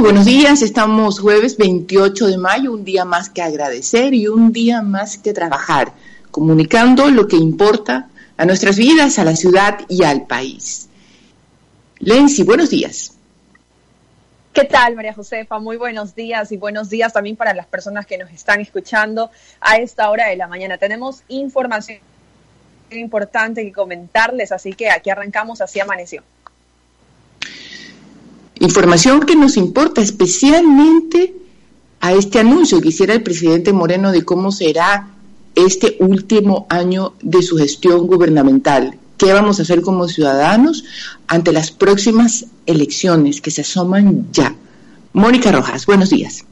Buenos días, estamos jueves 28 de mayo, un día más que agradecer y un día más que trabajar, comunicando lo que importa a nuestras vidas, a la ciudad y al país. Lenzi, buenos días. ¿Qué tal, María Josefa? Muy buenos días y buenos días también para las personas que nos están escuchando a esta hora de la mañana. Tenemos información importante que comentarles, así que aquí arrancamos, así amaneció. Información que nos importa especialmente a este anuncio que hiciera el presidente Moreno de cómo será este último año de su gestión gubernamental. ¿Qué vamos a hacer como ciudadanos ante las próximas elecciones que se asoman ya? Mónica Rojas, buenos días.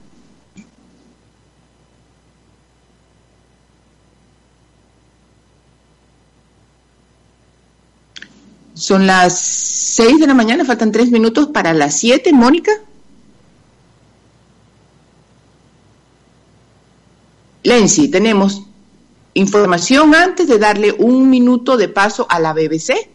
Son las 6 de la mañana, faltan 3 minutos para las 7. Mónica. Lenzi, tenemos información antes de darle un minuto de paso a la BBC.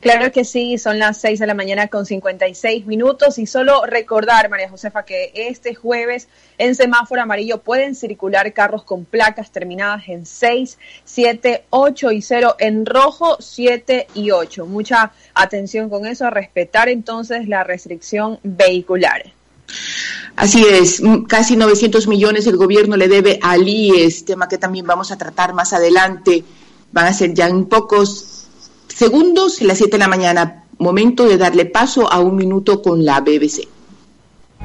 Claro que sí, son las 6 de la mañana con 56 minutos y solo recordar, María Josefa, que este jueves en semáforo amarillo pueden circular carros con placas terminadas en 6, 7, 8 y 0, en rojo 7 y 8. Mucha atención con eso, a respetar entonces la restricción vehicular. Así es, casi 900 millones el gobierno le debe al IES, tema que también vamos a tratar más adelante. Van a ser ya en pocos Segundos, las 7 de la mañana, momento de darle paso a un minuto con la BBC.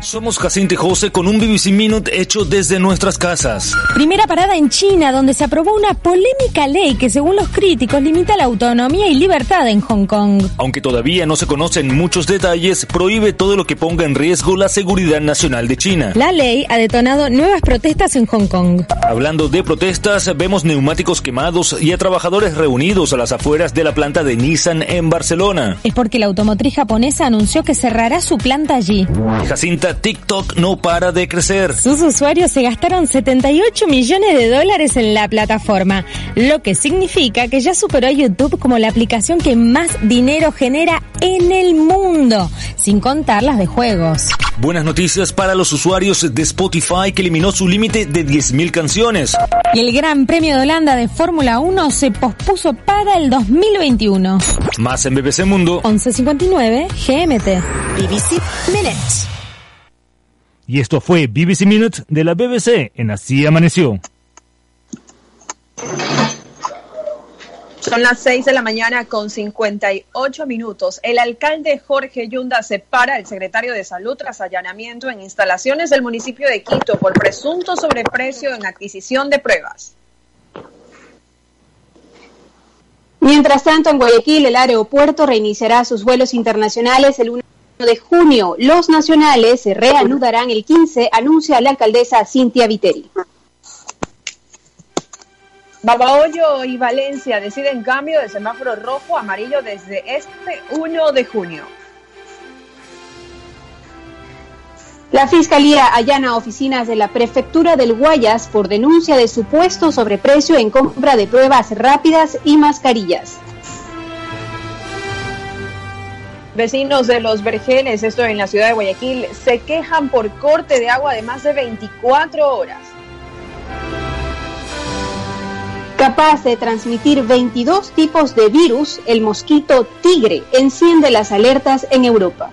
Somos Jacinto y José con un BBC Minute hecho desde nuestras casas. Primera parada en China, donde se aprobó una polémica ley que, según los críticos, limita la autonomía y libertad en Hong Kong. Aunque todavía no se conocen muchos detalles, prohíbe todo lo que ponga en riesgo la seguridad nacional de China. La ley ha detonado nuevas protestas en Hong Kong. Hablando de protestas, vemos neumáticos quemados y a trabajadores reunidos a las afueras de la planta de Nissan en Barcelona. Es porque la automotriz japonesa anunció que cerrará su planta allí. Jacinta TikTok no para de crecer. Sus usuarios se gastaron 78 millones de dólares en la plataforma, lo que significa que ya superó a YouTube como la aplicación que más dinero genera en el mundo, sin contar las de juegos. Buenas noticias para los usuarios de Spotify que eliminó su límite de 10.000 canciones. Y el Gran Premio de Holanda de Fórmula 1 se pospuso para el 2021. Más en BBC Mundo. 1159 GMT. BBC Minutes. Y esto fue BBC Minute de la BBC en Así Amaneció. Son las 6 de la mañana con 58 minutos. El alcalde Jorge Yunda separa al secretario de Salud tras allanamiento en instalaciones del municipio de Quito por presunto sobreprecio en adquisición de pruebas. Mientras tanto, en Guayaquil, el aeropuerto reiniciará sus vuelos internacionales el 1 de junio. Los nacionales se reanudarán el 15, anuncia la alcaldesa Cintia Viteri. Babahoyo y Valencia deciden cambio de semáforo rojo a amarillo desde este 1 de junio. La Fiscalía allana oficinas de la Prefectura del Guayas por denuncia de supuesto sobreprecio en compra de pruebas rápidas y mascarillas. Vecinos de Los Vergeles, esto en la ciudad de Guayaquil, se quejan por corte de agua de más de 24 horas. Capaz de transmitir 22 tipos de virus, el mosquito tigre enciende las alertas en Europa.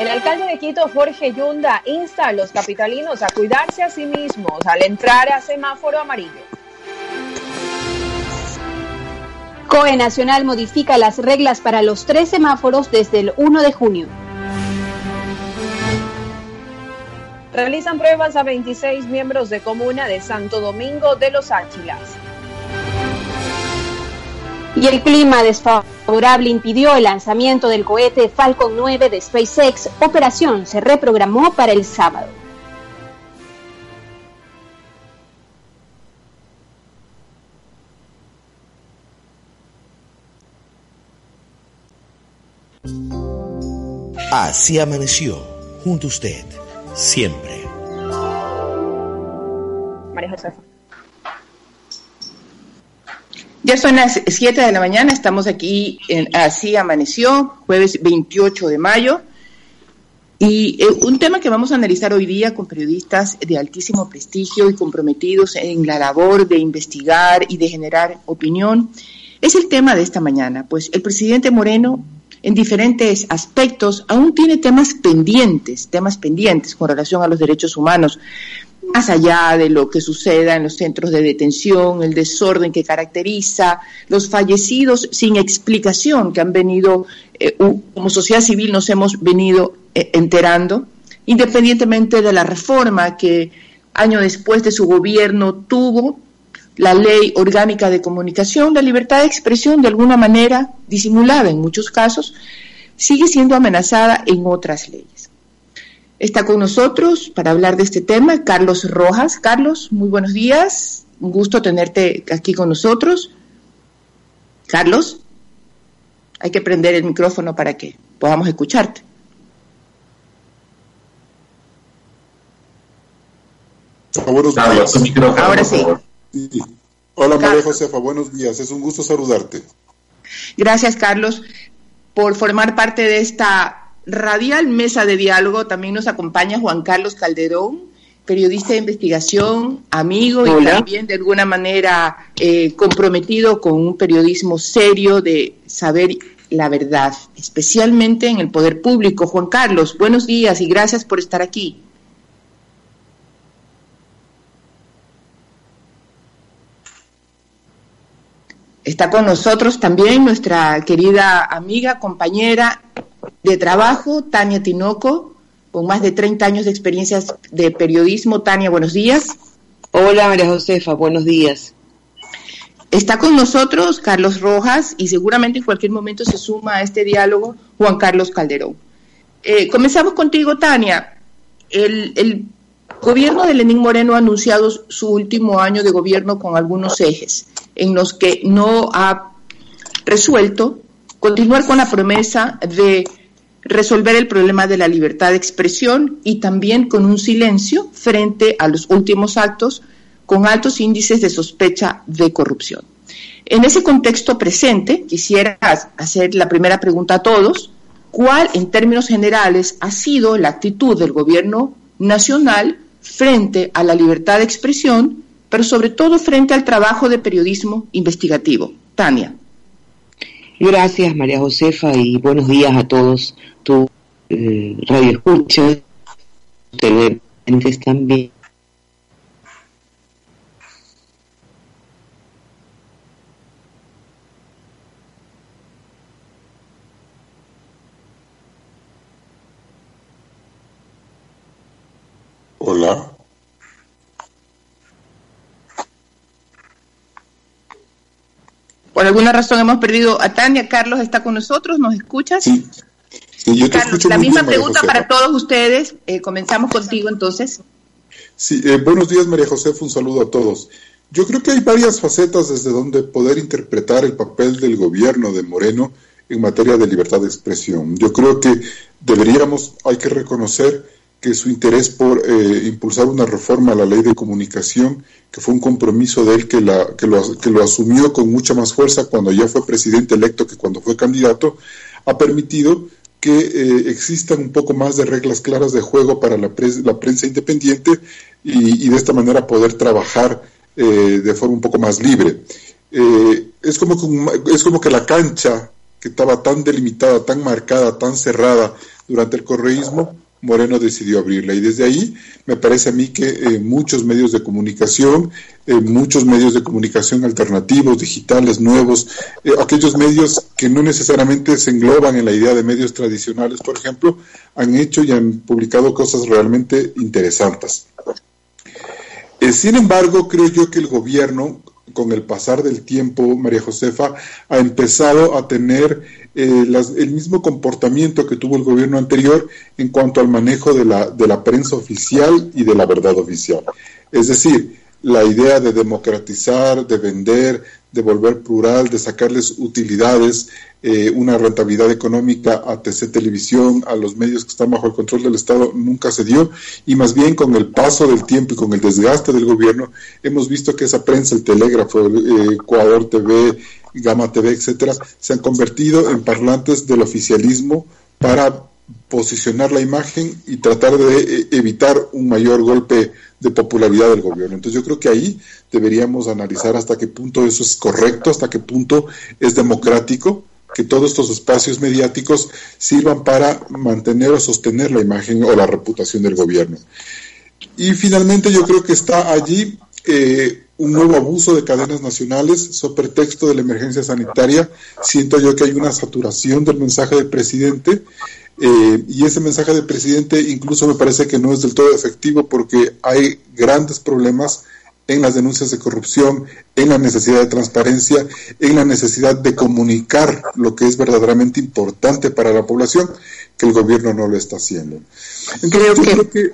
El alcalde de Quito, Jorge Yunda, insta a los capitalinos a cuidarse a sí mismos al entrar a semáforo amarillo. COE Nacional modifica las reglas para los tres semáforos desde el 1 de junio. Realizan pruebas a 26 miembros de comuna de Santo Domingo de los Áchilas. Y el clima desfavorable impidió el lanzamiento del cohete Falcon 9 de SpaceX. Operación se reprogramó para el sábado. Así amaneció, junto a usted, siempre. María Josefa. Ya son las 7 de la mañana, estamos aquí, en, así amaneció, jueves 28 de mayo. Y eh, un tema que vamos a analizar hoy día con periodistas de altísimo prestigio y comprometidos en la labor de investigar y de generar opinión es el tema de esta mañana. Pues el presidente Moreno, en diferentes aspectos, aún tiene temas pendientes, temas pendientes con relación a los derechos humanos. Más allá de lo que suceda en los centros de detención, el desorden que caracteriza, los fallecidos sin explicación que han venido, eh, como sociedad civil nos hemos venido eh, enterando, independientemente de la reforma que año después de su gobierno tuvo, la ley orgánica de comunicación, la libertad de expresión de alguna manera disimulada en muchos casos, sigue siendo amenazada en otras leyes. Está con nosotros para hablar de este tema Carlos Rojas. Carlos, muy buenos días. Un gusto tenerte aquí con nosotros. Carlos, hay que prender el micrófono para que podamos escucharte. buenos días. Ahora sí. Hola María Josefa, buenos días. Es un gusto saludarte. Gracias, Carlos, por formar parte de esta Radial Mesa de Diálogo también nos acompaña Juan Carlos Calderón, periodista de investigación, amigo y también de alguna manera eh, comprometido con un periodismo serio de saber la verdad, especialmente en el poder público. Juan Carlos, buenos días y gracias por estar aquí. Está con nosotros también nuestra querida amiga, compañera de trabajo, Tania Tinoco, con más de 30 años de experiencias de periodismo. Tania, buenos días. Hola, María Josefa, buenos días. Está con nosotros Carlos Rojas y seguramente en cualquier momento se suma a este diálogo Juan Carlos Calderón. Eh, comenzamos contigo, Tania. El, el gobierno de Lenín Moreno ha anunciado su último año de gobierno con algunos ejes en los que no ha resuelto continuar con la promesa de resolver el problema de la libertad de expresión y también con un silencio frente a los últimos actos con altos índices de sospecha de corrupción. En ese contexto presente, quisiera hacer la primera pregunta a todos. ¿Cuál, en términos generales, ha sido la actitud del gobierno nacional frente a la libertad de expresión, pero sobre todo frente al trabajo de periodismo investigativo? Tania. Gracias, María Josefa, y buenos días a todos. Tu eh, radio escucha, televidentes también. Hola. Por alguna razón hemos perdido a Tania. Carlos está con nosotros, ¿nos escuchas? Sí. yo te Carlos, la misma pregunta para todos ustedes. Eh, comenzamos contigo entonces. Sí, eh, buenos días María José, un saludo a todos. Yo creo que hay varias facetas desde donde poder interpretar el papel del gobierno de Moreno en materia de libertad de expresión. Yo creo que deberíamos, hay que reconocer que su interés por eh, impulsar una reforma a la ley de comunicación, que fue un compromiso de él que, la, que, lo, que lo asumió con mucha más fuerza cuando ya fue presidente electo que cuando fue candidato, ha permitido que eh, existan un poco más de reglas claras de juego para la, prensa independiente y, de esta manera poder trabajar eh, de forma un poco más libre. es, como que, es como que la cancha que estaba tan delimitada, tan marcada, tan cerrada durante el correísmo, Moreno decidió abrirla. Y desde ahí me parece a mí que eh, muchos medios de comunicación, eh, muchos medios de comunicación alternativos, digitales, nuevos, eh, aquellos medios que no necesariamente se engloban en la idea de medios tradicionales, por ejemplo, han hecho y han publicado cosas realmente interesantes. sin embargo, creo yo que el gobierno, con el pasar del tiempo, María Josefa, ha empezado a tener eh, el mismo comportamiento que tuvo el gobierno anterior en cuanto al manejo de la, de la prensa oficial y de la verdad oficial. Es decir, la idea de democratizar, de vender, de volver plural, de sacarles utilidades, eh, una rentabilidad económica a TC Televisión, a los medios que están bajo el control del Estado, nunca se dio. Y más bien con el paso del tiempo y con el desgaste del gobierno, hemos visto que esa prensa, el Telégrafo, eh, Ecuador TV, Gama TV, etcétera, se han convertido en parlantes del oficialismo para posicionar la imagen y tratar de eh, evitar un mayor golpe de popularidad del gobierno. Entonces yo creo que ahí deberíamos analizar hasta qué punto eso es correcto, hasta qué punto es democrático, que todos estos espacios mediáticos sirvan para mantener o sostener la imagen o la reputación del gobierno. Y finalmente yo creo que está allí eh, un nuevo abuso de cadenas nacionales sobre pretexto de la emergencia sanitaria. Siento yo que hay una saturación del mensaje del presidente eh, y ese mensaje del presidente incluso me parece que no es del todo efectivo porque hay grandes problemas en las denuncias de corrupción, en la necesidad de transparencia, en la necesidad de comunicar lo que es verdaderamente importante para la población, que el gobierno no lo está haciendo. creo, que,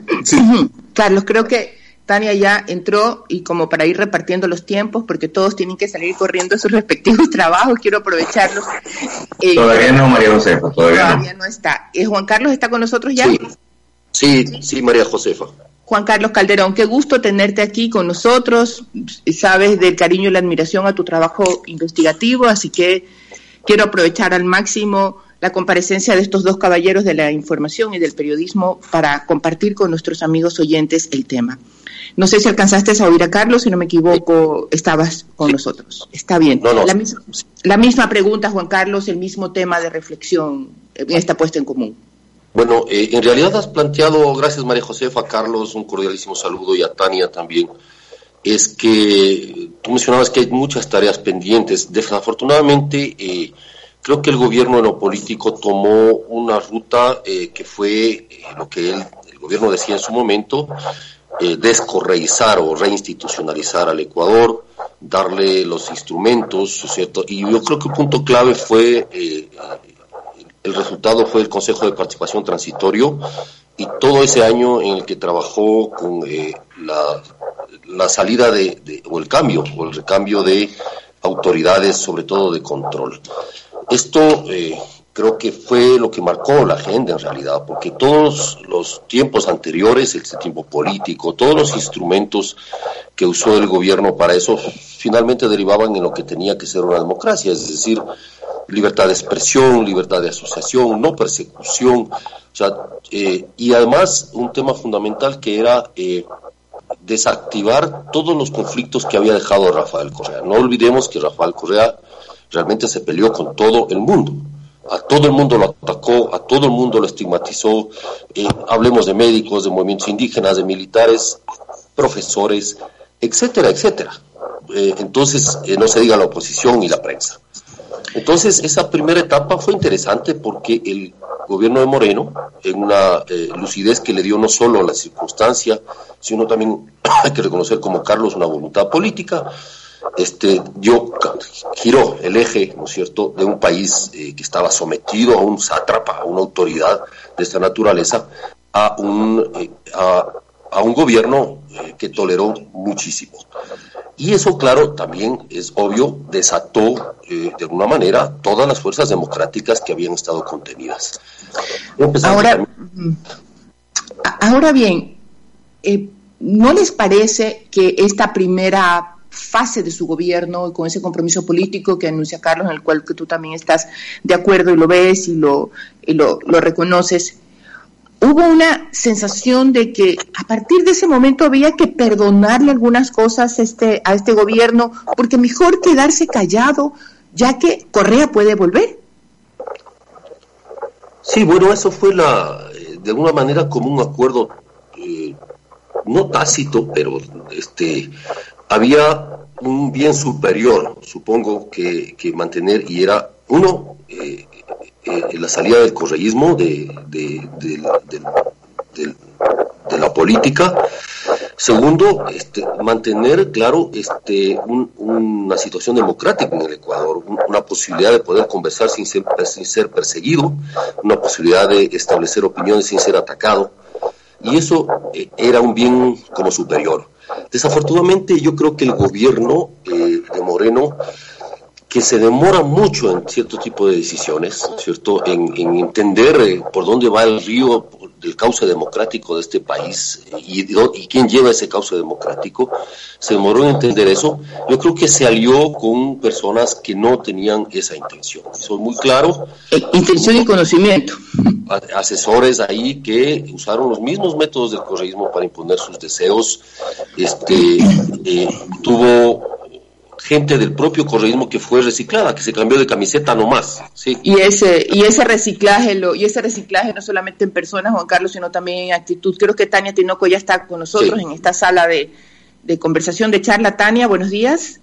Carlos, creo que Tania ya entró y como para ir repartiendo los tiempos, porque todos tienen que salir corriendo a sus respectivos trabajos, quiero aprovecharlos. Eh, todavía no, María Josefa, todavía, no. está. ¿Eh, Juan Carlos está con nosotros ya? Sí. sí, María Josefa. Juan Carlos Calderón, qué gusto tenerte aquí con nosotros. Sabes del cariño y la admiración a tu trabajo investigativo, así que quiero aprovechar al máximo la comparecencia de estos dos caballeros de la información y del periodismo para compartir con nuestros amigos oyentes el tema. No sé si alcanzaste a oír a Carlos, si no me equivoco, estabas con nosotros. Está bien. La, misma, pregunta, Juan Carlos, el mismo tema de reflexión en esta puesta en común. Bueno, eh, en realidad has planteado, gracias María Josefa, Carlos, un cordialísimo saludo y a Tania también, es que tú mencionabas que hay muchas tareas pendientes. Desafortunadamente, eh, creo que el gobierno en lo político tomó una ruta eh, que fue lo que el gobierno decía en su momento, eh, descorreizar o reinstitucionalizar al Ecuador, darle los instrumentos, ¿cierto? Y yo creo que un punto clave fue, eh, el resultado fue el Consejo de Participación Transitorio y todo ese año en el que trabajó con eh, la, salida de, o el cambio, o el recambio de autoridades, sobre todo de control. Esto creo que fue lo que marcó la agenda en realidad, porque todos los tiempos anteriores, este tiempo político, todos los instrumentos que usó el gobierno para eso, finalmente derivaban en lo que tenía que ser una democracia, es decir, libertad de expresión, libertad de asociación, no persecución, eh, y además un tema fundamental que era eh, desactivar todos los conflictos que había dejado Rafael Correa. No olvidemos que Rafael Correa realmente se peleó con todo el mundo a todo el mundo lo atacó, a todo el mundo lo estigmatizó. Eh, hablemos de médicos, de movimientos indígenas, de militares, profesores, etcétera, etcétera. Eh, entonces, eh, no se diga la oposición y la prensa. Entonces, esa primera etapa fue interesante porque el gobierno de Moreno, en una lucidez que le dio no solo la circunstancia, sino también, hay que reconocer como Carlos, una voluntad política, este, dio, giró el eje, ¿no es cierto?, de un país eh, que estaba sometido a un sátrapa, a una autoridad de esta naturaleza, a un, eh, a, un gobierno eh, que toleró muchísimo. Y eso, claro, también es obvio, desató de alguna manera todas las fuerzas democráticas que habían estado contenidas. Ahora, ahora bien, ¿no les parece que esta primera fase de su gobierno y con ese compromiso político que anuncia Carlos, en el cual que tú también estás de acuerdo y lo ves y lo, lo, reconoces, hubo una sensación de que a partir de ese momento había que perdonarle algunas cosas este, a este gobierno, porque mejor quedarse callado, ya que Correa puede volver. Sí, bueno, eso fue eh, de alguna manera como un acuerdo, eh, no tácito, pero este, había un bien superior, supongo, que, mantener, y era, uno, eh, eh, la salida del correísmo, de, la política. Segundo, este, mantener, claro, este, una situación democrática en el Ecuador, una posibilidad de poder conversar sin ser, sin ser perseguido, una posibilidad de establecer opiniones sin ser atacado. Y eso eh, era un bien como superior. Desafortunadamente yo creo que el gobierno eh, de Moreno que se demora mucho en cierto tipo de decisiones, ¿cierto? En, entender eh, por dónde va el río del cauce democrático de este país y, y, quién lleva ese cauce democrático. Se demoró en entender eso. Yo creo que se alió con personas que no tenían esa intención. Es muy claro. Intención y conocimiento. Asesores ahí que usaron los mismos métodos del correísmo para imponer sus deseos. Este, eh, tuvo gente del propio correísmo que fue reciclada, que se cambió de camiseta nomás. ¿sí? Y ese y ese reciclaje lo y ese reciclaje no solamente en personas, Juan Carlos, sino también en actitud. Creo que Tania Tinoco ya está con nosotros en esta sala de, conversación, de charla. Tania, buenos días.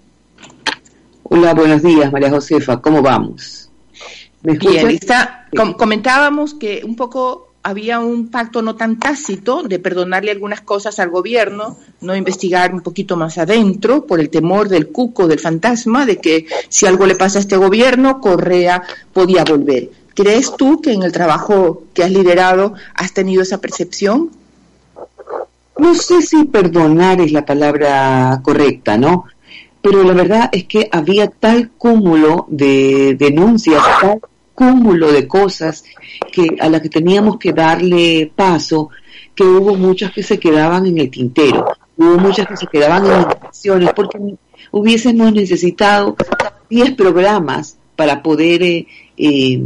Hola, buenos días, María Josefa. ¿Cómo vamos? Bien, está, comentábamos que un poco había un pacto no tan tácito de perdonarle algunas cosas al gobierno, no investigar un poquito más adentro por el temor del cuco, del fantasma, de que si algo le pasa a este gobierno, Correa podía volver. ¿Crees tú que en el trabajo que has liderado has tenido esa percepción? No sé si perdonar es la palabra correcta, ¿no? Pero la verdad es que había tal cúmulo de denuncias, tal cúmulo de cosas que a las que teníamos que darle paso, que hubo muchas que se quedaban en el tintero, hubo muchas que se quedaban en las porque hubiésemos necesitado 10 programas para poder eh, eh,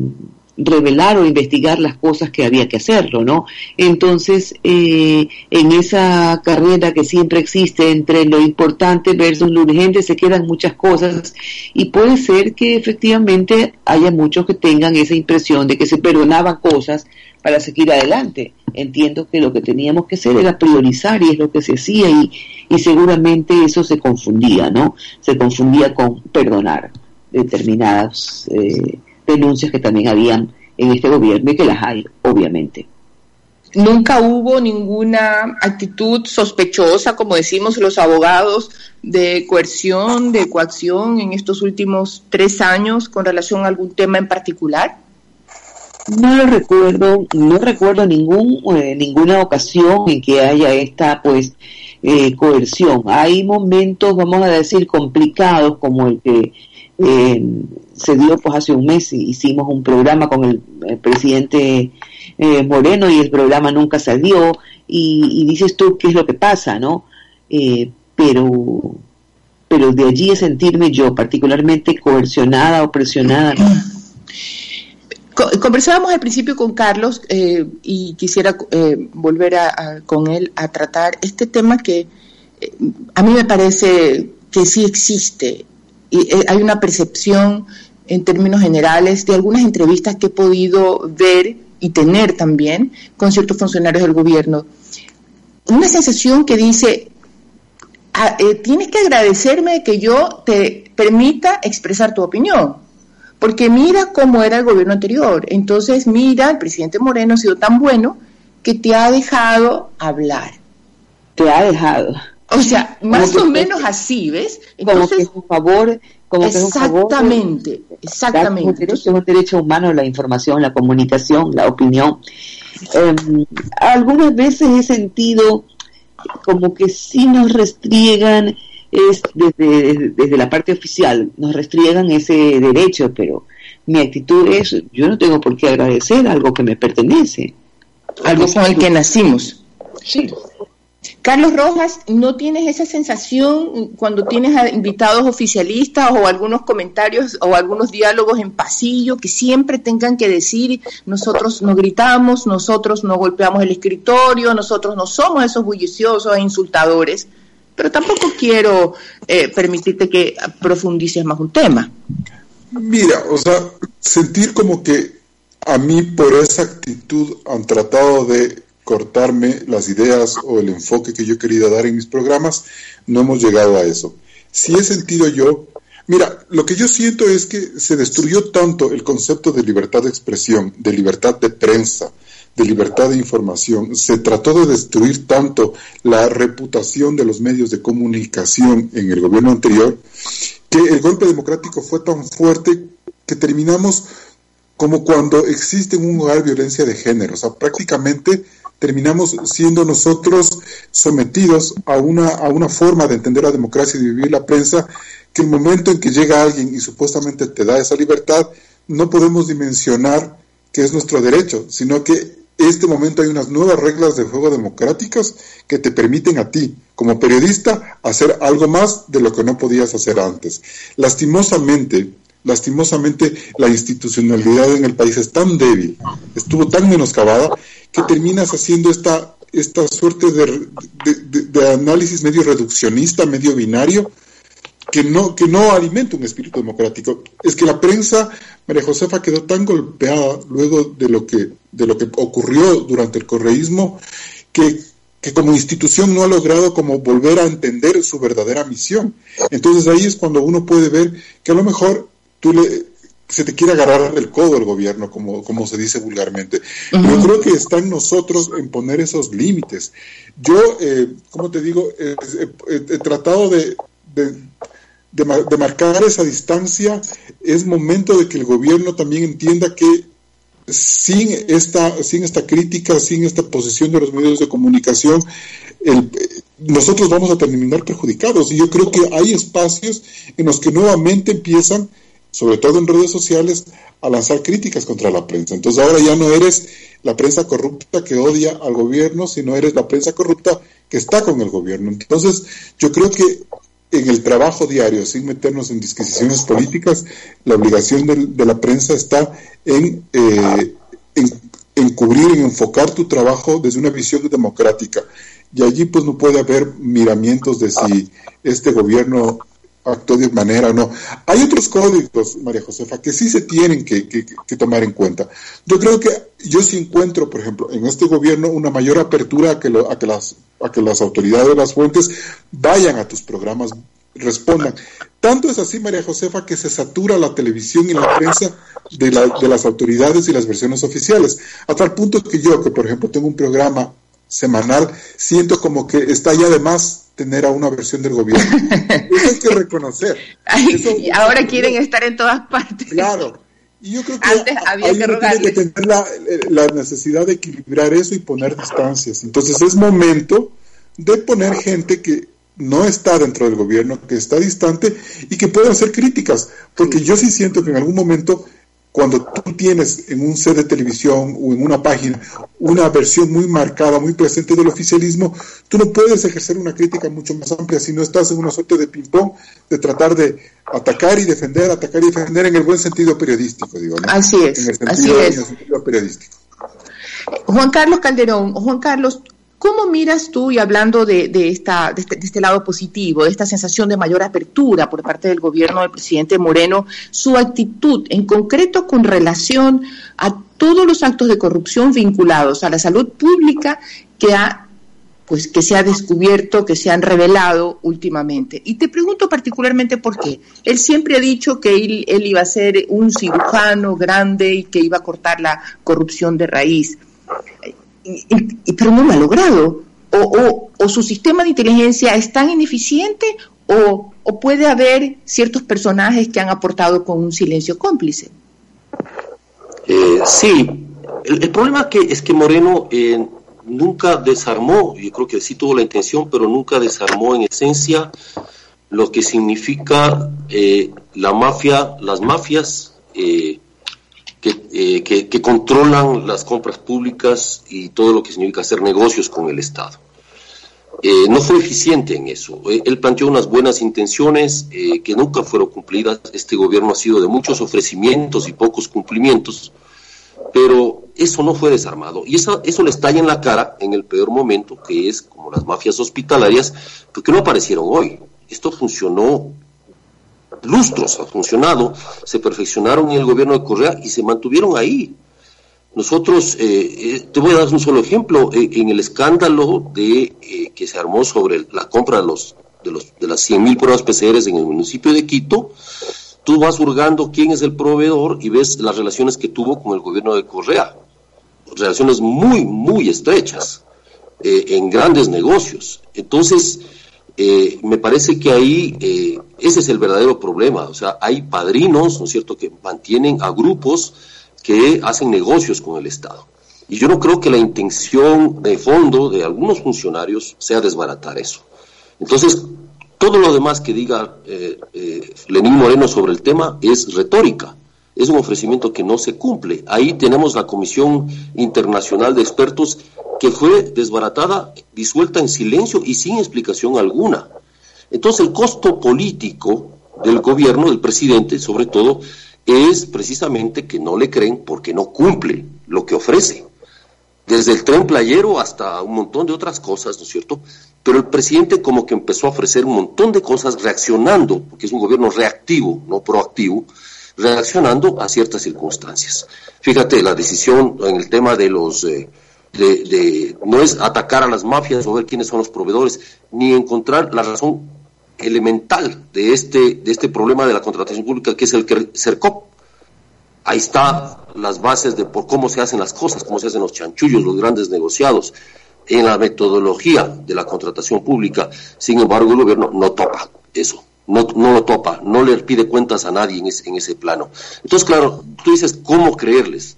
revelar o investigar las cosas que había que hacerlo, ¿no? Entonces, eh, en esa carrera que siempre existe entre lo importante versus lo urgente, se quedan muchas cosas y puede ser que efectivamente haya muchos que tengan esa impresión de que se perdonaban cosas para seguir adelante. Entiendo que lo que teníamos que hacer era priorizar y es lo que se hacía y, y seguramente eso se confundía, ¿no? Se confundía con perdonar determinadas eh, denuncias que también habían en este gobierno y que las hay, obviamente. Nunca hubo ninguna actitud sospechosa, como decimos los abogados, de coerción, de coacción en estos últimos tres años con relación a algún tema en particular. No lo recuerdo, no recuerdo ningún, eh, ninguna ocasión en que haya esta, pues, eh, coerción. Hay momentos, vamos a decir, complicados como el que eh, se dio pues hace un mes, hicimos un programa con el, presidente eh, Moreno y el programa nunca salió y, dices tú qué es lo que pasa, ¿no? Eh, pero, pero de allí es sentirme yo particularmente coercionada o presionada. Conversábamos al principio con Carlos y quisiera volver a, con él a tratar este tema que a mí me parece que sí existe y eh, hay una percepción en términos generales de algunas entrevistas que he podido ver y tener también con ciertos funcionarios del gobierno. Una sensación que dice, ah, eh, tienes que agradecerme que yo te permita expresar tu opinión, porque mira cómo era el gobierno anterior. Entonces, mira, el presidente Moreno ha sido tan bueno que te ha dejado hablar. Te ha dejado. O sea, más o menos así, ¿ves? Entonces, como que es favor, como que es un favor. Exactamente, exactamente. Es un, derecho, humano la información, la comunicación, la opinión. Em, algunas veces he sentido como que sí nos restriegan, es desde, desde la parte oficial, nos restriegan ese derecho, pero mi actitud es, yo no tengo por qué agradecer algo que me pertenece. Algo con el que nacimos. Sí. Carlos Rojas, ¿no tienes esa sensación cuando tienes a invitados oficialistas o algunos comentarios o algunos diálogos en pasillo que siempre tengan que decir nosotros no gritamos, nosotros no golpeamos el escritorio, nosotros no somos esos bulliciosos e insultadores? Pero tampoco quiero eh, permitirte que profundices más un tema. Mira, o sea, sentir como que a mí por esa actitud han tratado de cortarme las ideas o el enfoque que yo quería dar en mis programas, no hemos llegado a eso. Si he sentido yo, mira, lo que yo siento es que se destruyó tanto el concepto de libertad de expresión, de libertad de prensa, de libertad de información, se trató de destruir tanto la reputación de los medios de comunicación en el gobierno anterior, que el golpe democrático fue tan fuerte que terminamos como cuando existe en un hogar violencia de género, o sea, prácticamente terminamos siendo nosotros sometidos a una, a una forma de entender la democracia y de vivir la prensa que el momento en que llega alguien y supuestamente te da esa libertad, no podemos dimensionar que es nuestro derecho, sino que este momento hay unas nuevas reglas de juego democráticas que te permiten a ti, como periodista, hacer algo más de lo que no podías hacer antes. Lastimosamente, lastimosamente la institucionalidad en el país es tan débil, estuvo tan menoscabada, que terminas haciendo esta, esta suerte de, análisis medio reduccionista, medio binario, que no, que no alimenta un espíritu democrático. Es que la prensa, María Josefa, quedó tan golpeada luego de lo que, de lo que ocurrió durante el correísmo que, que como institución no ha logrado como volver a entender su verdadera misión. Entonces ahí es cuando uno puede ver que a lo mejor tú le, se te quiere agarrar del codo el gobierno, como, como se dice vulgarmente. Yo creo que está en nosotros en poner esos límites. Yo, eh, como te digo, he tratado de, de, marcar esa distancia, es momento de que el gobierno también entienda que sin esta, sin esta crítica, sin esta posición de los medios de comunicación, nosotros vamos a terminar perjudicados. Y yo creo que hay espacios en los que nuevamente empiezan, sobre todo en redes sociales, a lanzar críticas contra la prensa. Entonces ahora ya no eres la prensa corrupta que odia al gobierno, sino eres la prensa corrupta que está con el gobierno. Entonces yo creo que en el trabajo diario, sin meternos en disquisiciones políticas, la obligación de, la prensa está en, eh, en, cubrir, en enfocar tu trabajo desde una visión democrática. Y allí pues no puede haber miramientos de si este gobierno actuó de manera o no. Hay otros códigos, María Josefa, que sí se tienen que, tomar en cuenta. Yo creo que yo sí encuentro, por ejemplo, en este gobierno una mayor apertura a que, a que, las, a que las autoridades, las fuentes, vayan a tus programas, respondan. Tanto es así, María Josefa, que se satura la televisión y la prensa de, de las autoridades y las versiones oficiales. A tal punto que yo, que por ejemplo tengo un programa semanal, siento como que está ya de más tener a una versión del gobierno. Eso hay que reconocer. y ahora quieren estar en todas partes. Claro. Y yo creo que Antes había que, que tener la, la, necesidad de equilibrar eso y poner distancias. Entonces es momento de poner gente que no está dentro del gobierno, que está distante y que pueda hacer críticas. Porque yo sí siento que en algún momento cuando tú tienes en un set de televisión o en una página una versión muy marcada, muy presente del oficialismo, tú no puedes ejercer una crítica mucho más amplia si no estás en una suerte de ping-pong de tratar de atacar y defender, atacar y defender en el buen sentido periodístico, digo. Así es. En el sentido, En el sentido periodístico. Juan Carlos Calderón, Juan Carlos, ¿Cómo miras tú, y hablando de, esta, este, de, este, lado positivo, de esta sensación de mayor apertura por parte del gobierno del presidente Moreno, su actitud en concreto con relación a todos los actos de corrupción vinculados a la salud pública que ha pues que se ha descubierto, que se han revelado últimamente. Y te pregunto particularmente por qué. Él siempre ha dicho que él, él iba a ser un cirujano grande y que iba a cortar la corrupción de raíz pero no lo ha logrado. O, o, su sistema de inteligencia es tan ineficiente o, o, puede haber ciertos personajes que han aportado con un silencio cómplice. Eh, sí, el, problema que, es que Moreno eh, nunca desarmó, yo creo que sí tuvo la intención, pero nunca desarmó en esencia lo que significa eh, la mafia, las mafias eh, que, que, controlan las compras públicas y todo lo que significa hacer negocios con el Estado. Eh, no fue eficiente en eso. Eh, él planteó unas buenas intenciones que nunca fueron cumplidas. Este gobierno ha sido de muchos ofrecimientos y pocos cumplimientos, pero eso no fue desarmado. Y eso, eso le estalla en la cara en el peor momento, que es como las mafias hospitalarias, porque no aparecieron hoy. Esto funcionó lustros ha funcionado, se perfeccionaron en el gobierno de Correa y se mantuvieron ahí. Nosotros, eh, eh, te voy a dar un solo ejemplo, eh, en el escándalo de que se armó sobre la compra de, los, de, los, de las 100.000 pruebas PCR en el municipio de Quito, tú vas hurgando quién es el proveedor y ves las relaciones que tuvo con el gobierno de Correa. Relaciones muy, muy estrechas, en grandes negocios. Entonces, eh, me parece que ahí eh, ese es el verdadero problema. O sea, hay padrinos, ¿no es cierto?, que mantienen a grupos que hacen negocios con el Estado. Y yo no creo que la intención de fondo de algunos funcionarios sea desbaratar eso. Entonces, Todo lo demás que diga eh, eh, Lenín Moreno sobre el tema es retórica, es un ofrecimiento que no se cumple. Ahí tenemos la Comisión Internacional de Expertos que fue desbaratada, disuelta en silencio y sin explicación alguna. Entonces el costo político del gobierno, del presidente sobre todo, es precisamente que no le creen porque no cumple lo que ofrece. Desde el tren playero hasta un montón de otras cosas, ¿no es cierto? Pero el presidente como que empezó a ofrecer un montón de cosas reaccionando, porque es un gobierno reactivo, no proactivo, reaccionando a ciertas circunstancias. Fíjate, la decisión en el tema de los... Eh, de, no es atacar a las mafias o ver quiénes son los proveedores, ni encontrar la razón elemental de este, de este problema de la contratación pública, que es el CERCOP. Ahí están las bases de por cómo se hacen las cosas, cómo se hacen los chanchullos, los grandes negociados, en la metodología de la contratación pública. Sin embargo, el gobierno no topa eso, no, no lo topa, no le pide cuentas a nadie en ese, en ese plano. Entonces, claro, tú dices, ¿cómo creerles?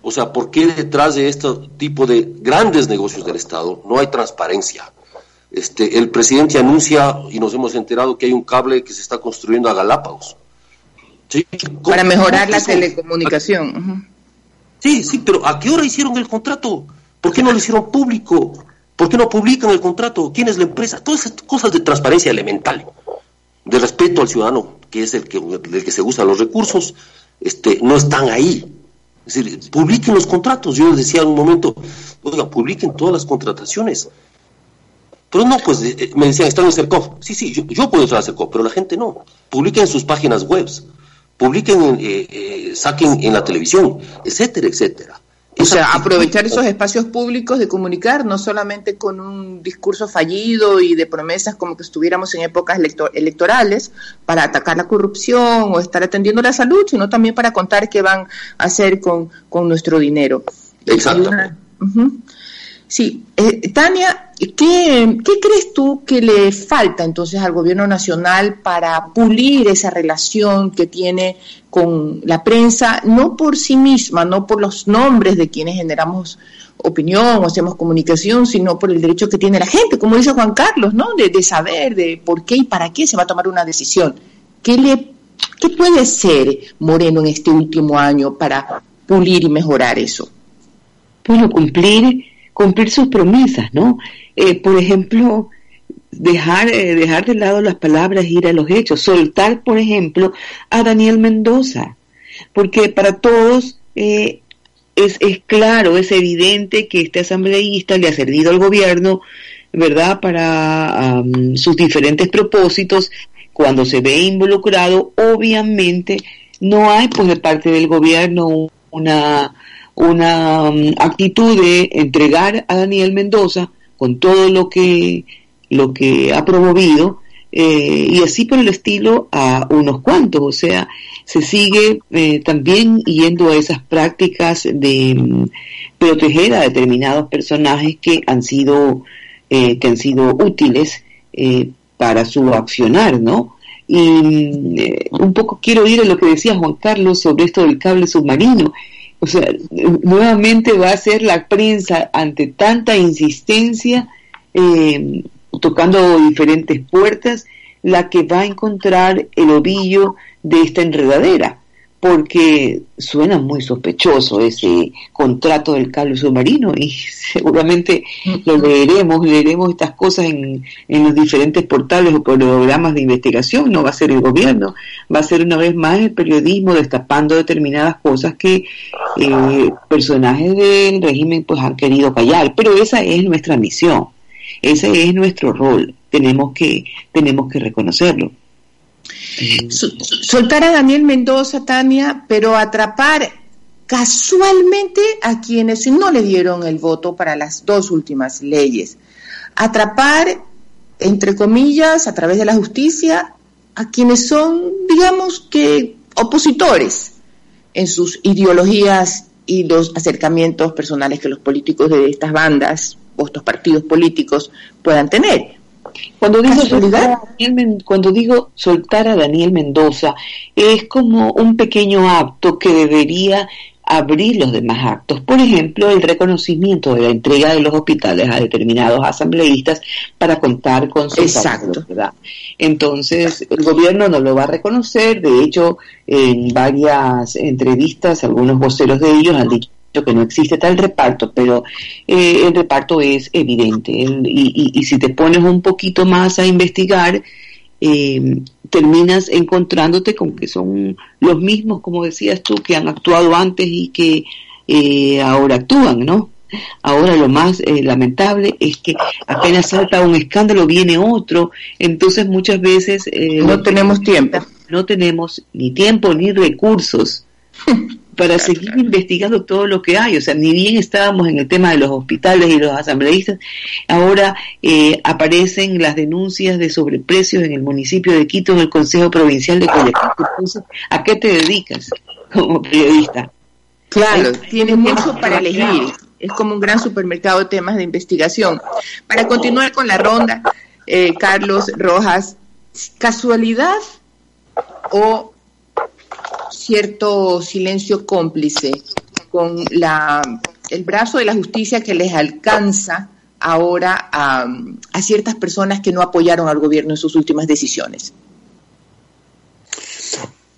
O sea, ¿por qué detrás de este tipo de grandes negocios del Estado no hay transparencia? Este, el presidente anuncia, y nos hemos enterado que hay un cable que se está construyendo a Galápagos. Para mejorar la telecomunicación. Sí, sí, pero ¿a qué hora hicieron el contrato? ¿Por qué no lo hicieron público? ¿Por qué no publican el contrato? ¿Quién es la empresa? Todas esas cosas de transparencia elemental, de respeto al ciudadano, que es el que, que se usa los recursos, este, no están ahí. Es decir, publiquen los contratos. Yo les decía en un momento, oiga, publiquen todas las contrataciones. Pero no, pues eh, eh, me decían, están en CERCOF. Sí, sí, yo, puedo entrar a CERCOF, pero la gente no. Publiquen en sus páginas web, publiquen, eh, saquen en la televisión, etcétera, etcétera. O sea, aprovechar esos espacios públicos de comunicar, no solamente con un discurso fallido y de promesas como que estuviéramos en épocas electorales para atacar la corrupción o estar atendiendo la salud, sino también para contar qué van a hacer con, nuestro dinero. Exacto. Sí, eh, Tania, ¿qué, crees tú que le falta entonces al gobierno nacional para pulir esa relación que tiene con la prensa, no por sí misma, no por los nombres de quienes generamos opinión o hacemos comunicación, sino por el derecho que tiene la gente, como dice Juan Carlos, ¿no? De, saber de por qué y para qué se va a tomar una decisión. ¿Qué, le, ¿Qué puede ser Moreno en este último año para pulir y mejorar eso? Bueno, cumplir cumplir sus promesas, ¿no? Eh, por ejemplo, dejar, eh, dejar de lado las palabras, ir a los hechos, soltar, por ejemplo, a Daniel Mendoza, porque para todos eh, es, es claro, es evidente que este asambleísta le ha servido al gobierno, ¿verdad?, para sus diferentes propósitos. Cuando se ve involucrado, obviamente no hay, pues, de parte del gobierno una una actitud de entregar a Daniel Mendoza con todo lo que, lo que ha promovido eh, y así por el estilo a unos cuantos, o sea, se sigue eh, también yendo a esas prácticas de mm, proteger a determinados personajes que han sido, eh, que han sido útiles para su accionar, ¿no? Y mm, un poco quiero ir a lo que decía Juan Carlos sobre esto del cable submarino o sea, nuevamente va a ser la prensa ante tanta insistencia, eh, tocando diferentes puertas, la que va a encontrar el ovillo de esta enredadera porque suena muy sospechoso ese contrato del cable submarino y seguramente lo leeremos, leeremos estas cosas en, en, los diferentes portales o programas de investigación, no va a ser el gobierno, va a ser una vez más el periodismo destapando determinadas cosas que eh, personajes del régimen pues han querido callar, pero esa es nuestra misión, ese es nuestro rol, tenemos que, tenemos que reconocerlo soltar a Daniel Mendoza, Tania, pero atrapar casualmente a quienes no le dieron el voto para las dos últimas leyes. Atrapar, entre comillas, a través de la justicia, a quienes son, digamos que, opositores en sus ideologías y los acercamientos personales que los políticos de estas bandas estos partidos políticos puedan tener. Cuando digo, soltar a Daniel, cuando digo soltar a Daniel Mendoza, es como un pequeño acto que debería abrir los demás actos. Por ejemplo, el reconocimiento de la entrega de los hospitales a determinados asambleístas para contar con su Exacto. Entonces, el gobierno no lo va a reconocer. De hecho, en varias entrevistas, algunos voceros de ellos han dicho que no existe tal reparto, pero eh, el reparto es evidente. y, si te pones un poquito más a investigar, eh, terminas encontrándote con que son los mismos, como decías tú, que han actuado antes y que eh, ahora actúan, ¿no? Ahora lo más eh, lamentable es que apenas salta un escándalo viene otro, entonces muchas veces eh, no tenemos tiempo, no tenemos ni tiempo ni recursos para seguir investigando todo lo que hay. O sea, ni bien estábamos en el tema de los hospitales y los asambleístas, ahora eh, aparecen las denuncias de sobreprecios en el municipio de Quito, en el Consejo Provincial de Guayaquil. Entonces, ¿a qué te dedicas como periodista? Claro, tienes mucho para elegir. Es como un gran supermercado de temas de investigación. Para continuar con la ronda, eh, Carlos Rojas, ¿casualidad o cierto silencio cómplice con la, el brazo de la justicia que les alcanza ahora a, a ciertas personas que no apoyaron al gobierno en sus últimas decisiones.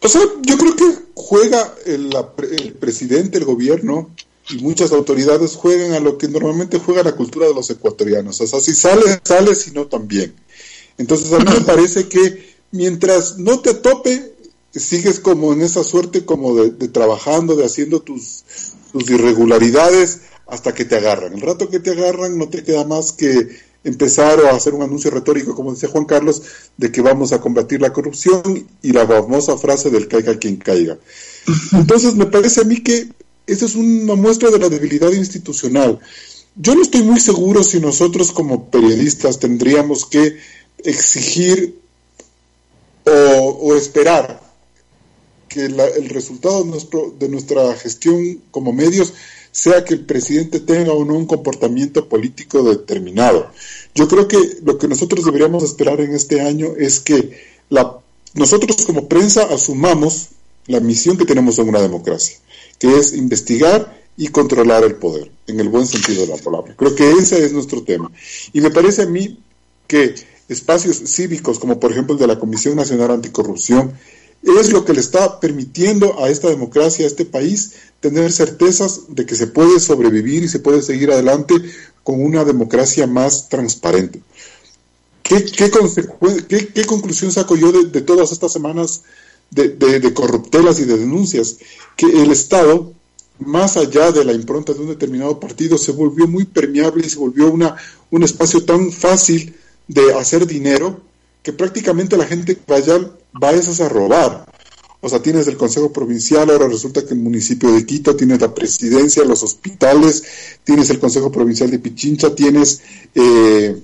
O sea, yo creo que juega el, el, presidente, el gobierno y muchas autoridades juegan a lo que normalmente juega la cultura de los ecuatorianos. O sea, si sale, sale, si no también. Entonces a mí me parece que mientras no te tope, sigues como en esa suerte como de, trabajando, de haciendo tus, tus, irregularidades hasta que te agarran. El rato que te agarran no te queda más que empezar o hacer un anuncio retórico, como decía Juan Carlos, de que vamos a combatir la corrupción y la famosa frase del caiga quien caiga. Entonces me parece a mí que esa es una muestra de la debilidad institucional. Yo no estoy muy seguro si nosotros como periodistas tendríamos que exigir o, o esperar que el resultado de, nuestro, de nuestra gestión como medios sea que el presidente tenga o no un comportamiento político determinado. Yo creo que lo que nosotros deberíamos esperar en este año es que la, nosotros como prensa asumamos la misión que tenemos en una democracia, que es investigar y controlar el poder, en el buen sentido de la palabra. Creo que ese es nuestro tema. Y me parece a mí que espacios cívicos, como por ejemplo el de la Comisión Nacional Anticorrupción, es lo que le está permitiendo a esta democracia, a este país, tener certezas de que se puede sobrevivir y se puede seguir adelante con una democracia más transparente. ¿Qué, qué, conclusión saco yo de, todas estas semanas de, corruptelas y de denuncias? Que el Estado, más allá de la impronta de un determinado partido, se volvió muy permeable y se volvió un espacio tan fácil de hacer dinero que prácticamente la gente vaya vayas a robar. O sea, tienes el Consejo Provincial, ahora resulta que el municipio de Quito tiene la presidencia, los hospitales, tienes el Consejo Provincial de Pichincha, tienes eh,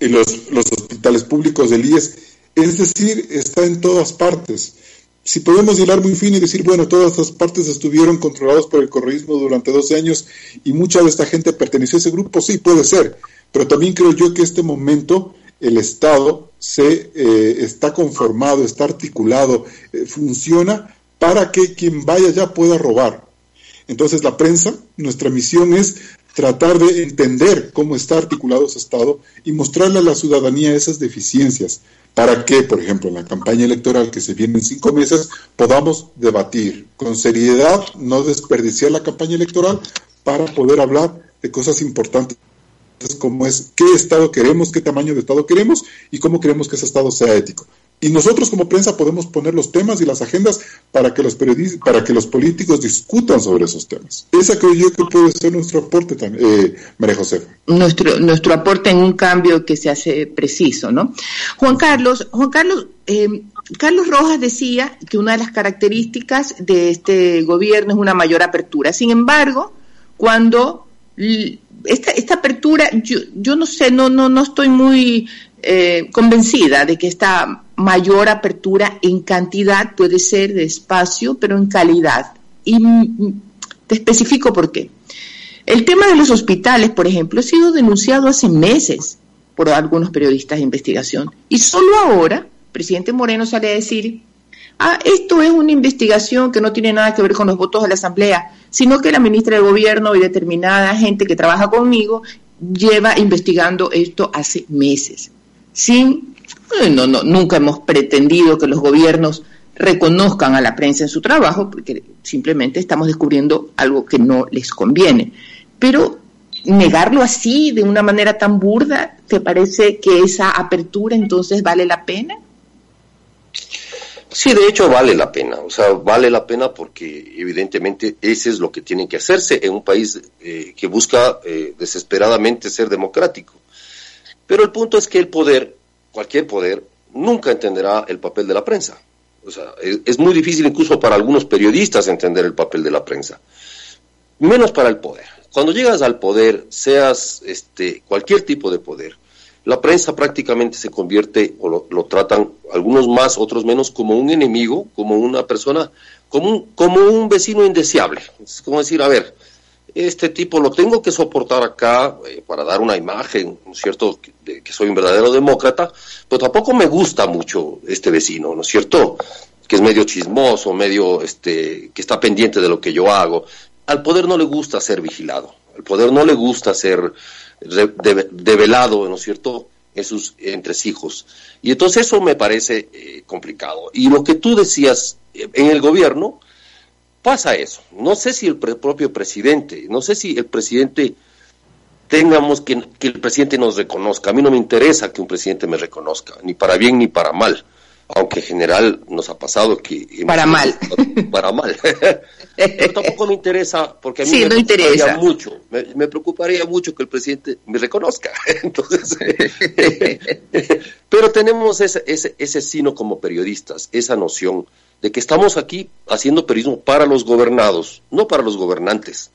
los, los hospitales públicos del IES. Es decir, está en todas partes. Si podemos hilar muy fino y decir, bueno, todas estas partes estuvieron controladas por el correísmo durante 12 años y mucha de esta gente perteneció a ese grupo, sí, puede ser. Pero también creo yo que este momento el Estado se eh, está conformado, está articulado, eh, funciona para que quien vaya allá pueda robar. Entonces la prensa, nuestra misión es tratar de entender cómo está articulado ese Estado y mostrarle a la ciudadanía esas deficiencias. Para que, por ejemplo, en la campaña electoral que se viene en cinco meses, podamos debatir con seriedad, no desperdiciar la campaña electoral para poder hablar de cosas importantes cómo es, qué Estado queremos, qué tamaño de Estado queremos y cómo queremos que ese Estado sea ético. Y nosotros como prensa podemos poner los temas y las agendas para que los periodistas, para que los políticos discutan sobre esos temas. Esa creo yo que puede ser nuestro aporte también, eh, María José. Nuestro, nuestro aporte en un cambio que se hace preciso, ¿no? Juan Carlos, Juan Carlos, eh, Carlos Rojas decía que una de las características de este gobierno es una mayor apertura. Sin embargo, cuando esta, esta apertura, yo, yo no sé, no, no, no estoy muy eh, convencida de que esta mayor apertura en cantidad puede ser de espacio, pero en calidad. Y te especifico por qué. El tema de los hospitales, por ejemplo, ha sido denunciado hace meses por algunos periodistas de investigación. Y solo ahora, presidente Moreno sale a decir, ah, esto es una investigación que no tiene nada que ver con los votos de la Asamblea, sino que la ministra de Gobierno y determinada gente que trabaja conmigo lleva investigando esto hace meses. Sin, eh, no, no, nunca hemos pretendido que los gobiernos reconozcan a la prensa en su trabajo, porque simplemente estamos descubriendo algo que no les conviene. Pero negarlo así, de una manera tan burda, ¿te parece que esa apertura entonces vale la pena? Sí, de hecho vale la pena, o sea, vale la pena porque evidentemente ese es lo que tiene que hacerse en un país eh, que busca eh, desesperadamente ser democrático. Pero el punto es que el poder, cualquier poder, nunca entenderá el papel de la prensa. O sea, es, muy difícil incluso para algunos periodistas entender el papel de la prensa, menos para el poder. Cuando llegas al poder, seas este, cualquier tipo de poder, la prensa prácticamente se convierte, o lo, tratan algunos más, otros menos, como un enemigo, como una persona, como un, como un vecino indeseable. Es como decir, a ver, este tipo lo tengo que soportar acá eh, para dar una imagen, ¿no es cierto?, de que soy un verdadero demócrata, pero tampoco me gusta mucho este vecino, ¿no es cierto?, que es medio chismoso, medio, este, que está pendiente de lo que yo hago. Al poder no le gusta ser vigilado, al poder no le gusta ser develado, ¿no es cierto?, en sus entresijos. Y entonces eso me parece eh, complicado. Y lo que tú decías, eh, en el gobierno pasa eso. No sé si el propio presidente, no sé si el presidente tengamos que, que el presidente nos reconozca. A mí no me interesa que un presidente me reconozca, ni para bien ni para mal aunque en general nos ha pasado que... Para mal. Para mal. Pero tampoco me interesa, porque a mí me preocuparía mucho, me, preocuparía mucho que el presidente me reconozca. Entonces, pero tenemos ese, ese, ese sino como periodistas, esa noción de que estamos aquí haciendo periodismo para los gobernados, no para los gobernantes.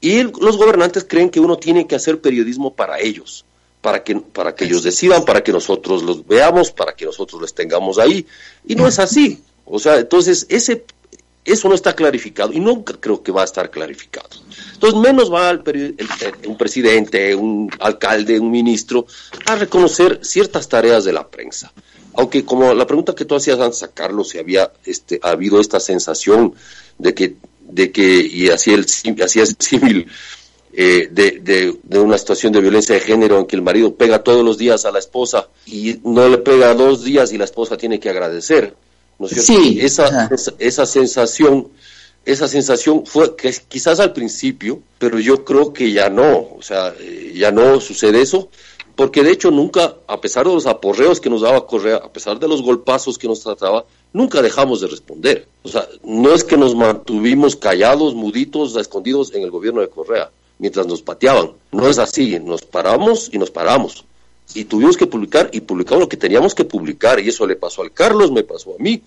Y los gobernantes creen que uno tiene que hacer periodismo para ellos para que, para que ellos decidan, para que nosotros los veamos, para que nosotros les tengamos ahí. Y no es así. O sea, entonces ese, eso no está clarificado y nunca creo que va a estar clarificado. Entonces, menos va el, un presidente, un alcalde, un ministro a reconocer ciertas tareas de la prensa. Aunque como la pregunta que tú hacías antes a Carlos, si había este, ha habido esta sensación de que, de que y así el, así es civil, eh, de, de, una situación de violencia de género en que el marido pega todos los días a la esposa y no le pega dos días y la esposa tiene que agradecer. ¿no es cierto? Sí, esa, esa, sensación, esa sensación fue que quizás al principio, pero yo creo que ya no, o sea, eh, ya no sucede eso, porque de hecho nunca, a pesar de los aporreos que nos daba Correa, a pesar de los golpazos que nos trataba, nunca dejamos de responder. O sea, no es que nos mantuvimos callados, muditos, escondidos en el gobierno de Correa mientras nos pateaban. No es así, nos paramos y nos paramos. Y tuvimos que publicar y publicamos lo que teníamos que publicar. Y eso le pasó al Carlos, me pasó a mí,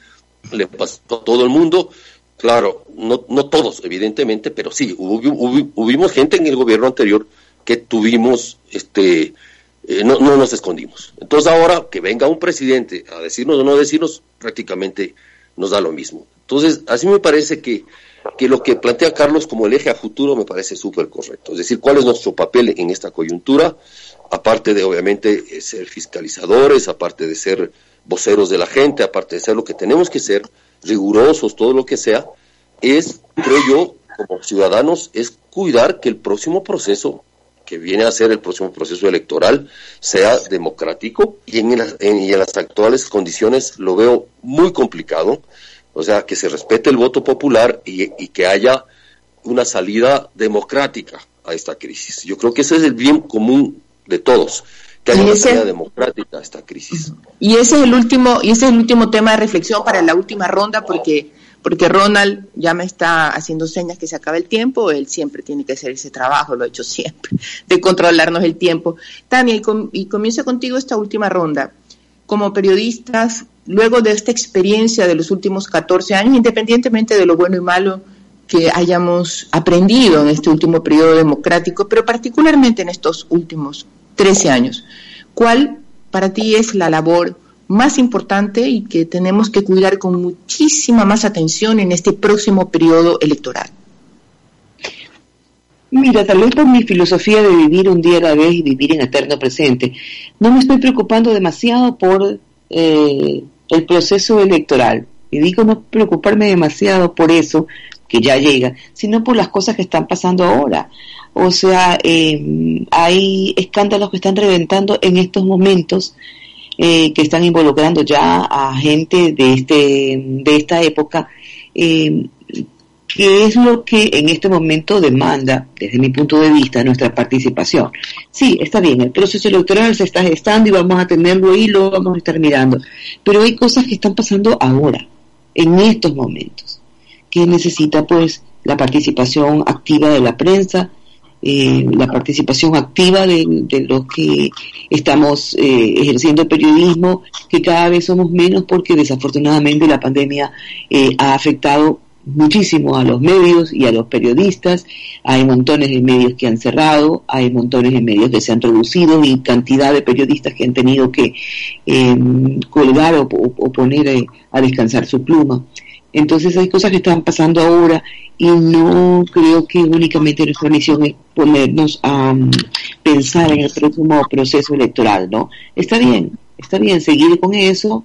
le pasó a todo el mundo. Claro, no, no todos, evidentemente, pero sí, hubo, hubimos gente en el gobierno anterior que tuvimos, este, eh, no, no nos escondimos. Entonces ahora que venga un presidente a decirnos o no decirnos, prácticamente nos da lo mismo. Entonces, así me parece que que lo que plantea Carlos como el eje a futuro me parece súper correcto. Es decir, cuál es nuestro papel en esta coyuntura, aparte de obviamente eh, ser fiscalizadores, aparte de ser voceros de la gente, aparte de ser lo que tenemos que ser, rigurosos, todo lo que sea, es, creo yo, como ciudadanos, es cuidar que el próximo proceso que viene a ser el próximo proceso electoral sea democrático. Y en, y en las actuales condiciones lo veo muy complicado o sea, que se respete el voto popular y, que haya una salida democrática a esta crisis. Yo creo que ese es el bien común de todos, que haya una salida democrática a esta crisis. Y ese es el último, y ese es el último tema de reflexión para la última ronda, porque porque Ronald ya me está haciendo señas que se acaba el tiempo, él siempre tiene que hacer ese trabajo, lo ha hecho siempre, de controlarnos el tiempo. Tania, y, y comienzo contigo esta última ronda. Como periodistas, luego de esta experiencia de los últimos 14 años, independientemente de lo bueno y malo que hayamos aprendido en este último periodo democrático, pero particularmente en estos últimos 13 años, ¿cuál para ti es la labor más importante y que tenemos que cuidar con muchísima más atención en este próximo periodo electoral? Mira, tal vez por mi filosofía de vivir un día a la vez y vivir en eterno presente, no me estoy preocupando demasiado por eh, el proceso electoral. Y digo no preocuparme demasiado por eso, que ya llega, sino por las cosas que están pasando ahora. O sea, eh, hay escándalos que están reventando en estos momentos eh, que están involucrando ya a gente de este de esta época. Eh, ¿Qué es lo que en este momento demanda, desde mi punto de vista, nuestra participación? Sí, está bien, el proceso electoral se está gestando y vamos a tenerlo y lo vamos a estar mirando, pero hay cosas que están pasando ahora, en estos momentos, que necesita pues la participación activa de la prensa, eh, la participación activa de, los que estamos eh, ejerciendo periodismo, que cada vez somos menos porque desafortunadamente la pandemia eh, ha afectado muchísimo a los medios y a los periodistas. Hay montones de medios que han cerrado, hay montones de medios que se han reducido y cantidad de periodistas que han tenido que em, colgar o, poner eh, a descansar su pluma. Entonces hay cosas que están pasando ahora y no creo que únicamente nuestra misión es ponernos a mm, pensar en el próximo proceso electoral, ¿no? Está bien, está bien seguir con eso,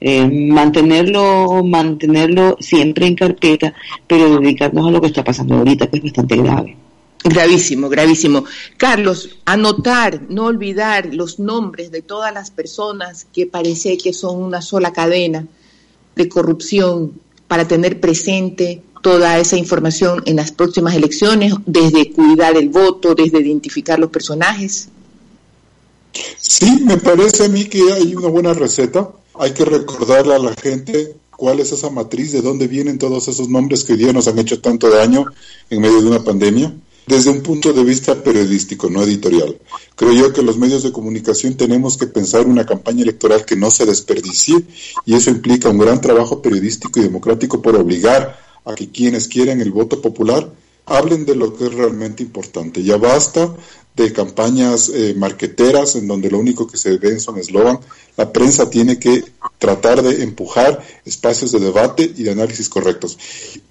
eh, mantenerlo, mantenerlo siempre en carpeta, pero dedicarnos a lo que está pasando ahorita, que es bastante grave. Gravísimo, gravísimo. Carlos, anotar, no olvidar los nombres de todas las personas que parece que son una sola cadena de corrupción para tener presente toda esa información en las próximas elecciones, desde cuidar el voto, desde identificar los personajes. Sí, me parece a mí que hay una buena receta hay que recordarle a la gente cuál es esa matriz, de dónde vienen todos esos nombres que hoy día nos han hecho tanto daño en medio de una pandemia, desde un punto de vista periodístico, no editorial. Creo yo que los medios de comunicación tenemos que pensar una campaña electoral que no se desperdicie y eso implica un gran trabajo periodístico y democrático por obligar a que quienes quieran el voto popular hablen de lo que es realmente importante. Ya basta de campañas eh, marqueteras en donde lo único que se ven son eslogan. La prensa tiene que tratar de empujar espacios de debate y de análisis correctos.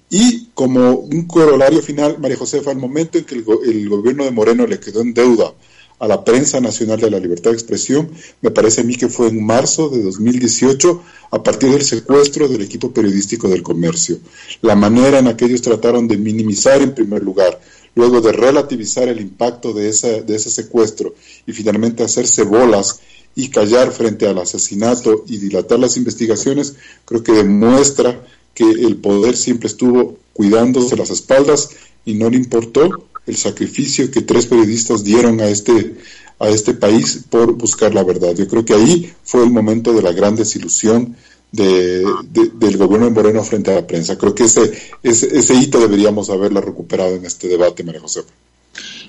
Y como un corolario final, María Josefa, al momento en que el, el gobierno de Moreno le quedó en deuda a la prensa nacional de la libertad de expresión, me parece a mí que fue en marzo de 2018, a partir del secuestro del equipo periodístico del comercio. La manera en la que ellos trataron de minimizar en primer lugar luego de relativizar el impacto de, de ese secuestro y finalmente hacerse bolas y callar frente al asesinato y dilatar las investigaciones, creo que demuestra que el poder siempre estuvo cuidándose las espaldas y no le importó el sacrificio que tres periodistas dieron a este, a este país por buscar la verdad. Yo creo que ahí fue el momento de la gran desilusión de, del gobierno de Moreno frente a la prensa. Creo que ese, ese, ese hito deberíamos haberlo recuperado en este debate, María José.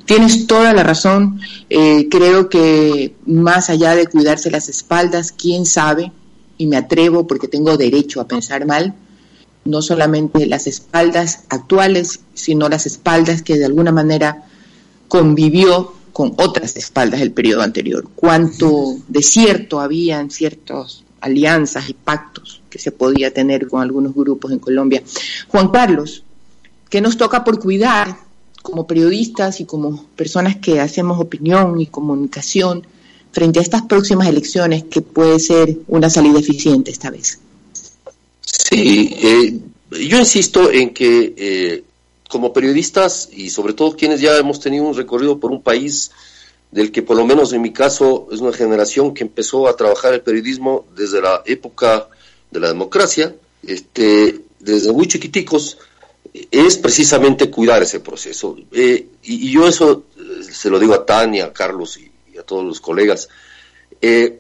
Tienes toda la razón. Eh, creo que más allá de cuidarse las espaldas, quién sabe, y me atrevo porque tengo derecho a pensar mal, no solamente las espaldas actuales, sino las espaldas que de alguna manera convivió con otras espaldas del periodo anterior. Cuánto desierto había en ciertos alianzas y pactos que se podía tener con algunos grupos en Colombia. Juan Carlos, ¿qué nos toca por cuidar como periodistas y como personas que hacemos opinión y comunicación frente a estas próximas elecciones que puede ser una salida eficiente esta vez? Sí, eh, yo insisto en que eh, como periodistas y sobre todo quienes ya hemos tenido un recorrido por un país del que por lo menos en mi caso es una generación que empezó a trabajar el periodismo desde la época de la democracia, este, desde muy chiquiticos, es precisamente cuidar ese proceso. Eh, y, yo eso eh, se lo digo a Tania, a Carlos y, a todos los colegas. Eh,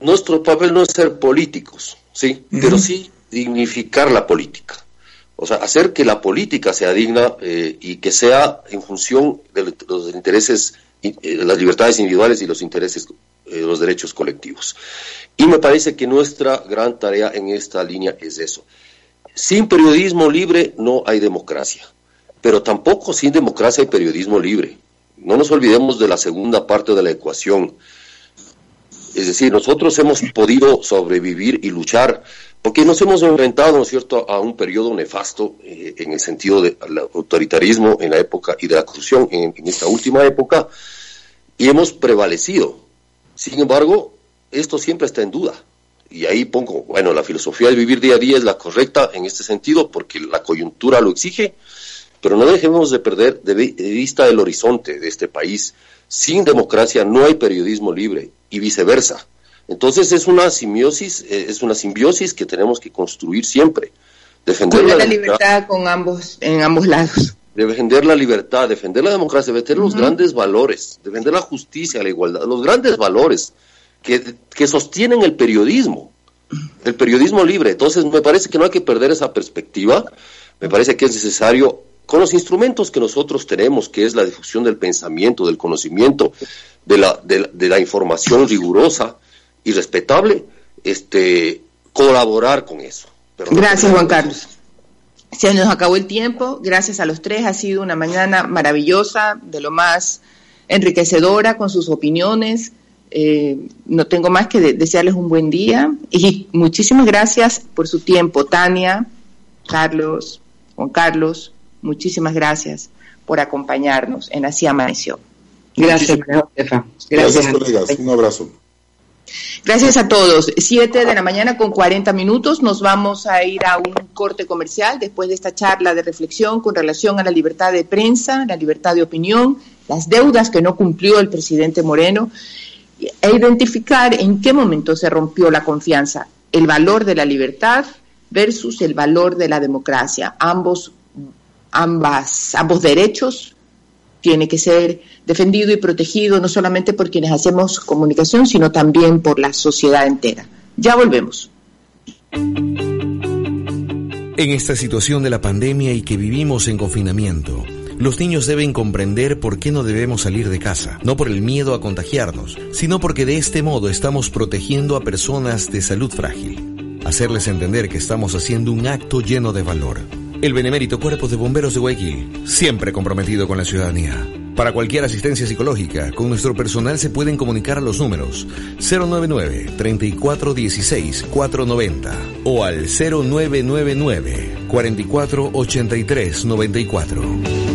nuestro papel no es ser políticos, ¿sí? Pero sí dignificar la política. O sea, hacer que la política sea digna y que sea en función de los intereses eh, las libertades individuales y los intereses, eh, los derechos colectivos. Y me parece que nuestra gran tarea en esta línea es eso. Sin periodismo libre no hay democracia, pero tampoco sin democracia hay periodismo libre. No nos olvidemos de la segunda parte de la ecuación. Es decir, nosotros hemos podido sobrevivir y luchar porque nos hemos enfrentado, ¿no es cierto?, a un periodo nefasto eh, en el sentido del autoritarismo en la época y de la corrupción en, esta última época y hemos prevalecido. Sin embargo, esto siempre está en duda. y ahí pongo, bueno, la filosofía de vivir día a día es la correcta en este sentido porque la coyuntura lo exige, pero no dejemos de perder de vista el horizonte de este país. Sin democracia no hay periodismo libre y viceversa. Entonces es una simbiosis, eh, es una simbiosis que tenemos que construir siempre. Defender la, libertad con ambos, en ambos lados. Defender la libertad, defender la democracia, defender los grandes valores, defender la justicia, la igualdad, los grandes valores que, que sostienen el periodismo, el periodismo libre. Entonces me parece que no hay que perder esa perspectiva, me parece que es necesario con los instrumentos que nosotros tenemos, que es la difusión del pensamiento, del conocimiento, de la, de la información rigurosa, y respetable, este, colaborar con eso. Gracias, Juan Carlos. Se nos acabó el tiempo. Gracias a los tres. Ha sido una mañana maravillosa, de lo más enriquecedora con sus opiniones. Eh, no tengo más que desearles un buen día y muchísimas gracias por su tiempo, Tania, Carlos, Juan Carlos. Muchísimas gracias por acompañarnos en Así Amaneció. Gracias, Gracias, gracias colegas. Un abrazo. Gracias a todos. Siete de la mañana con 40 minutos. Nos vamos a ir a un corte comercial después de esta charla de reflexión con relación a la libertad de prensa, la libertad de opinión, las deudas que no cumplió el presidente Moreno e identificar en qué momento se rompió la confianza, el valor de la libertad versus el valor de la democracia. Ambos, ambas, ambos derechos tienen que ser defendido y protegido no solamente por quienes hacemos comunicación, sino también por la sociedad entera. Ya volvemos. En esta situación de la pandemia y que vivimos en confinamiento, los niños deben comprender por qué no debemos salir de casa, no por el miedo a contagiarnos, sino porque de este modo estamos protegiendo a personas de salud frágil. Hacerles entender que estamos haciendo un acto lleno de valor. El Benemérito Cuerpo de Bomberos de Guayaquil, siempre comprometido con la ciudadanía. Para cualquier asistencia psicológica, con nuestro personal se pueden comunicar a los números 099-3416-490 o al 0999-448394.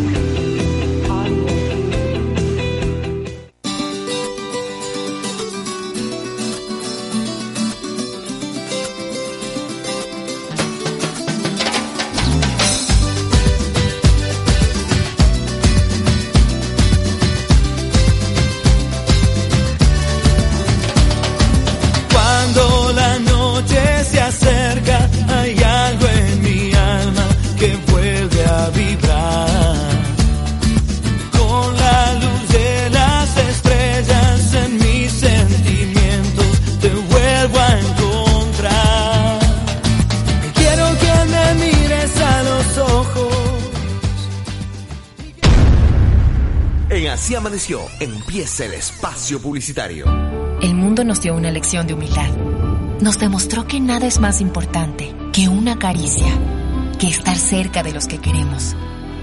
Empieza el espacio publicitario. El mundo nos dio una lección de humildad. Nos demostró que nada es más importante que una caricia, que estar cerca de los que queremos,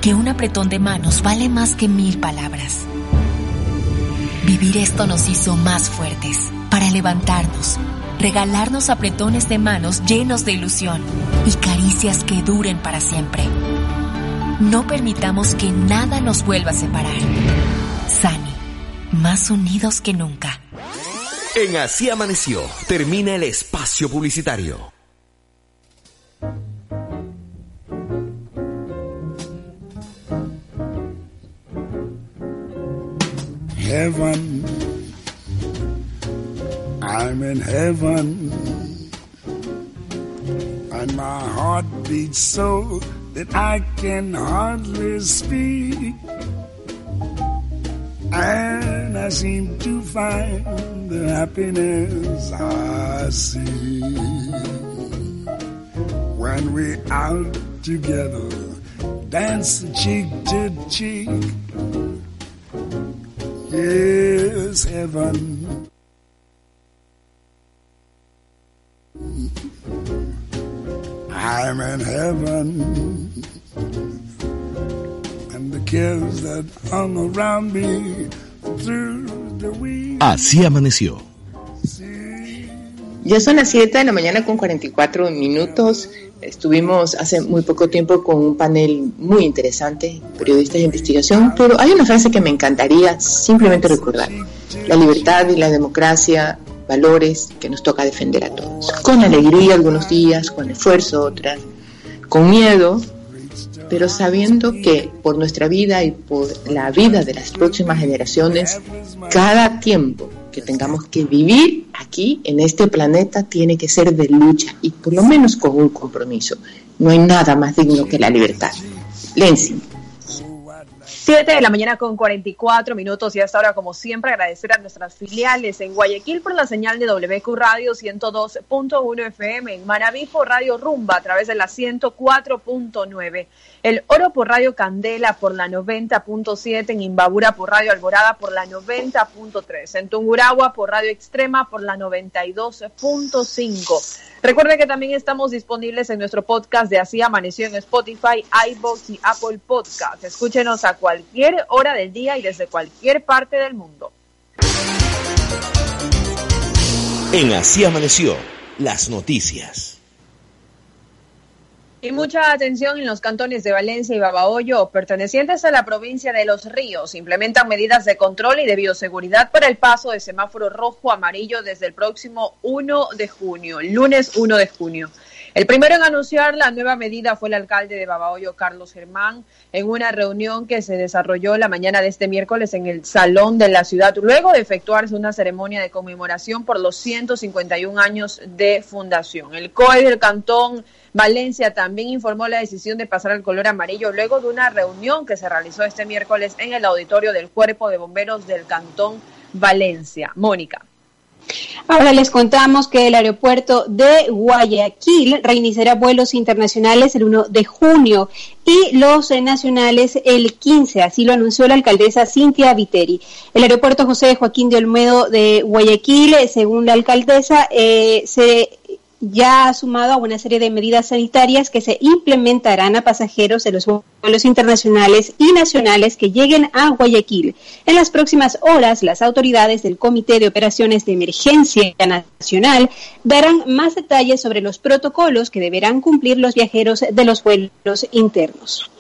que un apretón de manos vale más que mil palabras. Vivir esto nos hizo más fuertes para levantarnos, regalarnos apretones de manos llenos de ilusión y caricias que duren para siempre. No permitamos que nada nos vuelva a separar. Sani más unidos que nunca. En Así Amaneció, termina el espacio publicitario. Heaven, I'm in heaven, and my heart beats so that I can hardly speak. And I seem to find the happiness I see when we're out together, dance cheek to cheek. Yes, heaven. I'm in heaven Así amaneció. Ya son las 7 de la mañana con 44 minutos. Estuvimos hace muy poco tiempo con un panel muy interesante, periodistas de investigación, pero hay una frase que me encantaría simplemente recordar. La libertad y la democracia valores que nos toca defender a todos. Con alegría algunos días, con esfuerzo otras, con miedo, pero sabiendo que por nuestra vida y por la vida de las próximas generaciones, cada tiempo que tengamos que vivir aquí en este planeta tiene que ser de lucha y por lo menos con un compromiso. No hay nada más digno que la libertad. Lenzi. 7 de la mañana con 44 minutos y hasta ahora, como siempre, agradecer a nuestras filiales en Guayaquil por la señal de WQ Radio 102.1 FM, en Maraví por Radio Rumba a través de la 104.9, el Oro por Radio Candela por la 90.7, en Imbabura por Radio Alborada por la 90.3, en Tunguragua por Radio Extrema por la 92.5. Recuerde que también estamos disponibles en nuestro podcast de Así Amaneció en Spotify, iBox y Apple Podcast. Escúchenos a cualquier hora del día y desde cualquier parte del mundo. En Así Amaneció, las noticias. Y mucha atención en los cantones de Valencia y Babahoyo, pertenecientes a la provincia de Los Ríos, implementan medidas de control y de bioseguridad para el paso de semáforo rojo amarillo desde el próximo 1 de junio, lunes 1 de junio. El primero en anunciar la nueva medida fue el alcalde de Babahoyo, Carlos Germán, en una reunión que se desarrolló la mañana de este miércoles en el Salón de la Ciudad, luego de efectuarse una ceremonia de conmemoración por los 151 años de fundación. El COE del Cantón Valencia también informó la decisión de pasar al color amarillo luego de una reunión que se realizó este miércoles en el auditorio del Cuerpo de Bomberos del Cantón Valencia. Mónica. Ahora les contamos que el aeropuerto de Guayaquil reiniciará vuelos internacionales el 1 de junio y los nacionales el 15, así lo anunció la alcaldesa Cintia Viteri. El aeropuerto José Joaquín de Olmedo de Guayaquil, según la alcaldesa, eh, se ya ha sumado a una serie de medidas sanitarias que se implementarán a pasajeros de los vuelos internacionales y nacionales que lleguen a Guayaquil. En las próximas horas, las autoridades del Comité de Operaciones de Emergencia Nacional darán más detalles sobre los protocolos que deberán cumplir los viajeros de los vuelos internos.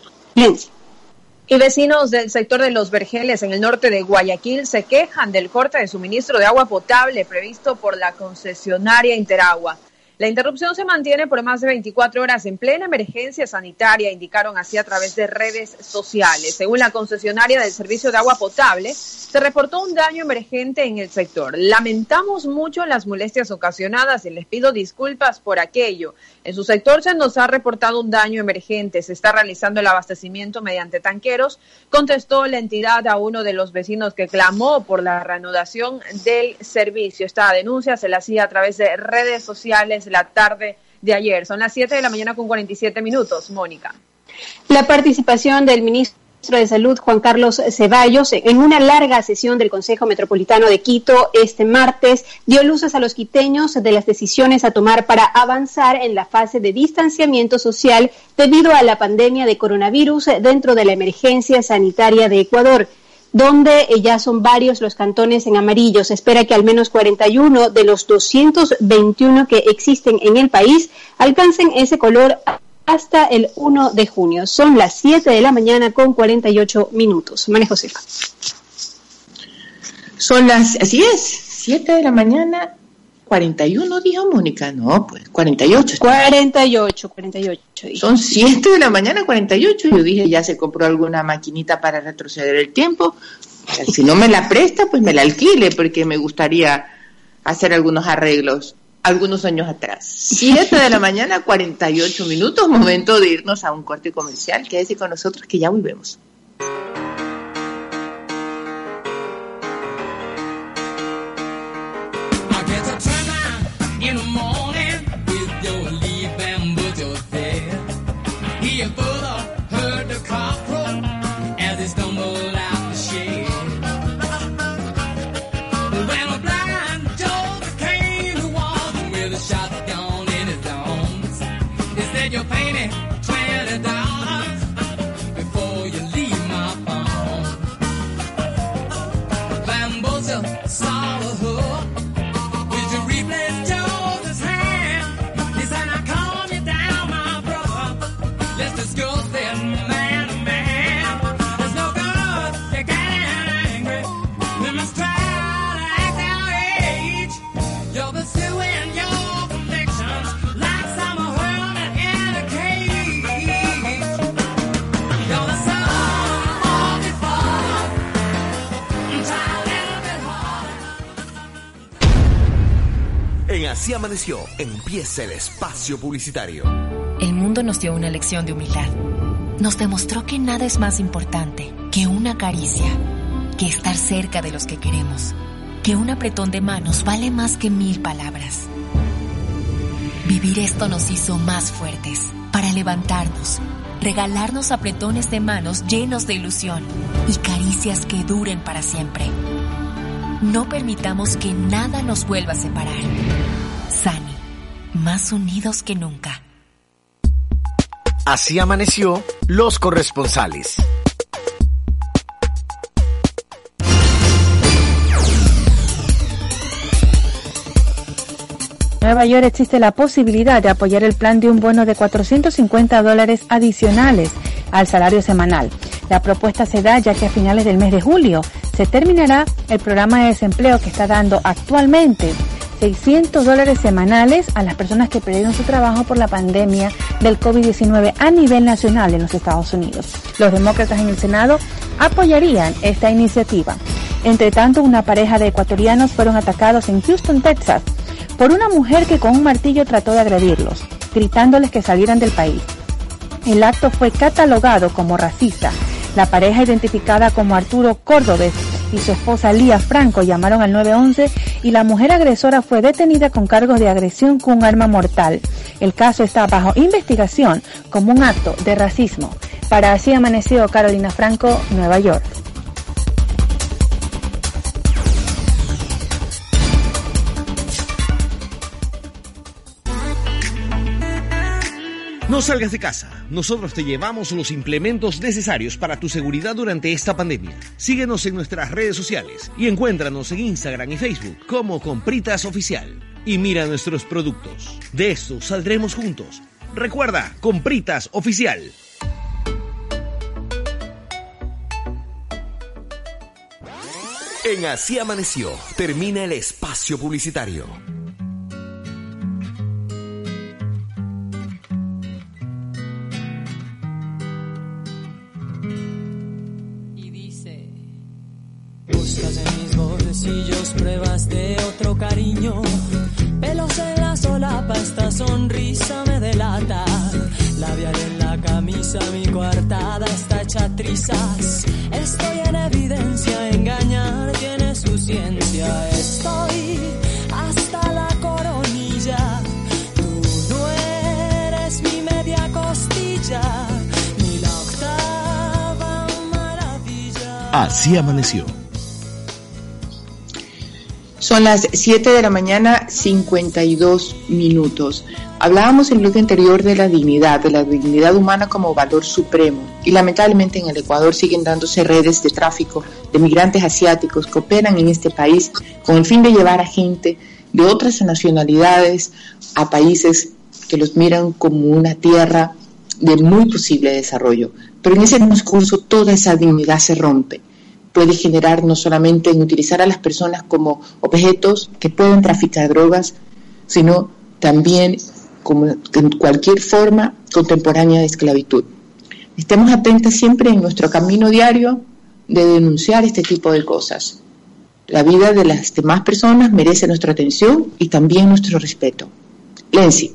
Y vecinos del sector de Los Vergeles en el norte de Guayaquil se quejan del corte de suministro de agua potable previsto por la concesionaria Interagua. La interrupción se mantiene por más de 24 horas en plena emergencia sanitaria, indicaron así a través de redes sociales. Según la concesionaria del servicio de agua potable, se reportó un daño emergente en el sector. Lamentamos mucho las molestias ocasionadas y les pido disculpas por aquello. En su sector se nos ha reportado un daño emergente. Se está realizando el abastecimiento mediante tanqueros, contestó la entidad a uno de los vecinos que clamó por la reanudación del servicio. Esta denuncia se la hacía a través de redes sociales la tarde de ayer. Son las 7 de la mañana con 47 minutos. Mónica. La participación del ministro de Salud, Juan Carlos Ceballos, en una larga sesión del Consejo Metropolitano de Quito este martes, dio luces a los quiteños de las decisiones a tomar para avanzar en la fase de distanciamiento social debido a la pandemia de coronavirus dentro de la emergencia sanitaria de Ecuador donde ya son varios los cantones en amarillo. Se espera que al menos 41 de los 221 que existen en el país alcancen ese color hasta el 1 de junio. Son las 7 de la mañana con 48 minutos. Manejo Josefa. Son las, así es, 7 de la mañana 41 dijo Mónica, no, pues 48. 48, 48. Son 7 de la mañana, 48. Yo dije, ya se compró alguna maquinita para retroceder el tiempo. Si no me la presta, pues me la alquile, porque me gustaría hacer algunos arreglos algunos años atrás. 7 de la mañana, 48 minutos, momento de irnos a un corte comercial. Quédese con nosotros que ya volvemos. Así Amaneció, empieza el espacio publicitario. El mundo nos dio una lección de humildad. Nos demostró que nada es más importante que una caricia, que estar cerca de los que queremos, que un apretón de manos vale más que mil palabras. Vivir esto nos hizo más fuertes para levantarnos, regalarnos apretones de manos llenos de ilusión y caricias que duren para siempre. No permitamos que nada nos vuelva a separar. Más unidos que nunca. Así amaneció los corresponsales. En Nueva York existe la posibilidad de apoyar el plan de un bono de 450 dólares adicionales al salario semanal. La propuesta se da ya que a finales del mes de julio se terminará el programa de desempleo que está dando actualmente 600 dólares semanales a las personas que perdieron su trabajo por la pandemia del COVID-19 a nivel nacional en los Estados Unidos. Los demócratas en el Senado apoyarían esta iniciativa. Entre tanto, una pareja de ecuatorianos fueron atacados en Houston, Texas, por una mujer que con un martillo trató de agredirlos, gritándoles que salieran del país. El acto fue catalogado como racista. La pareja identificada como Arturo Córdobes y su esposa Lía Franco llamaron al 911 y la mujer agresora fue detenida con cargos de agresión con un arma mortal. El caso está bajo investigación como un acto de racismo. Para así amaneció Carolina Franco, Nueva York. No salgas de casa. Nosotros te llevamos los implementos necesarios para tu seguridad durante esta pandemia. Síguenos en nuestras redes sociales y encuéntranos en Instagram y Facebook como Compritas Oficial. Y mira nuestros productos. De esto saldremos juntos. Recuerda, Compritas Oficial. En Así Amaneció, termina el espacio publicitario. Mis bolsillos pruebas de otro cariño. Pelos en la solapa, esta sonrisa me delata. Labial en la camisa, mi coartada está hecha trizas. Estoy en evidencia, engañar tiene su ciencia. Estoy hasta la coronilla. Tú no eres mi media costilla, ni la octava maravilla. Así amaneció. Son las 7 de la mañana, 52 minutos. Hablábamos en el bloque anterior de la dignidad, de la dignidad humana como valor supremo. Y lamentablemente en el Ecuador siguen dándose redes de tráfico de migrantes asiáticos que operan en este país con el fin de llevar a gente de otras nacionalidades a países que los miran como una tierra de muy posible desarrollo. Pero en ese transcurso toda esa dignidad se rompe puede generar no solamente en utilizar a las personas como objetos que pueden traficar drogas, sino también como en cualquier forma contemporánea de esclavitud. Estemos atentos siempre en nuestro camino diario de denunciar este tipo de cosas. La vida de las demás personas merece nuestra atención y también nuestro respeto. Lenzi.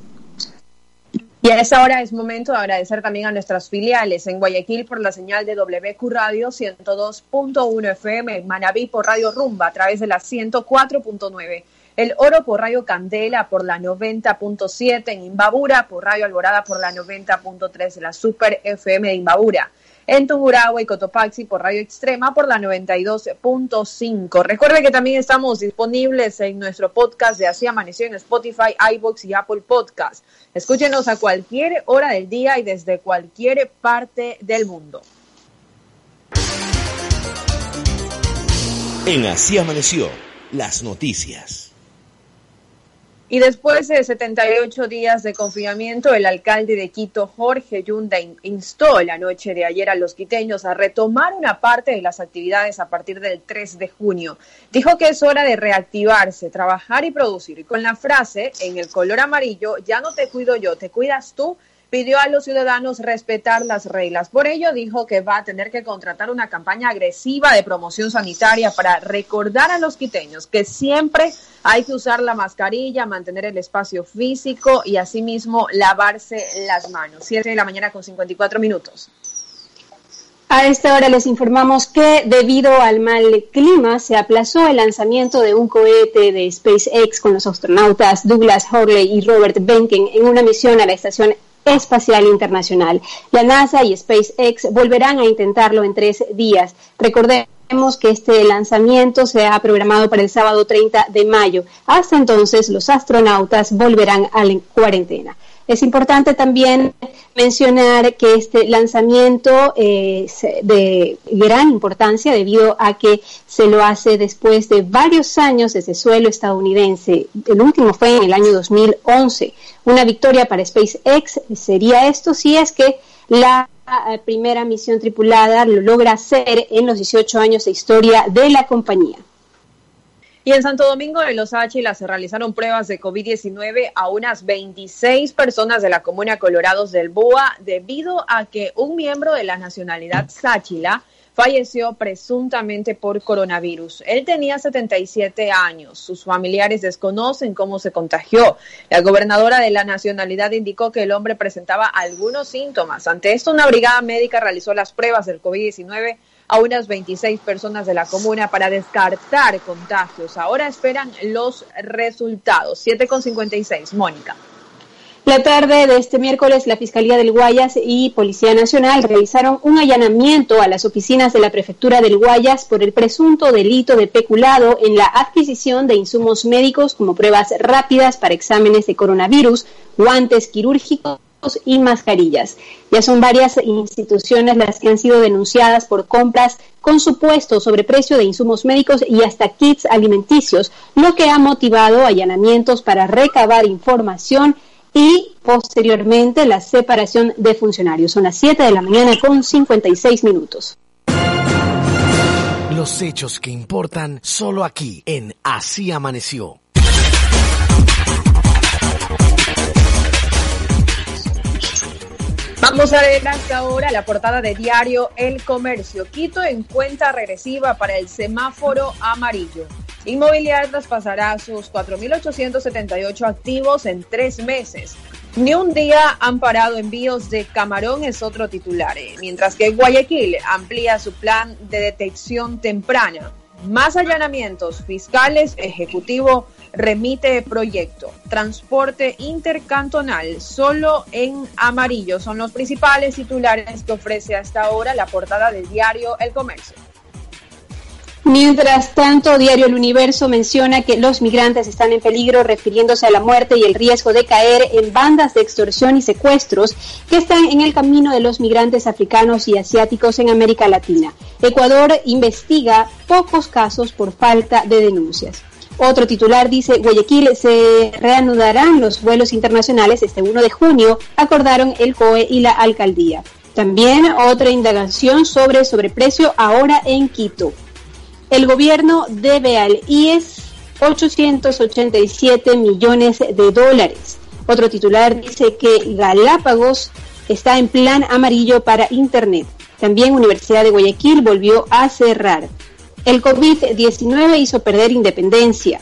Y a esa hora es momento de agradecer también a nuestras filiales. En Guayaquil por la señal de WQ Radio 102.1 FM, Manabí por Radio Rumba a través de la 104.9, El Oro por Radio Candela por la 90.7, en Imbabura por Radio Alborada por la 90.3, la Super FM de Imbabura en Tungurahua y Cotopaxi por Radio Extrema por la 92.5. Recuerde que también estamos disponibles en nuestro podcast de Así Amaneció en Spotify, iBox y Apple Podcast. Escúchenos a cualquier hora del día y desde cualquier parte del mundo. En Así Amaneció, las noticias. Y después de 78 días de confinamiento, el alcalde de Quito, Jorge Yunda, instó la noche de ayer a los quiteños a retomar una parte de las actividades a partir del 3 de junio. Dijo que es hora de reactivarse, trabajar y producir. Y con la frase, en el color amarillo, ya no te cuido yo, te cuidas tú, pidió a los ciudadanos respetar las reglas. Por ello dijo que va a tener que contratar una campaña agresiva de promoción sanitaria para recordar a los quiteños que siempre hay que usar la mascarilla, mantener el espacio físico y asimismo lavarse las manos. Siete de la mañana con 54 minutos. A esta hora les informamos que debido al mal clima se aplazó el lanzamiento de un cohete de SpaceX con los astronautas Douglas Hurley y Robert Benken en una misión a la Estación Espacial Internacional. La NASA y SpaceX volverán a intentarlo en tres días. Recordemos que este lanzamiento se ha programado para el sábado 30 de mayo. Hasta entonces, los astronautas volverán a la cuarentena. Es importante también mencionar que este lanzamiento es de gran importancia debido a que se lo hace después de varios años desde suelo estadounidense. El último fue en el año 2011. Una victoria para SpaceX sería esto si es que la eh, primera misión tripulada lo logra hacer en los 18 años de historia de la compañía. Y en Santo Domingo de Los Áchilas se realizaron pruebas de COVID-19 a unas 26 personas de la comuna Colorados del Boa debido a que un miembro de la nacionalidad Sáchila falleció presuntamente por coronavirus. Él tenía 77 años. Sus familiares desconocen cómo se contagió. La gobernadora de la nacionalidad indicó que el hombre presentaba algunos síntomas. Ante esto, una brigada médica realizó las pruebas del COVID-19 a unas 26 personas de la comuna para descartar contagios. Ahora esperan los resultados. 7,56. Mónica. La tarde de este miércoles, la Fiscalía del Guayas y Policía Nacional realizaron un allanamiento a las oficinas de la Prefectura del Guayas por el presunto delito de peculado en la adquisición de insumos médicos como pruebas rápidas para exámenes de coronavirus, guantes quirúrgicos y mascarillas. Ya son varias instituciones las que han sido denunciadas por compras con supuesto sobreprecio de insumos médicos y hasta kits alimenticios, lo que ha motivado allanamientos para recabar información y posteriormente la separación de funcionarios. Son las 7 de la mañana con 56 minutos. Los hechos que importan solo aquí en Así Amaneció. Vamos a ver hasta ahora la portada de diario El Comercio. Quito en cuenta regresiva para el semáforo amarillo. Inmobiliaria traspasará sus 4.878 activos en tres meses. Ni un día han parado envíos de camarón es otro titular, eh. mientras que Guayaquil amplía su plan de detección temprana. Más allanamientos fiscales, Ejecutivo remite proyecto. Transporte intercantonal, solo en amarillo. Son los principales titulares que ofrece hasta ahora la portada del diario El Comercio. Mientras tanto, Diario El Universo menciona que los migrantes están en peligro refiriéndose a la muerte y el riesgo de caer en bandas de extorsión y secuestros que están en el camino de los migrantes africanos y asiáticos en América Latina. Ecuador investiga pocos casos por falta de denuncias. Otro titular dice, Guayaquil se reanudarán los vuelos internacionales este 1 de junio, acordaron el COE y la alcaldía. También otra indagación sobre sobreprecio ahora en Quito. El gobierno debe al IES 887 millones de dólares. Otro titular dice que Galápagos está en plan amarillo para Internet. También Universidad de Guayaquil volvió a cerrar. El COVID-19 hizo perder independencia.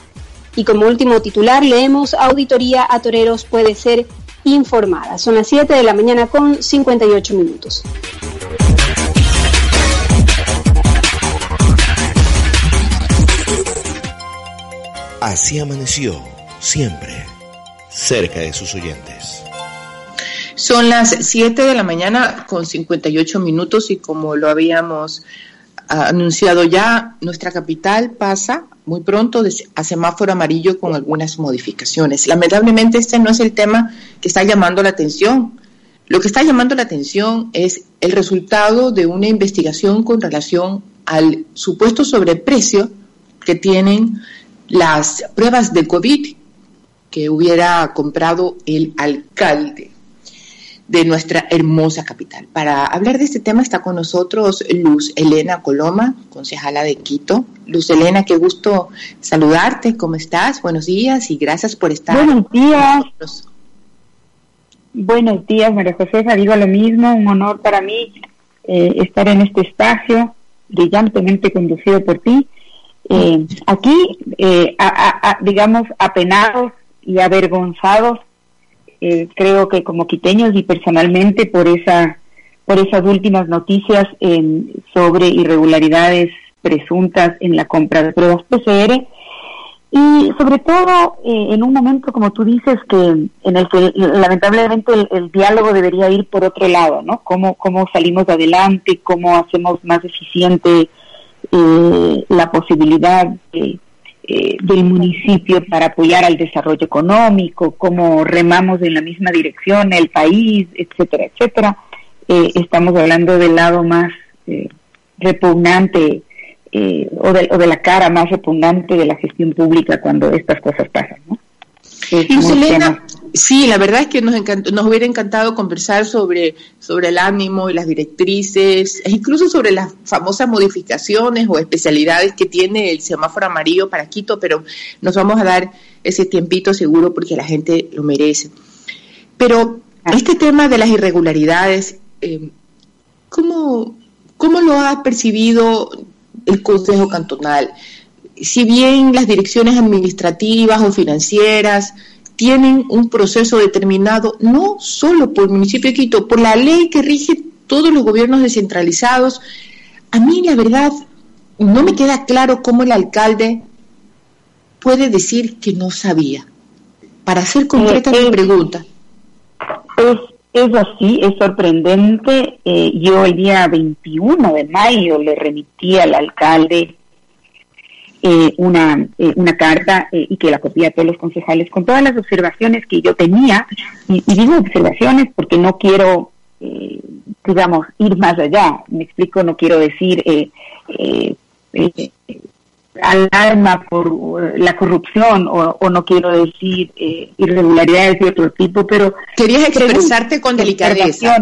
Y como último titular leemos Auditoría a Toreros puede ser informada. Son las 7 de la mañana con 58 minutos. Así amaneció, siempre, cerca de sus oyentes. Son las 7 de la mañana con 58 minutos y como lo habíamos anunciado ya, nuestra capital pasa muy pronto a semáforo amarillo con algunas modificaciones. Lamentablemente este no es el tema que está llamando la atención. Lo que está llamando la atención es el resultado de una investigación con relación al supuesto sobreprecio que tienen las pruebas de COVID que hubiera comprado el alcalde de nuestra hermosa capital. Para hablar de este tema está con nosotros Luz Elena Coloma, concejala de Quito. Luz Elena, qué gusto saludarte. ¿Cómo estás? Buenos días y gracias por estar. Buenos días. Buenos días, María Josefa. Digo lo mismo, un honor para mí eh, estar en este espacio brillantemente conducido por ti. Eh, aquí, eh, digamos, apenados y avergonzados, creo que como quiteños y personalmente por esa por esas últimas noticias sobre irregularidades presuntas en la compra de pruebas PCR y sobre todo eh, en un momento, como tú dices, que en el que lamentablemente el, diálogo debería ir por otro lado, ¿no? Cómo, cómo salimos adelante, cómo hacemos más eficiente eh, la posibilidad eh, del municipio para apoyar al desarrollo económico, cómo remamos en la misma dirección el país, etcétera, etcétera. estamos hablando del lado más repugnante eh, o, de, o, de, la cara más repugnante de la gestión pública cuando estas cosas pasan. ¿no? Sí, la verdad es que nos, nos hubiera encantado conversar sobre, sobre el ánimo y las directrices, e incluso sobre las famosas modificaciones o especialidades que tiene el semáforo amarillo para Quito, pero nos vamos a dar ese tiempito seguro porque la gente lo merece. Pero este tema de las irregularidades, eh, ¿cómo, ¿cómo lo ha percibido el Consejo Cantonal. Si bien las direcciones administrativas o financieras tienen un proceso determinado, no solo por el municipio de Quito, por la ley que rige todos los gobiernos descentralizados, a mí la verdad no me queda claro cómo el alcalde puede decir que no sabía. Para hacer concreta mi pregunta. Es, es así, es sorprendente. Eh, yo el día 21 de mayo le remití al alcalde eh, una, eh, una carta y que la copié a todos los concejales con todas las observaciones que yo tenía. Y, digo observaciones porque no quiero, digamos, ir más allá. Me explico, no quiero decir alarma por la corrupción o, no quiero decir eh, irregularidades de otro tipo, pero... Querías expresarte con delicadeza.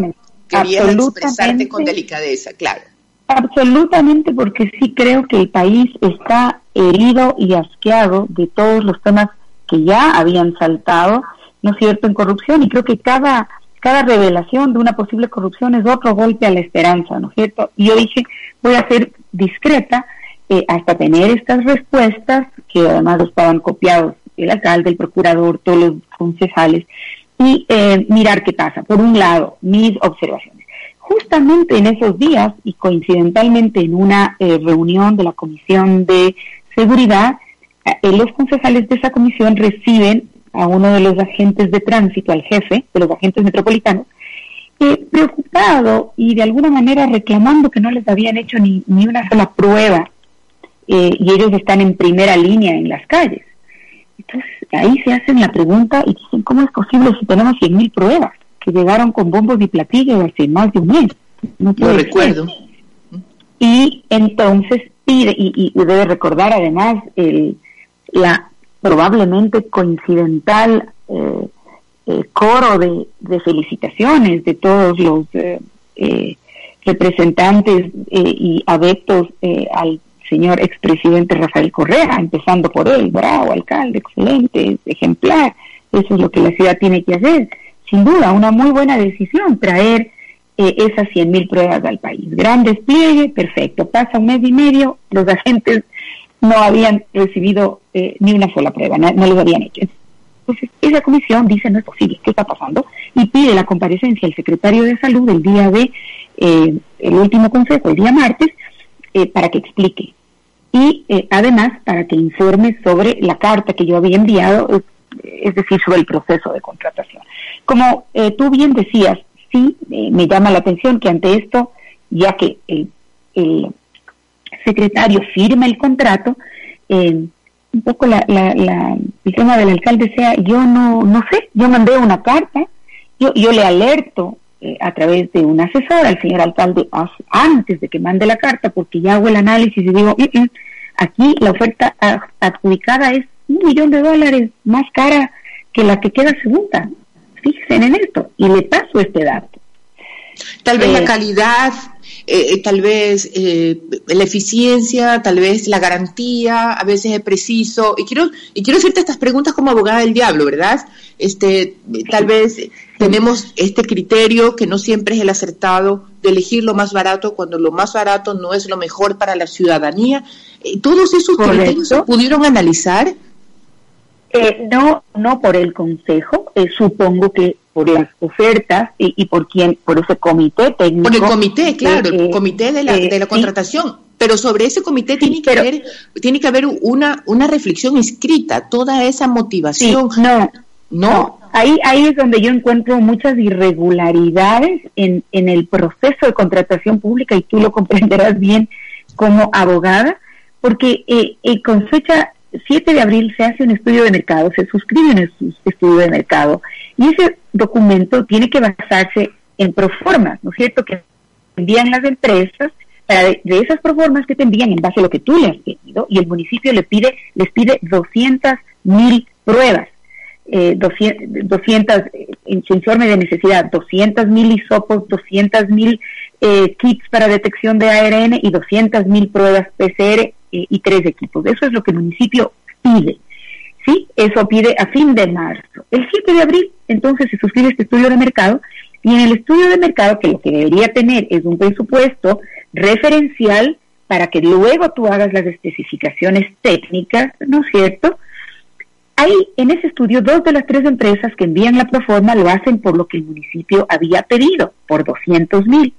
Querías expresarte con delicadeza, claro. Absolutamente, porque sí creo que el país está herido y asqueado de todos los temas que ya habían saltado, ¿no es cierto?, en corrupción, y creo que cada, cada revelación de una posible corrupción es otro golpe a la esperanza, ¿no es cierto? Y yo dije, voy a ser discreta, eh, hasta tener estas respuestas, que además estaban copiados el alcalde, el procurador, todos los concejales, y eh, mirar qué pasa. Por un lado, mis observaciones. Justamente en esos días y coincidentalmente en una eh, reunión de la Comisión de Seguridad, los concejales de esa comisión reciben a uno de los agentes de tránsito, al jefe de los agentes metropolitanos, preocupado y de alguna manera reclamando que no les habían hecho ni, ni una sola prueba eh, y ellos están en primera línea en las calles. Entonces ahí se hacen la pregunta y dicen, ¿cómo es posible si tenemos 100.000 pruebas que llegaron con bombos y platillos hace más de un mes? No recuerdo. Y entonces pide, y, debe recordar además el, la probablemente coincidental eh, eh, coro de, de, felicitaciones de todos los representantes y adeptos al señor expresidente Rafael Correa, empezando por él, bravo, alcalde, excelente, ejemplar, eso es lo que la ciudad tiene que hacer. Sin duda, una muy buena decisión traer eh, esas 100.000 pruebas al país. Gran despliegue, perfecto. Pasa un mes y medio, los agentes no habían recibido eh, ni una sola prueba, no, no los habían hecho. Entonces, esa comisión dice, no es posible, ¿qué está pasando? Y pide la comparecencia del secretario de Salud el día de, eh, el último consejo, el día martes, eh, para que explique. Y además para que informe sobre la carta que yo había enviado, es, decir, sobre el proceso de contratación. Como tú bien decías, sí me llama la atención que ante esto, ya que el, secretario firma el contrato, un poco la, la, el tema del alcalde sea, yo no, no sé, yo mandé una carta, yo, yo le alerto eh, a través de un asesor al señor alcalde antes de que mande la carta, porque ya hago el análisis y digo, mm, mm, aquí la oferta adjudicada es un millón de dólares más cara que la que queda segunda. Fíjense en esto y le paso este dato. Tal vez la eh, calidad, eh, eh, tal vez la eficiencia, tal vez la garantía, a veces es preciso. Y quiero, y quiero hacerte estas preguntas como abogada del diablo, ¿verdad? Este, tal vez tenemos este criterio que no siempre es el acertado de elegir lo más barato cuando lo más barato no es lo mejor para la ciudadanía. ¿Todos esos criterios se pudieron analizar? No, no por el Consejo, supongo que por las ofertas y, por quién, por ese comité técnico. Por el comité, claro, el eh, comité de la, de la eh, contratación. Pero sobre ese comité tiene que haber, tiene que haber una, una reflexión escrita, toda esa motivación. no, no, Ahí, ahí es donde yo encuentro muchas irregularidades en, en el proceso de contratación pública y tú lo comprenderás bien como abogada, porque eh, eh con fecha 7 de abril se hace un estudio de mercado, se suscribe un estudio de mercado y ese documento tiene que basarse en proformas, ¿no es cierto?, que envían las empresas para de, esas proformas que te envían en base a lo que tú le has pedido y el municipio le pide, les pide 200 mil pruebas. Eh, 200, 200 en su informe de necesidad, 200 mil hisopos, 200 mil eh, kits para detección de ARN y 200 mil pruebas PCR eh, y tres equipos. Eso es lo que el municipio pide. ¿sí? Eso pide a fin de marzo. El 7 de abril, entonces, se suscribe este estudio de mercado y en el estudio de mercado, que lo que debería tener es un presupuesto referencial para que luego tú hagas las especificaciones técnicas, ¿no es cierto? Ahí, en ese estudio, dos de las tres empresas que envían la proforma lo hacen por lo que el municipio había pedido, por 200 mil.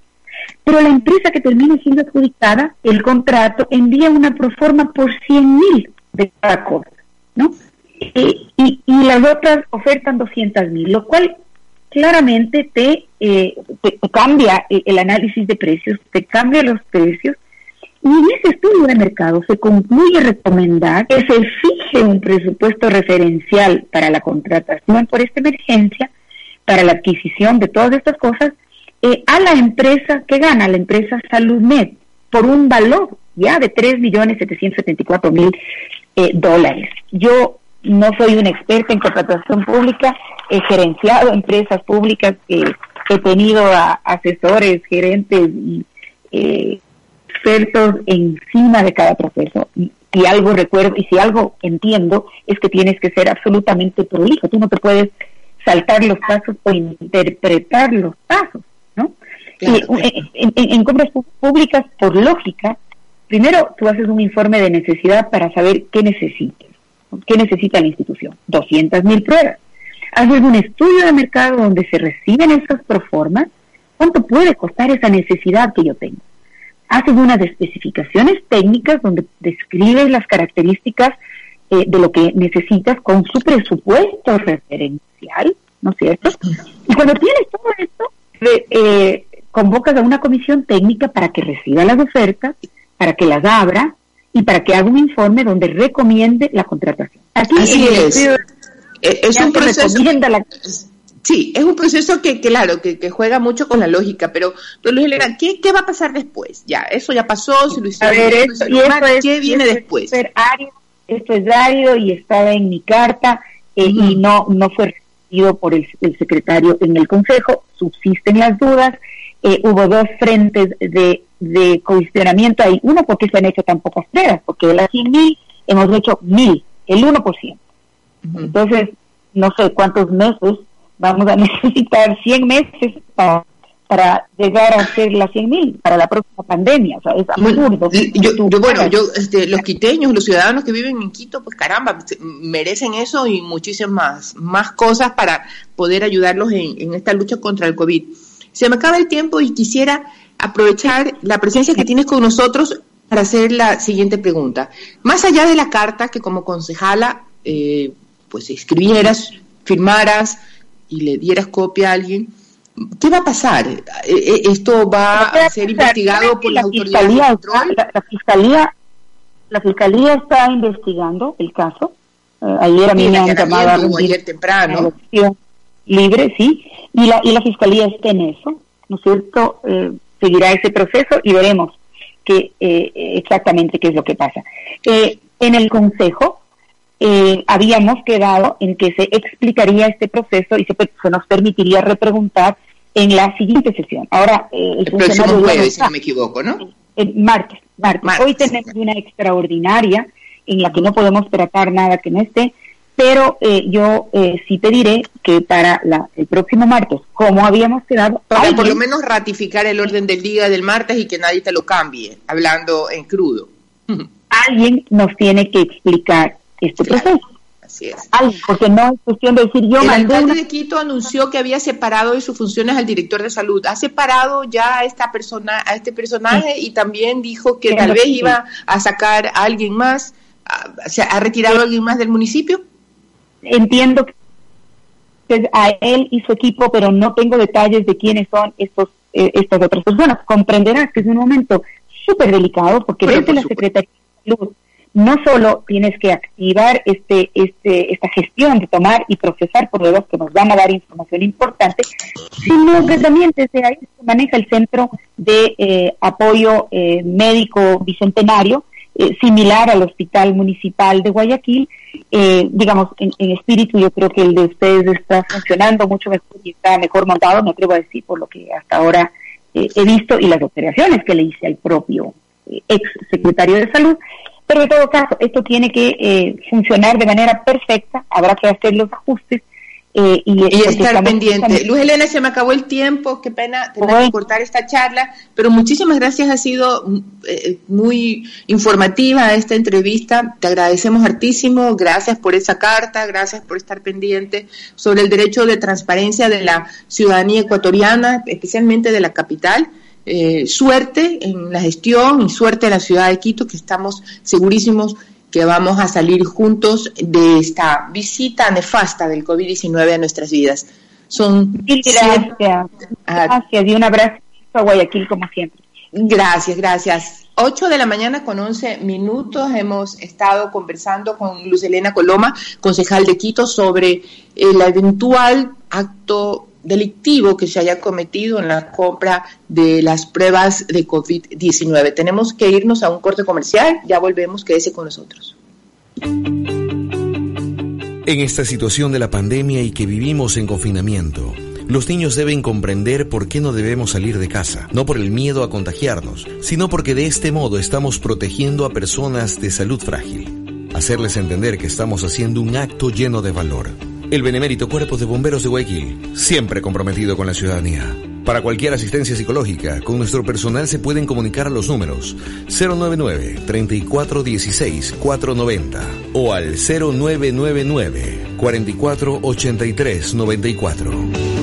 Pero la empresa que termina siendo adjudicada, el contrato, envía una proforma por 100 mil de cada cosa, ¿no? y, y, las otras ofertan 200 mil, lo cual claramente te, eh, te, cambia el análisis de precios, te cambia los precios. Y en ese estudio de mercado se concluye recomendar que se fije un presupuesto referencial para la contratación por esta emergencia, para la adquisición de todas estas cosas, eh, a la empresa que gana, la empresa SaludMed, por un valor ya de 3.774.000 eh, dólares. Yo no soy una experta en contratación pública, he gerenciado empresas públicas, que he tenido a asesores, gerentes y eh, expertos encima de cada proceso. Y, si algo recuerdo y si algo entiendo es que tienes que ser absolutamente prolijo. Tú no te puedes saltar los pasos o interpretar los pasos, ¿no? en, en compras públicas, por lógica, primero tú haces un informe de necesidad para saber qué necesitas ¿Qué necesita la institución? 200 mil pruebas. Haces un estudio de mercado donde se reciben esas proformas. ¿Cuánto puede costar esa necesidad que yo tengo? Haces unas especificaciones técnicas donde describes las características eh, de lo que necesitas con su presupuesto referencial, ¿no es cierto? Y cuando tienes todo esto, eh, convocas a una comisión técnica para que reciba las ofertas, para que las abra, y para que haga un informe donde recomiende la contratación. Así es. Eh, es un proceso. Sí, es un proceso que, claro, que, juega mucho con la lógica, pero, pero Luis Elena, ¿qué, ¿qué va a pasar después? Ya, eso ya pasó, si lo hicieron, ¿qué viene después? esto es árido y estaba en mi carta eh, y no, no fue recibido por el, el, secretario en el Consejo, subsisten las dudas, eh, hubo dos frentes de de cuestionamiento hay uno porque se han hecho tan pocas pruebas, porque de las 100 mil hemos hecho mil, el 1%. Entonces, no sé cuántos meses vamos a necesitar, 100 meses para, para llegar a hacer las 100 mil para la próxima pandemia. O sea, es absurdo. Yo, bueno, yo, este, los quiteños, los ciudadanos que viven en Quito, pues caramba, merecen eso y muchísimas más cosas para poder ayudarlos en, en esta lucha contra el COVID. Se me acaba el tiempo y quisiera aprovechar la presencia que tienes con nosotros para hacer la siguiente pregunta. Más allá de la carta que como concejala, eh, pues escribieras, firmaras y le dieras copia a alguien, ¿qué va a pasar? Eh, eh, ¿Esto va a ser investigado por la, autoridad La, fiscalía, la fiscalía está investigando el caso. ayer a mí me han llamado ayer temprano. Libre, sí, y la, y la fiscalía está en eso, ¿no es cierto? seguirá ese proceso y veremos qué, eh, exactamente qué es lo que pasa. Eh, en el Consejo eh, habíamos quedado en que se explicaría este proceso y se, nos permitiría repreguntar en la siguiente sesión. Ahora, eh, el, próximo jueves, si no me equivoco, ¿no? El martes, martes. Hoy tenemos una extraordinaria en la que no podemos tratar nada que no esté, pero eh, yo eh, sí pediré que para la, el próximo martes, como habíamos quedado... Para por lo menos ratificar el orden del día del martes y que nadie te lo cambie, hablando en crudo. Alguien nos tiene que explicar este proceso. Así es. porque no es cuestión de decir yo... El alcalde de Quito anunció que había separado de sus funciones al director de salud. Ha separado ya a esta persona, a este personaje y también dijo que tal vez iba a sacar a alguien más. ¿Se ha retirado a alguien más del municipio? Entiendo que a él y su equipo, pero no tengo detalles de quiénes son estos eh, estas otras personas. Comprenderás que es un momento súper delicado porque desde la Secretaría de Salud no solo tienes que activar este, este, esta gestión de tomar y procesar pruebas que nos van a dar información importante, sino que también desde ahí se maneja el Centro de eh, Apoyo eh, Médico Bicentenario, eh, similar al Hospital Municipal de Guayaquil. digamos, en, en, espíritu yo creo que el de ustedes está funcionando mucho mejor y está mejor montado, me atrevo a decir, por lo que hasta ahora he visto y las operaciones que le hice al propio ex secretario de Salud. Pero en todo caso, esto tiene que eh, funcionar de manera perfecta, habrá que hacer los ajustes. Eh, y, estar pendiente. Luz Elena, se me acabó el tiempo, qué pena tener que cortar esta charla, pero muchísimas gracias, ha sido eh, muy informativa esta entrevista, te agradecemos hartísimo, gracias por esa carta, gracias por estar pendiente sobre el derecho de transparencia de la ciudadanía ecuatoriana, especialmente de la capital. Eh, suerte en la gestión y suerte en la ciudad de Quito, que estamos segurísimos que vamos a salir juntos de esta visita nefasta del COVID-19 a nuestras vidas. Son gracias. gracias y un abrazo a Guayaquil como siempre. Gracias, gracias. 8 de la mañana con 11 minutos hemos estado conversando con Luz Elena Coloma, concejal de Quito, sobre el eventual acto delictivo que se haya cometido en la compra de las pruebas de COVID-19. Tenemos que irnos a un corte comercial, ya volvemos, quédese con nosotros. En esta situación de la pandemia y que vivimos en confinamiento, los niños deben comprender por qué no debemos salir de casa, no por el miedo a contagiarnos, sino porque de este modo estamos protegiendo a personas de salud frágil. Hacerles entender que estamos haciendo un acto lleno de valor el Benemérito Cuerpo de Bomberos de Guayaquil, siempre comprometido con la ciudadanía. Para cualquier asistencia psicológica, con nuestro personal se pueden comunicar a los números 099-3416-490 o al 0999-448394.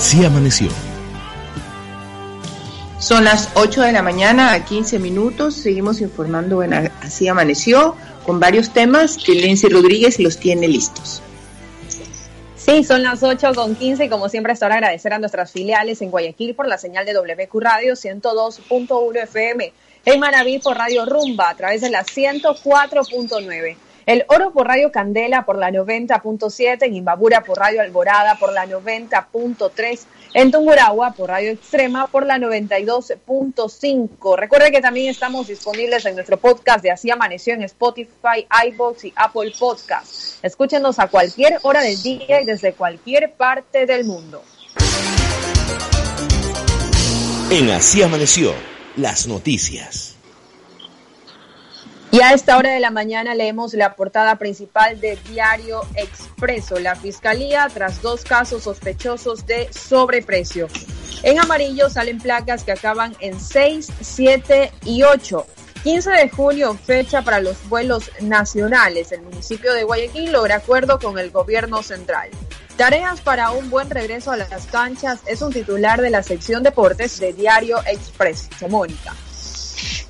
Así amaneció. Son las 8 de la mañana a 15 minutos. Seguimos informando en Así amaneció con varios temas que Lindsay Rodríguez los tiene listos. Sí, son las 8 con 15 y como siempre hasta ahora agradecer a nuestras filiales en Guayaquil por la señal de WQ Radio 102.1 FM, en Manaví por Radio Rumba a través de la 104.9 el Oro por Radio Candela por la 90.7, en Imbabura por Radio Alborada por la 90.3, en Tunguragua por Radio Extrema por la 92.5. Recuerde que también estamos disponibles en nuestro podcast de Así Amaneció en Spotify, iBox y Apple Podcast. Escúchenos a cualquier hora del día y desde cualquier parte del mundo. En Así Amaneció, las noticias. Y a esta hora de la mañana leemos la portada principal de Diario Expreso. La Fiscalía tras dos casos sospechosos de sobreprecio. En amarillo salen placas que acaban en 6, 7 y 8. 15 de junio, fecha para los vuelos nacionales. El municipio de Guayaquil logra acuerdo con el gobierno central. Tareas para un buen regreso a las canchas es un titular de la sección deportes de Diario Expreso. Mónica.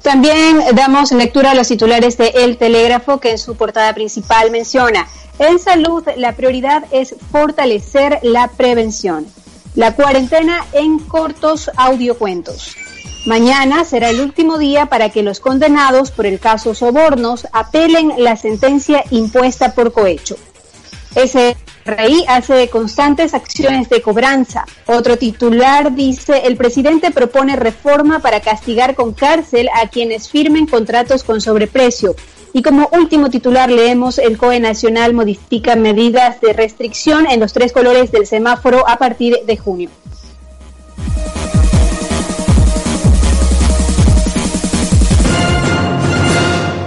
También damos lectura a los titulares de El Telégrafo, que en su portada principal menciona, en salud la prioridad es fortalecer la prevención. La cuarentena en cortos audiocuentos. Mañana será el último día para que los condenados por el caso Sobornos apelen la sentencia impuesta por cohecho. Ese Rey hace constantes acciones de cobranza. Otro titular dice, el presidente propone reforma para castigar con cárcel a quienes firmen contratos con sobreprecio. Y como último titular leemos, el COE Nacional modifica medidas de restricción en los tres colores del semáforo a partir de junio.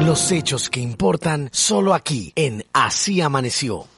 Los hechos que importan solo aquí en Así Amaneció.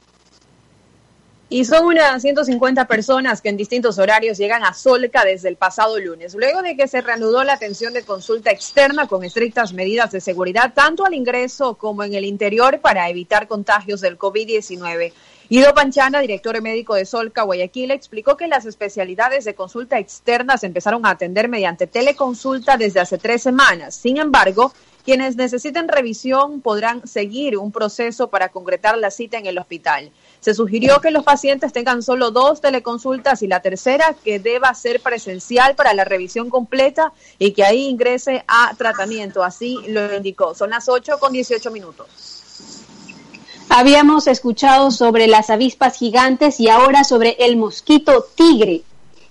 Y son unas 150 personas que en distintos horarios llegan a Solca desde el pasado lunes, luego de que se reanudó la atención de consulta externa con estrictas medidas de seguridad, tanto al ingreso como en el interior, para evitar contagios del COVID-19. Ido Panchana, director médico de Solca, Guayaquil, explicó que las especialidades de consulta externa se empezaron a atender mediante teleconsulta desde hace tres semanas. Sin embargo, quienes necesiten revisión podrán seguir un proceso para concretar la cita en el hospital. Se sugirió que los pacientes tengan solo dos teleconsultas y la tercera que deba ser presencial para la revisión completa y que ahí ingrese a tratamiento. Así lo indicó. Son las 8 con 18 minutos. Habíamos escuchado sobre las avispas gigantes y ahora sobre el mosquito tigre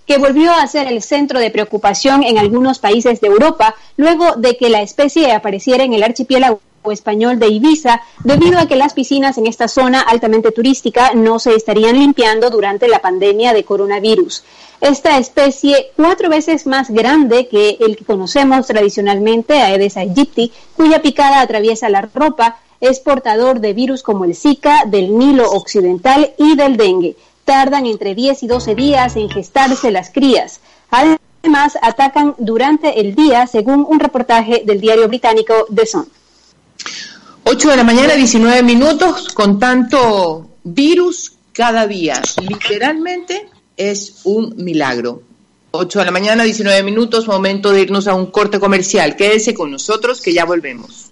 que volvió a ser el centro de preocupación en algunos países de Europa luego de que la especie apareciera en el archipiélago español de Ibiza debido a que las piscinas en esta zona altamente turística no se estarían limpiando durante la pandemia de coronavirus. Esta especie, cuatro veces más grande que el que conocemos tradicionalmente, Aedes aegypti, cuya picada atraviesa la ropa, es portador de virus como el Zika, del Nilo Occidental y del dengue. Tardan entre 10 y 12 días en gestarse las crías. Además, atacan durante el día, según un reportaje del diario británico The Sun. 8 de la mañana, 19 minutos, con tanto virus cada día. Literalmente es un milagro. 8 de la mañana, 19 minutos, momento de irnos a un corte comercial. Quédese con nosotros que ya volvemos.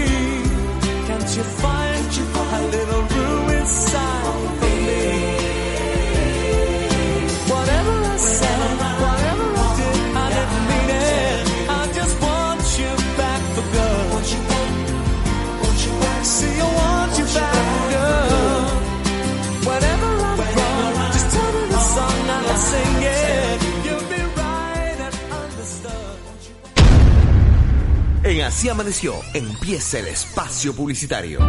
Can't you find a little room inside En Así Amaneció, empieza el espacio publicitario.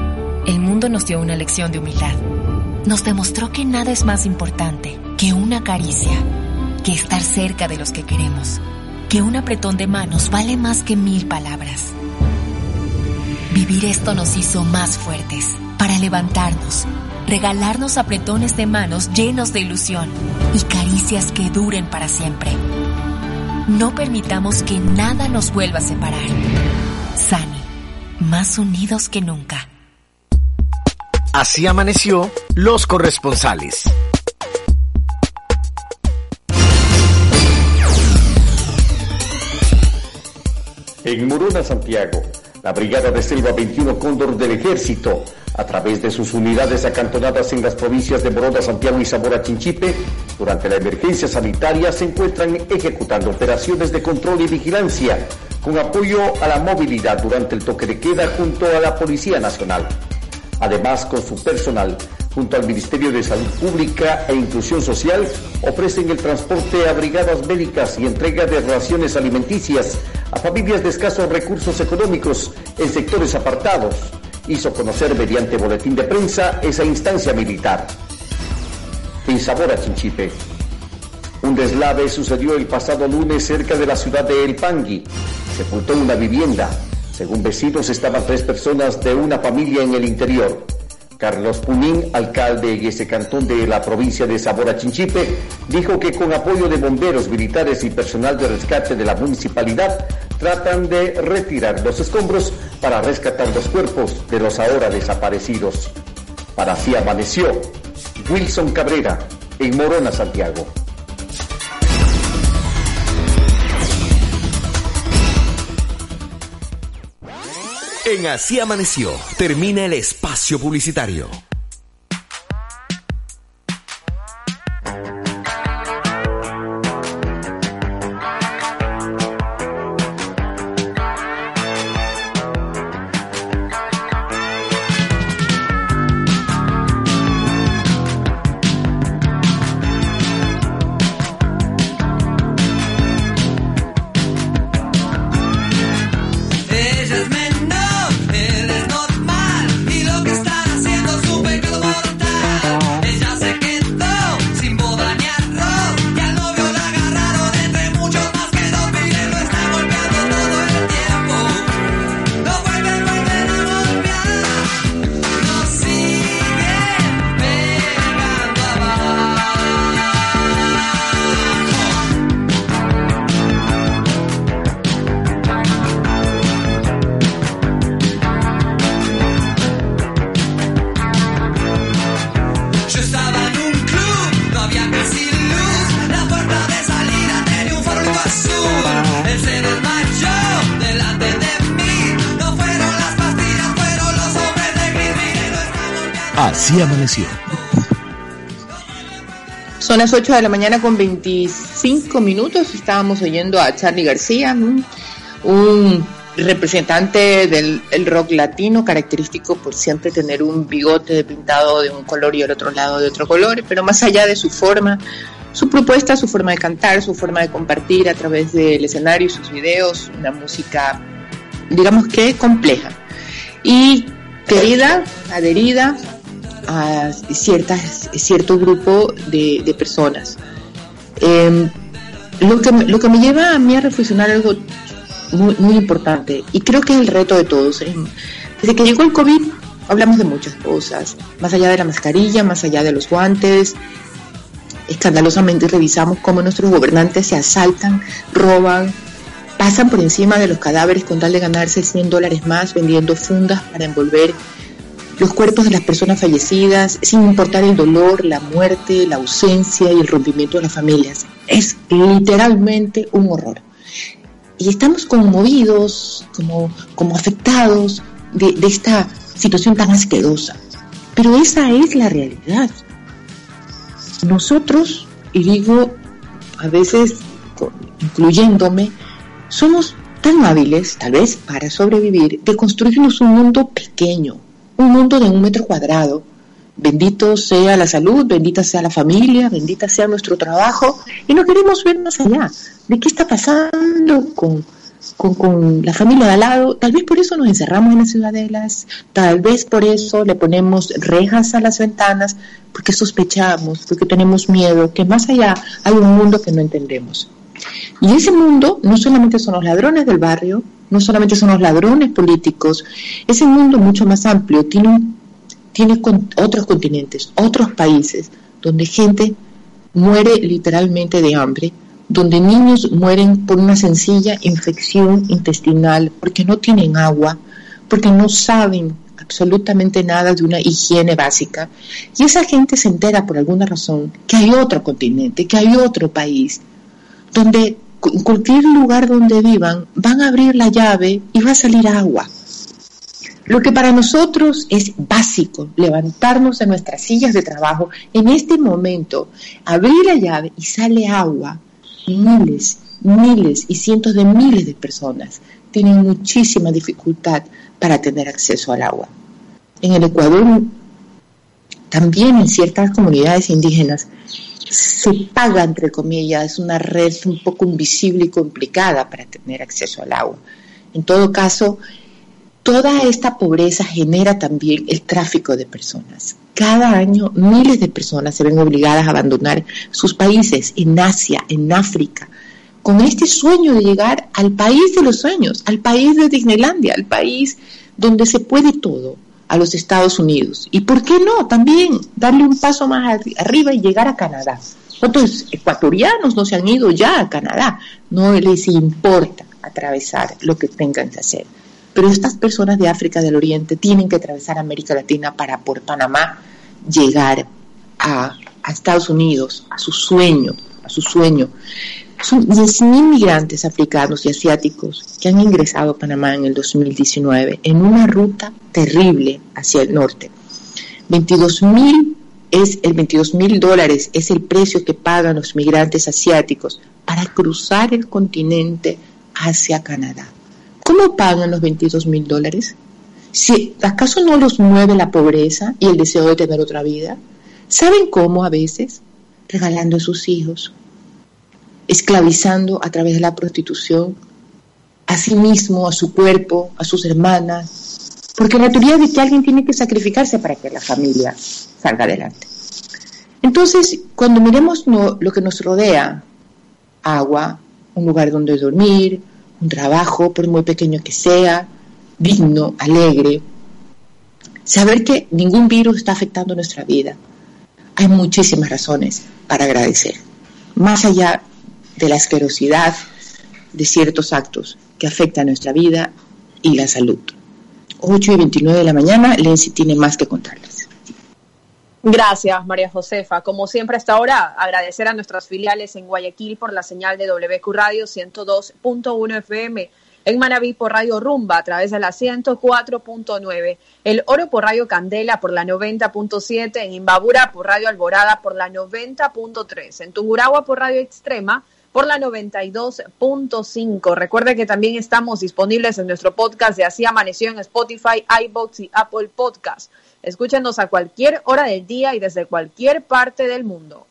El mundo nos dio una lección de humildad. Nos demostró que nada es más importante que una caricia, que estar cerca de los que queremos, que un apretón de manos vale más que mil palabras. Vivir esto nos hizo más fuertes, para levantarnos, regalarnos apretones de manos llenos de ilusión y caricias que duren para siempre. No permitamos que nada nos vuelva a separar. Sani, más unidos que nunca. Así amaneció los corresponsales. En Morona, Santiago, la Brigada de Selva 21 Cóndor del Ejército, a través de sus unidades acantonadas en las provincias de Morona, Santiago y Zamora Chinchipe, durante la emergencia sanitaria se encuentran ejecutando operaciones de control y vigilancia con apoyo a la movilidad durante el toque de queda junto a la Policía Nacional. Además, con su personal, junto al Ministerio de Salud Pública e Inclusión Social, ofrecen el transporte a brigadas médicas y entrega de raciones alimenticias a familias de escasos recursos económicos en sectores apartados. Hizo conocer mediante boletín de prensa esa instancia militar. En Zamora, Chinchipe. Un deslave sucedió el pasado lunes cerca de la ciudad de El Pangui. Sepultó una vivienda. Según vecinos, estaban tres personas de una familia en el interior. Carlos Punín, alcalde en ese cantón de la provincia de Zamora Chinchipe, dijo que con apoyo de bomberos, militares y personal de rescate de la municipalidad, tratan de retirar los escombros para rescatar los cuerpos de los ahora desaparecidos. Para así amaneció Wilson Cabrera, en Morona, Santiago. En Así Amaneció, termina el espacio publicitario. Las 8 de la mañana con 25 minutos. Estábamos oyendo a Charlie García, un representante del el rock latino, característico por siempre tener un bigote pintado de un color y el otro lado de otro color, pero más allá de su forma, su propuesta, su forma de cantar, su forma de compartir a través del escenario y sus videos, una música, digamos que compleja y querida, adherida a ciertas, cierto grupo de, personas. Eh, lo, que, lo que me lleva a mí a reflexionar algo muy, muy importante, y creo que es el reto de todos. Desde que llegó el COVID, hablamos de muchas cosas, más allá de la mascarilla, más allá de los guantes, escandalosamente revisamos cómo nuestros gobernantes se asaltan, roban, pasan por encima de los cadáveres con tal de ganarse 100 dólares más vendiendo fundas para envolver los cuerpos de las personas fallecidas, sin importar el dolor, la muerte, la ausencia y el rompimiento de las familias. Es literalmente un horror. Y estamos conmovidos, como, como afectados de, de esta situación tan asquerosa. Pero esa es la realidad. Nosotros, y digo a veces incluyéndome, somos tan hábiles, tal vez para sobrevivir, de construirnos un mundo pequeño, un mundo de un metro cuadrado. Bendito sea la salud, bendita sea la familia, bendita sea nuestro trabajo, y no queremos ver más allá de qué está pasando con, con, la familia de al lado. Tal vez por eso nos encerramos en las ciudadelas, tal vez por eso le ponemos rejas a las ventanas, porque sospechamos, porque tenemos miedo, que más allá hay un mundo que no entendemos. Y ese mundo no solamente son los ladrones del barrio, no solamente son los ladrones políticos, ese mundo mucho más amplio, tiene, tiene otros continentes, otros países, donde gente muere literalmente de hambre, donde niños mueren por una sencilla infección intestinal, porque no tienen agua, porque no saben absolutamente nada de una higiene básica. Y esa gente se entera por alguna razón que hay otro continente, que hay otro país, donde en cualquier lugar donde vivan van a abrir la llave y va a salir agua. Lo que para nosotros es básico, levantarnos de nuestras sillas de trabajo, en este momento, abrir la llave y sale agua, miles, miles y cientos de miles de personas tienen muchísima dificultad para tener acceso al agua. En el Ecuador, también en ciertas comunidades indígenas, se paga, entre comillas, una red un poco invisible y complicada para tener acceso al agua. En todo caso, toda esta pobreza genera también el tráfico de personas. Cada año miles de personas se ven obligadas a abandonar sus países en Asia, en África, con este sueño de llegar al país de los sueños, al país de Disneylandia, al país donde se puede todo, a los Estados Unidos. ¿Y por qué no? También darle un paso más arriba y llegar a Canadá. ¿Cuántos ecuatorianos no se han ido ya a Canadá? No les importa atravesar lo que tengan que hacer. Pero estas personas de África del Oriente tienen que atravesar América Latina para por Panamá llegar a, a Estados Unidos, a su sueño, a su sueño. Son 10.000 migrantes africanos y asiáticos que han ingresado a Panamá en el 2019 en una ruta terrible hacia el norte. 22.000 es el 22 mil dólares es el precio que pagan los migrantes asiáticos para cruzar el continente hacia Canadá. ¿Cómo pagan los 22 mil dólares? Si acaso no los mueve la pobreza y el deseo de tener otra vida, ¿saben cómo a veces? Regalando a sus hijos, esclavizando a través de la prostitución a sí mismo, a su cuerpo, a sus hermanas, porque la teoría de que alguien tiene que sacrificarse para que la familia salga adelante. Entonces, cuando miremos lo que nos rodea, agua, un lugar donde dormir, un trabajo, por muy pequeño que sea, digno, alegre, saber que ningún virus está afectando nuestra vida, hay muchísimas razones para agradecer, más allá de la asquerosidad de ciertos actos que afectan nuestra vida y la salud. 8 y 29 de la mañana, Lenzi tiene más que contarles. Gracias, María Josefa. Como siempre hasta ahora, agradecer a nuestras filiales en Guayaquil por la señal de WQ Radio 102.1 FM, en Manabí por Radio Rumba a través de la 104.9, El Oro por Radio Candela por la 90.7, en Imbabura por Radio Alborada por la 90.3, en Tunguragua por Radio Extrema por la 92.5. Recuerde que también estamos disponibles en nuestro podcast de Así Amaneció en Spotify, iBox y Apple Podcast. Escúchenos a cualquier hora del día y desde cualquier parte del mundo.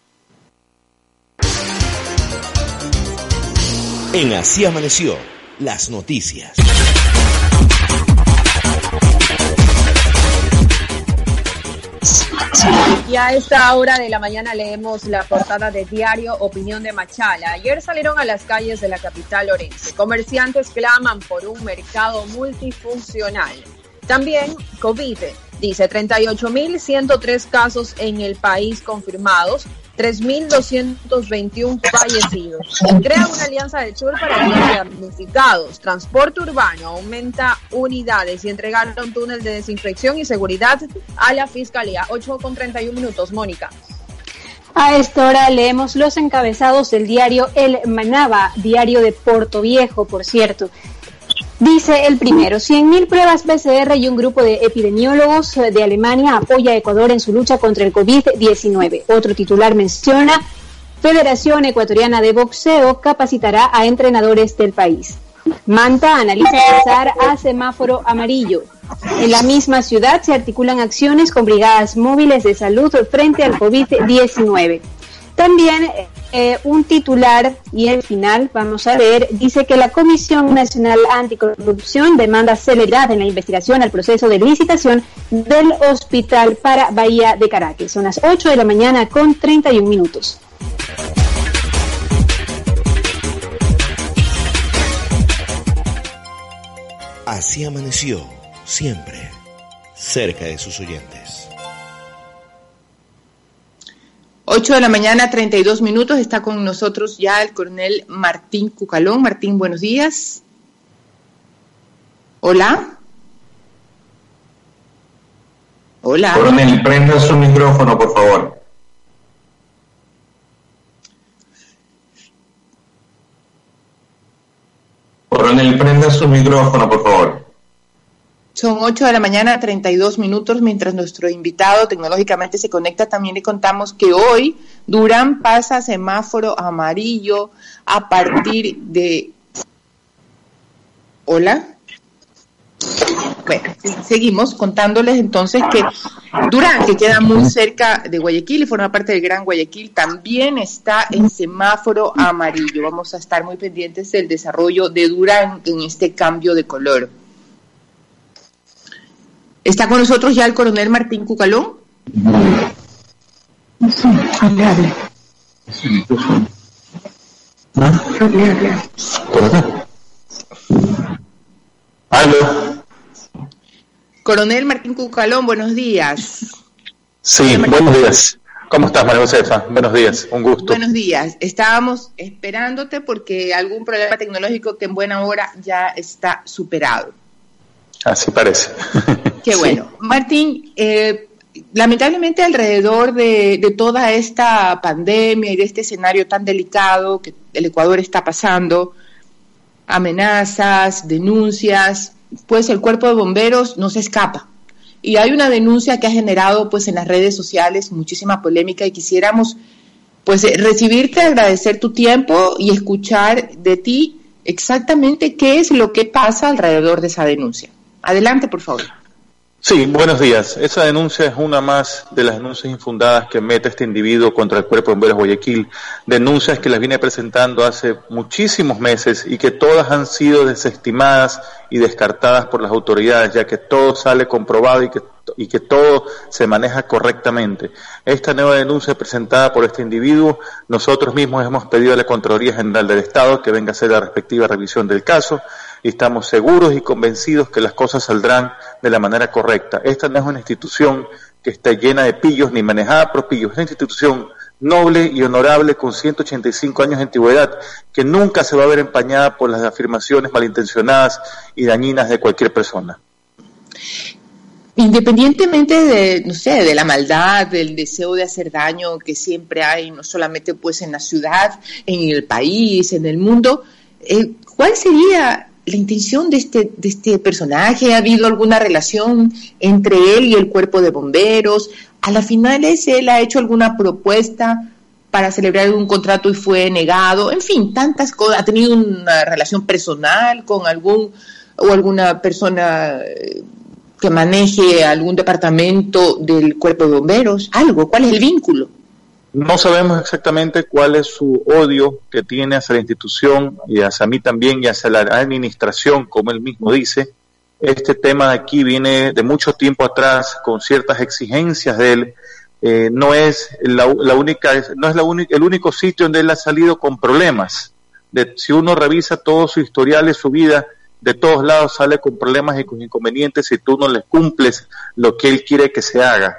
En Así Amaneció, las noticias. Y a esta hora de la mañana leemos la portada de Diario Opinión de Machala. Ayer salieron a las calles de la capital orense. Comerciantes claman por un mercado multifuncional. También COVID. Dice 38.103 casos en el país confirmados, 3.221 fallecidos. Crea una alianza del sur para los damnificados. Transporte urbano aumenta unidades y entregaron un túnel de desinfección y seguridad a la Fiscalía. 8 con 31 minutos, Mónica. A esta hora leemos los encabezados del diario El Manaba, diario de Puerto Viejo, por cierto. Dice el primero, 100.000 pruebas PCR y un grupo de epidemiólogos de Alemania apoya a Ecuador en su lucha contra el COVID-19. Otro titular menciona, Federación Ecuatoriana de Boxeo capacitará a entrenadores del país. Manta analiza pasar a semáforo amarillo. En la misma ciudad se articulan acciones con brigadas móviles de salud frente al COVID-19. También eh, un titular y el final, vamos a ver, dice que la Comisión Nacional Anticorrupción demanda celeridad en la investigación al proceso de licitación del hospital para Bahía de Caracas. Son las 8 de la mañana con 31 minutos. Así amaneció, siempre, cerca de sus oyentes. 8 de la mañana, 32 minutos. Está con nosotros ya el coronel Martín Cucalón. Martín, buenos días. Hola. Hola. Coronel, prenda su micrófono, por favor. Coronel, prenda su micrófono, por favor. Son 8 de la mañana, 32 minutos, mientras nuestro invitado tecnológicamente se conecta. También le contamos que hoy Durán pasa semáforo amarillo a partir de... Hola. Bueno, seguimos contándoles entonces que Durán, que queda muy cerca de Guayaquil y forma parte del Gran Guayaquil, también está en semáforo amarillo. Vamos a estar muy pendientes del desarrollo de Durán en este cambio de color. ¿Está con nosotros ya el coronel Martín Cucalón? Sí, hable, hable. Hable, ¿Aló? Coronel Martín Cucalón, buenos días. Sí, buenos días. ¿Cómo estás, María Josefa? Buenos días, un gusto. Buenos días. Estábamos esperándote porque algún problema tecnológico que en buena hora ya está superado. Así parece. Qué bueno. Martín, eh, lamentablemente alrededor de, de, toda esta pandemia y de este escenario tan delicado que el Ecuador está pasando, amenazas, denuncias, pues el cuerpo de bomberos no se escapa. Y hay una denuncia que ha generado pues en las redes sociales muchísima polémica y quisiéramos pues recibirte, agradecer tu tiempo y escuchar de ti exactamente qué es lo que pasa alrededor de esa denuncia. Adelante, por favor. Sí, buenos días. Esa denuncia es una más de las denuncias infundadas que mete este individuo contra el Cuerpo de Bomberos Guayaquil. Denuncias que las viene presentando hace muchísimos meses y que todas han sido desestimadas y descartadas por las autoridades, ya que todo sale comprobado y que, y que todo se maneja correctamente. Esta nueva denuncia presentada por este individuo, nosotros mismos hemos pedido a la Contraloría General del Estado que venga a hacer la respectiva revisión del caso estamos seguros y convencidos que las cosas saldrán de la manera correcta. Esta no es una institución que esté llena de pillos ni manejada por pillos, es una institución noble y honorable con 185 años de antigüedad que nunca se va a ver empañada por las afirmaciones malintencionadas y dañinas de cualquier persona. Independientemente de, no sé, de la maldad, del deseo de hacer daño que siempre hay, no solamente pues en la ciudad, en el país, en el mundo, eh, ¿cuál sería la intención de este, de este personaje? ¿Ha habido alguna relación entre él y el cuerpo de bomberos? A la final él ha hecho alguna propuesta para celebrar un contrato y fue negado. En fin, tantas cosas. ¿Ha tenido una relación personal con algún o alguna persona eh, que maneje algún departamento del cuerpo de bomberos? Algo. ¿Cuál es el vínculo? No sabemos exactamente cuál es su odio que tiene hacia la institución y hacia mí también y hacia la administración, como él mismo dice. Este tema de aquí viene de mucho tiempo atrás con ciertas exigencias de él. Eh, no es la, única, no es la el único sitio donde él ha salido con problemas. Si uno revisa todo su historial de su vida, de todos lados sale con problemas y con inconvenientes si tú no le cumples lo que él quiere que se haga.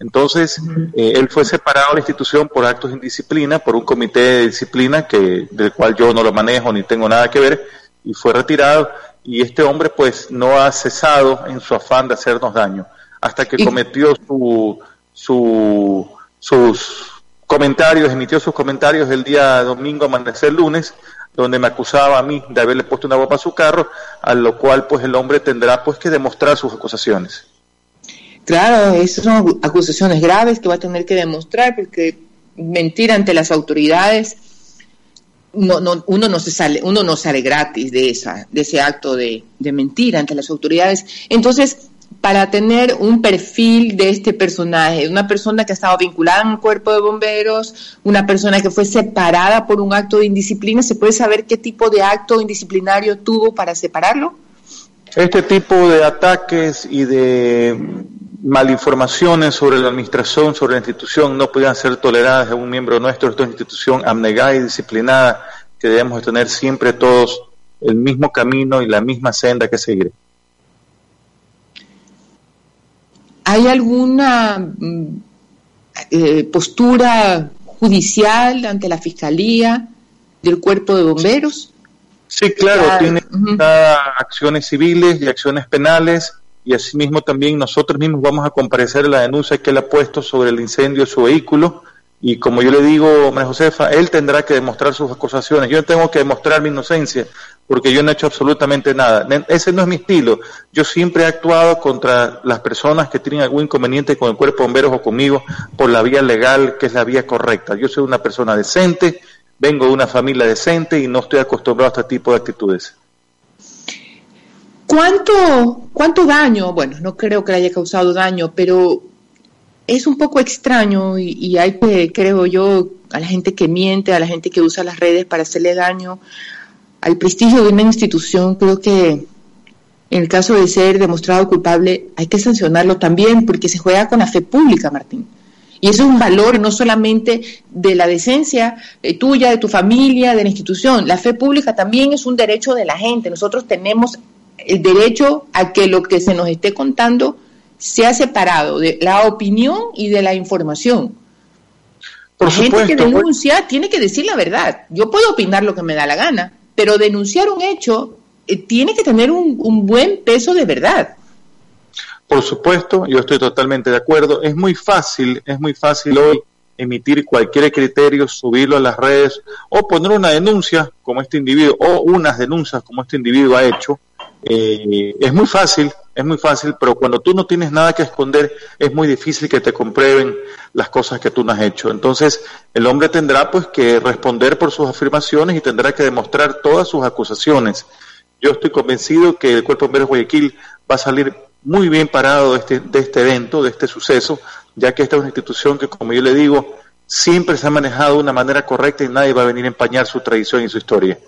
Entonces, eh, él fue separado de la institución por actos de indisciplina, por un comité de disciplina que, del cual yo no lo manejo ni tengo nada que ver, y fue retirado. Y este hombre, pues, no ha cesado en su afán de hacernos daño, hasta que cometió su, su, sus comentarios, emitió sus comentarios el día domingo, amanecer lunes, donde me acusaba a mí de haberle puesto una bomba a su carro, a lo cual, pues, el hombre tendrá, pues, que demostrar sus acusaciones. Claro, esas son acusaciones graves que va a tener que demostrar porque mentir ante las autoridades no, no, uno no se sale, uno no sale gratis de esa, de ese acto de, de mentir ante las autoridades. Entonces, para tener un perfil de este personaje, una persona que ha estado vinculada en un cuerpo de bomberos, una persona que fue separada por un acto de indisciplina, ¿se puede saber qué tipo de acto indisciplinario tuvo para separarlo? Este tipo de ataques y de malinformaciones sobre la administración, sobre la institución, no puedan ser toleradas de un miembro nuestro. Esta es una institución abnegada y disciplinada que debemos tener siempre todos el mismo camino y la misma senda que seguir. ¿Hay alguna mm, eh, postura judicial ante la Fiscalía del Cuerpo de Bomberos? Sí, claro, tiene acciones civiles y acciones penales y asimismo también nosotros mismos vamos a comparecer la denuncia que él ha puesto sobre el incendio de su vehículo y como yo le digo, María Josefa, él tendrá que demostrar sus acusaciones. Yo tengo que demostrar mi inocencia porque yo no he hecho absolutamente nada. Ese no es mi estilo. Yo siempre he actuado contra las personas que tienen algún inconveniente con el cuerpo de bomberos o conmigo por la vía legal, que es la vía correcta. Yo soy una persona decente, vengo de una familia decente y no estoy acostumbrado a este tipo de actitudes. ¿Cuánto, ¿Cuánto daño? Bueno, no creo que le haya causado daño, pero es un poco extraño y, hay que, creo yo, a la gente que miente, a la gente que usa las redes para hacerle daño al prestigio de una institución, creo que en el caso de ser demostrado culpable hay que sancionarlo también porque se juega con la fe pública, Martín. Y eso es un valor no solamente de la decencia eh, tuya, de tu familia, de la institución. La fe pública también es un derecho de la gente. Nosotros tenemos el derecho a que lo que se nos esté contando sea separado de la opinión y de la información. la gente que denuncia tiene que decir la verdad. Yo puedo opinar lo que me da la gana, pero denunciar un hecho eh, tiene que tener un, un buen peso de verdad. Por supuesto, yo estoy totalmente de acuerdo. Es muy fácil, es muy fácil hoy emitir cualquier criterio, subirlo a las redes o poner una denuncia como este individuo o unas denuncias como este individuo ha hecho eh, es muy fácil, es muy fácil, pero cuando tú no tienes nada que esconder, es muy difícil que te comprueben las cosas que tú no has hecho. Entonces, el hombre tendrá pues que responder por sus afirmaciones y tendrá que demostrar todas sus acusaciones. Yo estoy convencido que el Cuerpo de Guayaquil va a salir muy bien parado de este, de este evento, de este suceso, ya que esta es una institución que, como yo le digo, siempre se ha manejado de una manera correcta y nadie va a venir a empañar su tradición y su historia.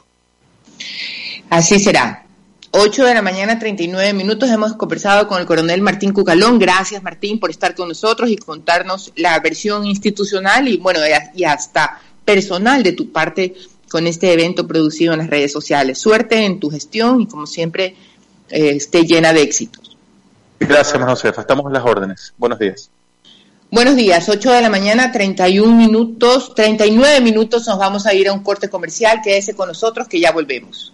Así será. 8 de la mañana, 39 minutos. Hemos conversado con el coronel Martín Cucalón. Gracias, Martín, por estar con nosotros y contarnos la versión institucional y, bueno, y hasta personal de tu parte con este evento producido en las redes sociales. Suerte en tu gestión y, como siempre, eh, esté llena de éxitos. Gracias, Josefa. Estamos en las órdenes. Buenos días. Buenos días, 8 de la mañana, 31 minutos, 39 minutos. Nos vamos a ir a un corte comercial. Quédese con nosotros que ya volvemos.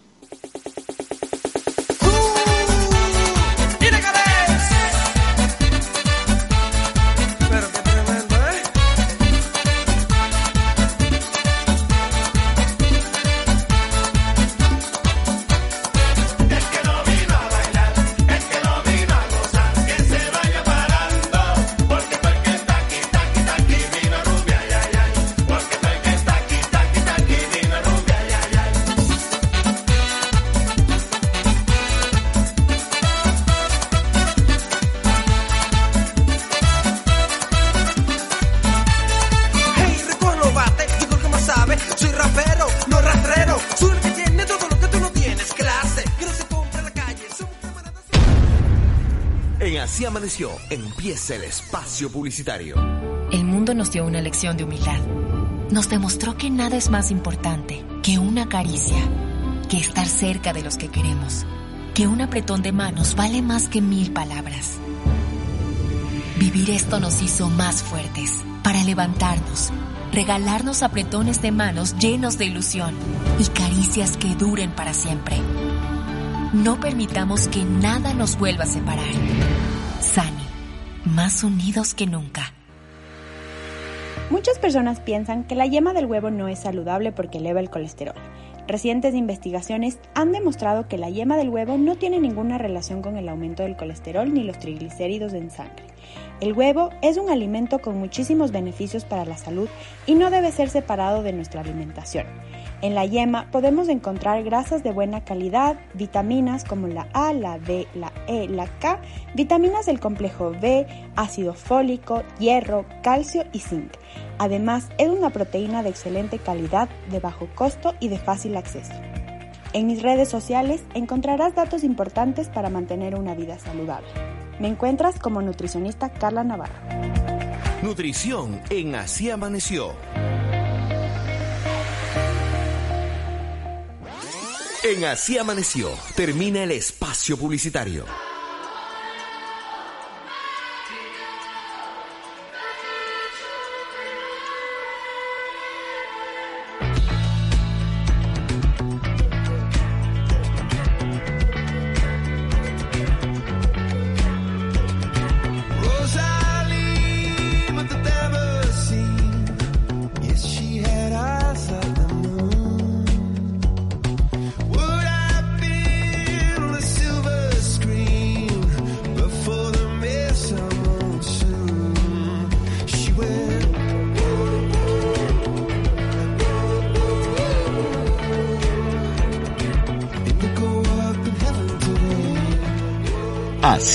Empieza el espacio publicitario. El mundo nos dio una lección de humildad. Nos demostró que nada es más importante que una caricia, que estar cerca de los que queremos, que un apretón de manos vale más que mil palabras. Vivir esto nos hizo más fuertes para levantarnos, regalarnos apretones de manos llenos de ilusión y caricias que duren para siempre. No permitamos que nada nos vuelva a separar. Más unidos que nunca. Muchas personas piensan que la yema del huevo no es saludable porque eleva el colesterol. Recientes investigaciones han demostrado que la yema del huevo no tiene ninguna relación con el aumento del colesterol ni los triglicéridos en sangre. El huevo es un alimento con muchísimos beneficios para la salud y no debe ser separado de nuestra alimentación. En la yema podemos encontrar grasas de buena calidad, vitaminas como la A, la D, la E, la K, vitaminas del complejo B, ácido fólico, hierro, calcio y zinc. Además, es una proteína de excelente calidad, de bajo costo y de fácil acceso. En mis redes sociales encontrarás datos importantes para mantener una vida saludable. Me encuentras como nutricionista Carla Navarro. Nutrición en Así Amaneció. En Así Amaneció termina el espacio publicitario.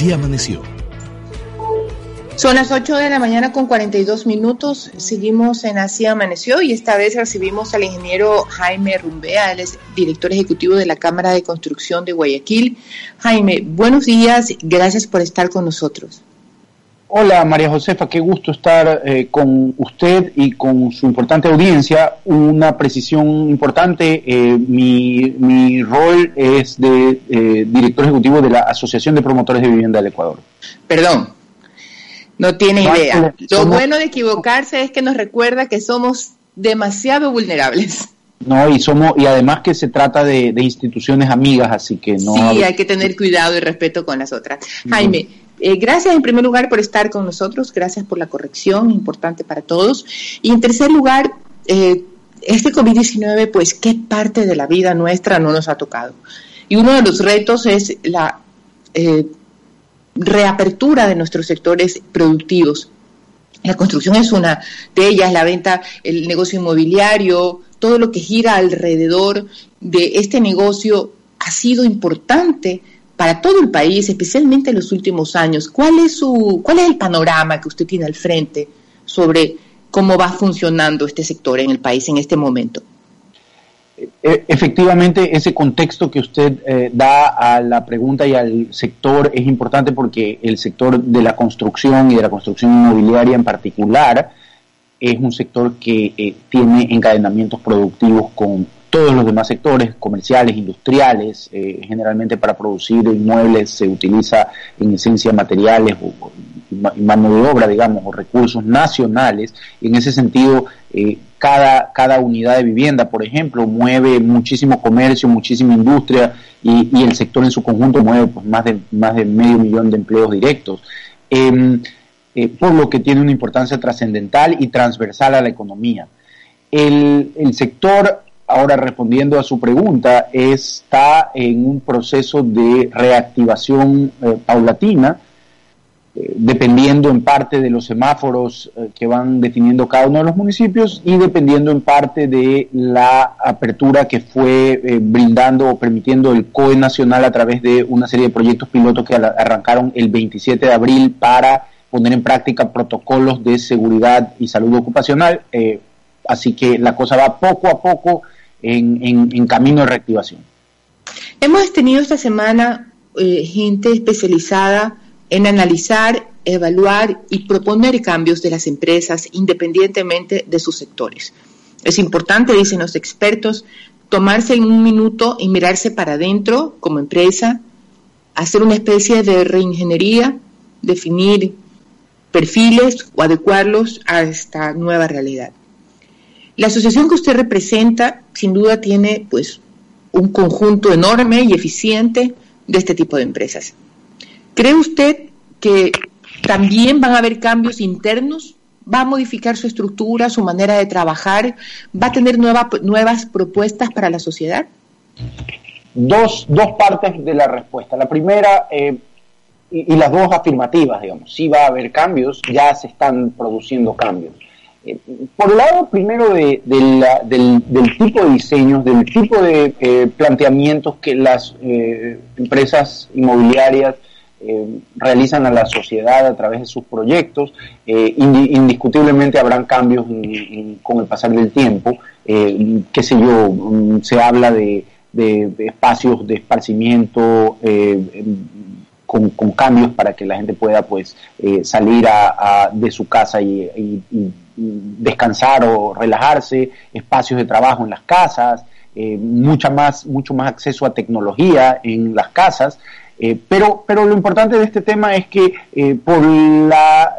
Así amaneció. Son las 8 de la mañana con 42 minutos. Seguimos en Así Amaneció y esta vez recibimos al ingeniero Jaime Rumbea, él es director ejecutivo de la Cámara de Construcción de Guayaquil. Jaime, buenos días, gracias por estar con nosotros. Hola María Josefa, qué gusto estar eh, con usted y con su importante audiencia. Una precisión importante, eh, mi, mi rol es de eh, director ejecutivo de la Asociación de Promotores de Vivienda del Ecuador. Perdón, no tiene No, idea. Lo somos- bueno de equivocarse es que nos recuerda que somos demasiado vulnerables. No, y somos y además que se trata de, de instituciones amigas, así que no. Sí, hay que tener cuidado y respeto con las otras. Jaime, eh, gracias en primer lugar por estar con nosotros, gracias por la corrección, importante para todos. Y en tercer lugar, eh, este COVID-19, pues, ¿qué parte de la vida nuestra no nos ha tocado? Y uno de los retos es la eh, reapertura de nuestros sectores productivos. La construcción es una de ellas, la venta, el negocio inmobiliario, todo lo que gira alrededor de este negocio ha sido importante para todo el país, especialmente en los últimos años. ¿Cuál es su, cuál es el panorama que usted tiene al frente sobre cómo va funcionando este sector en el país en este momento? E- Efectivamente, ese contexto que usted eh, da a la pregunta y al sector es importante porque el sector de la construcción y de la construcción inmobiliaria en particular es un sector que eh, tiene encadenamientos productivos con todos los demás sectores, comerciales, industriales. eh, generalmente para producir inmuebles se utiliza en esencia materiales o, mano de obra, digamos, o recursos nacionales. En ese sentido, eh, cada, cada unidad de vivienda, por ejemplo, mueve muchísimo comercio, muchísima industria y, y el sector en su conjunto mueve pues, más, de, más de medio millón de empleos directos. Em, eh, por lo que tiene una importancia trascendental y transversal a la economía. El, el sector, ahora respondiendo a su pregunta, está en un proceso de reactivación eh, paulatina, eh, dependiendo en parte de los semáforos eh, que van definiendo cada uno de los municipios y dependiendo en parte de la apertura que fue brindando o permitiendo el COE nacional a través de una serie de proyectos pilotos que arrancaron el 27 de abril para poner en práctica protocolos de seguridad y salud ocupacional. así que la cosa va poco a poco en, camino de reactivación. Hemos tenido esta semana eh, gente especializada en analizar, evaluar y proponer cambios de las empresas independientemente de sus sectores. Es importante, dicen los expertos, tomarse un minuto y mirarse para adentro como empresa, hacer una especie de reingeniería, definir perfiles o adecuarlos a esta nueva realidad. La asociación que usted representa sin duda tiene pues un conjunto enorme y eficiente de este tipo de empresas. ¿Cree usted que también van a haber cambios internos? ¿Va a modificar su estructura, su manera de trabajar? ¿Va a tener nuevas propuestas para la sociedad? Dos, dos partes de la respuesta. La primera, eh, y, las dos afirmativas, digamos. Sí va a haber cambios, ya se están produciendo cambios. Eh, por el lado primero de, del, tipo de diseños, del tipo de eh, planteamientos que las eh, empresas inmobiliarias realizan a la sociedad a través de sus proyectos, indiscutiblemente habrán cambios con el pasar del tiempo. qué sé yo, mm, se habla de, espacios de esparcimiento con, cambios para que la gente pueda pues salir de su casa y, descansar o relajarse, espacios de trabajo en las casas, eh, mucha más, mucho más acceso a tecnología en las casas. Eh, pero, pero lo importante de este tema es que eh, por la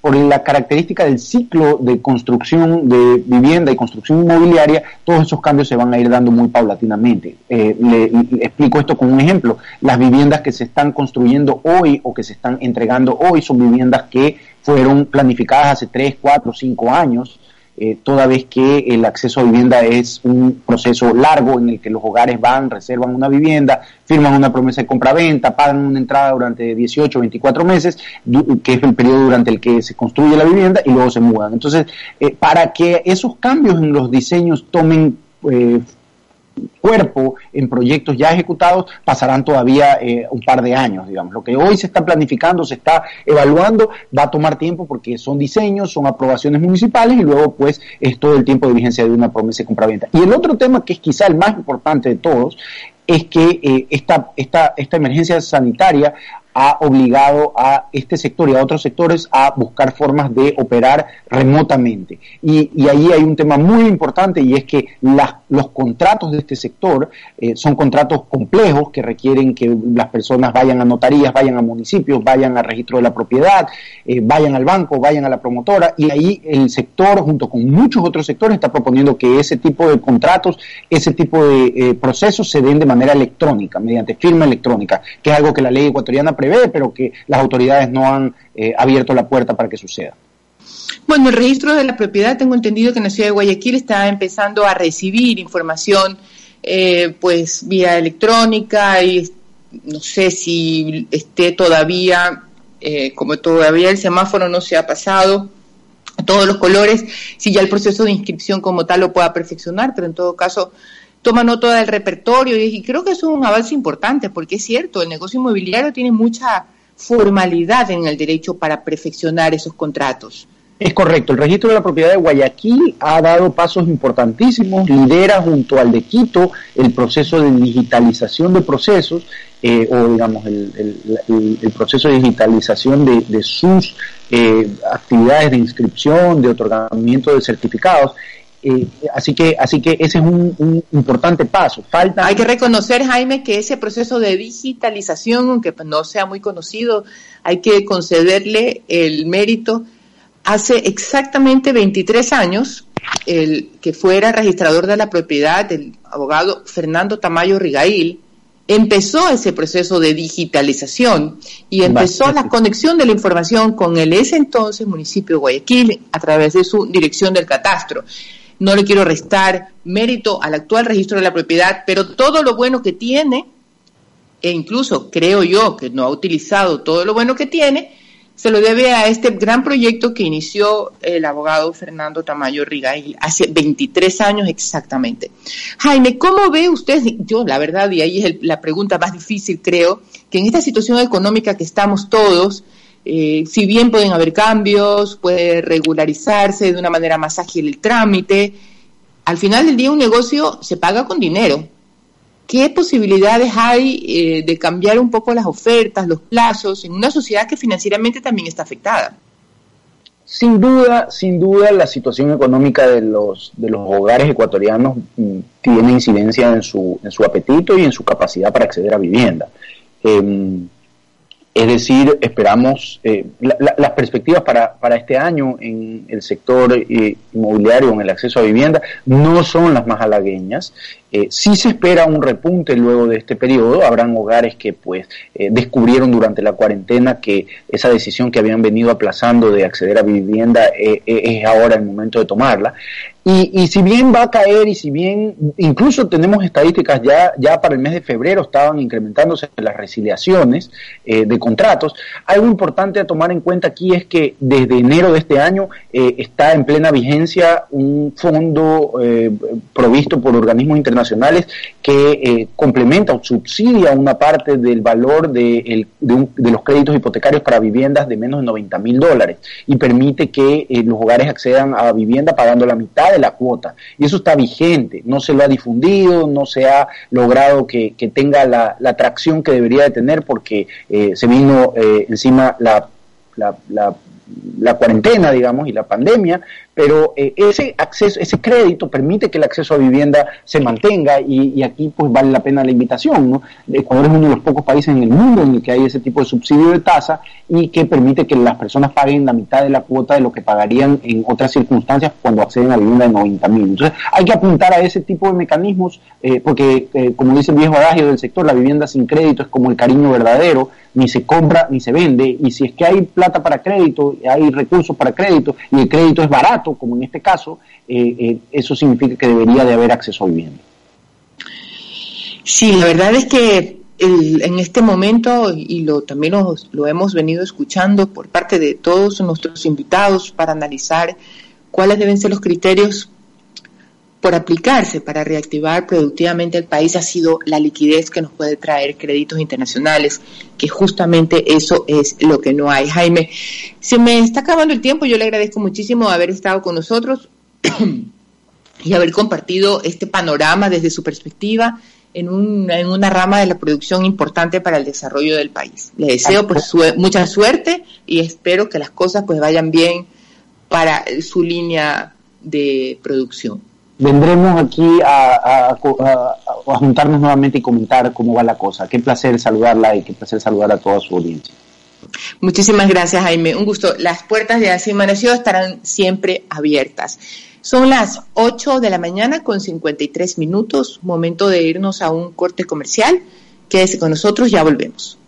por la característica del ciclo de construcción de vivienda y construcción inmobiliaria, todos esos cambios se van a ir dando muy paulatinamente. Le, explico esto con un ejemplo. Las viviendas que se están construyendo hoy o que se están entregando hoy son viviendas que fueron planificadas hace 3, 4, 5 años eh, toda vez que el acceso a vivienda es un proceso largo en el que los hogares van, reservan una vivienda, firman una promesa de compra-venta, pagan una entrada durante 18 o 24 meses, que es el periodo durante el que se construye la vivienda y luego se mudan. Entonces, eh, para que esos cambios en los diseños tomen eh, cuerpo en proyectos ya ejecutados pasarán todavía eh, un par de años, digamos. Lo que hoy se está planificando, se está evaluando, va a tomar tiempo porque son diseños, son aprobaciones municipales y luego pues es todo el tiempo de vigencia de una promesa de compraventa. Y el otro tema que es quizá el más importante de todos es que eh, esta, esta, esta emergencia sanitaria ha obligado a este sector y a otros sectores a buscar formas de operar remotamente. Y, ahí hay un tema muy importante y es que los contratos de este sector eh, son contratos complejos que requieren que las personas vayan a notarías, vayan a municipios, vayan al registro de la propiedad, eh, vayan al banco, vayan a la promotora y ahí el sector junto con muchos otros sectores está proponiendo que ese tipo de contratos, ese tipo de eh, procesos se den de manera electrónica, mediante firma electrónica, que es algo que la ley ecuatoriana prevé pero que las autoridades no han eh, abierto la puerta para que suceda. Bueno, el registro de la propiedad, tengo entendido que en la ciudad de Guayaquil está empezando a recibir información, eh, pues vía electrónica y no sé si esté todavía, eh, como todavía el semáforo no se ha pasado, todos los colores, si ya el proceso de inscripción como tal lo pueda perfeccionar, pero en todo caso toma nota del repertorio y, creo que eso es un avance importante porque es cierto, el negocio inmobiliario tiene mucha formalidad en el derecho para perfeccionar esos contratos. Es correcto, el registro de la propiedad de Guayaquil ha dado pasos importantísimos, lidera junto al de Quito el proceso de digitalización de procesos, eh, o digamos el, proceso de digitalización de, sus eh, actividades de inscripción, de otorgamiento de certificados, eh, así que así que ese es un, importante paso. Falta Hay que reconocer, Jaime, que ese proceso de digitalización, aunque no sea muy conocido, hay que concederle el mérito. Hace exactamente 23 años, el que fuera registrador de la propiedad, del abogado Fernando Tamayo Rigail, empezó ese proceso de digitalización y empezó la conexión de la información con el ese entonces municipio de Guayaquil a través de su dirección del catastro. No le quiero restar mérito al actual registro de la propiedad, pero todo lo bueno que tiene, e incluso creo yo que no ha utilizado todo lo bueno que tiene, se lo debe a este gran proyecto que inició el abogado Fernando Tamayo Rigail hace 23 años exactamente. Jaime, ¿cómo ve usted? Yo, la verdad, y ahí es la pregunta más difícil, creo, que en esta situación económica que estamos todos, eh, si bien pueden haber cambios, puede regularizarse de una manera más ágil el trámite, al final del día un negocio se paga con dinero. ¿Qué posibilidades hay eh, de cambiar un poco las ofertas, los plazos, en una sociedad que financieramente también está afectada? Sin duda, sin duda, la situación económica de los, de los hogares ecuatorianos mm, tiene incidencia en su, en su apetito y en su capacidad para acceder a vivienda. Em, Es decir, esperamos eh, las perspectivas para, para, este año en el sector eh, inmobiliario, en el acceso a vivienda, no son las más halagueñas. Eh, sí se espera un repunte luego de este periodo. Habrán hogares que pues eh, descubrieron durante la cuarentena que esa decisión que habían venido aplazando de acceder a vivienda eh, es ahora el momento de tomarla. Y, si bien va a caer y si bien incluso tenemos estadísticas ya, ya para el mes de febrero estaban incrementándose las resiliaciones de contratos, algo importante a tomar en cuenta aquí es que desde enero de este año está en plena vigencia un fondo provisto por organismos internacionales nacionales que eh, complementa o subsidia una parte del valor de, los créditos hipotecarios para viviendas de menos de 90 mil dólares y permite que eh, los hogares accedan a vivienda pagando la mitad de la cuota. Y eso está vigente, no se lo ha difundido, no se ha logrado que, tenga la, atracción que debería de tener porque eh, se vino encima la, la cuarentena, digamos, y la pandemia, pero eh, ese acceso, ese crédito permite que el acceso a vivienda se mantenga y, aquí pues vale la pena la invitación. ¿no? Ecuador es uno de los pocos países en el mundo en el que hay ese tipo de subsidio de tasa y que permite que las personas paguen la mitad de la cuota de lo que pagarían en otras circunstancias cuando acceden a vivienda de 90 mil. Entonces hay que apuntar a ese tipo de mecanismos eh, porque, eh, como dice el viejo adagio del sector, la vivienda sin crédito es como el cariño verdadero, ni se compra ni se vende y si es que hay plata para crédito, hay recursos para crédito y el crédito es barato, como en este caso, eh, eh, eso significa que debería de haber acceso a vivienda. Sí, la verdad es que en este momento, y lo también lo, hemos venido escuchando por parte de todos nuestros invitados para analizar cuáles deben ser los criterios por aplicarse para reactivar productivamente el país ha sido la liquidez que nos puede traer créditos internacionales, que justamente eso es lo que no hay. Jaime, se me está acabando el tiempo, yo le agradezco muchísimo haber estado con nosotros y haber compartido este panorama desde su perspectiva en, una rama de la producción importante para el desarrollo del país. Le deseo pues mucha suerte y espero que las cosas pues vayan bien para su línea de producción vendremos aquí a, juntarnos nuevamente y comentar cómo va la cosa. Qué placer saludarla y qué placer saludar a toda su audiencia. Muchísimas gracias, Jaime. Un gusto. Las puertas de Así Amaneció estarán siempre abiertas. Son las 8 de la mañana con 53 minutos. Momento de irnos a un corte comercial. Quédese con nosotros, ya volvemos.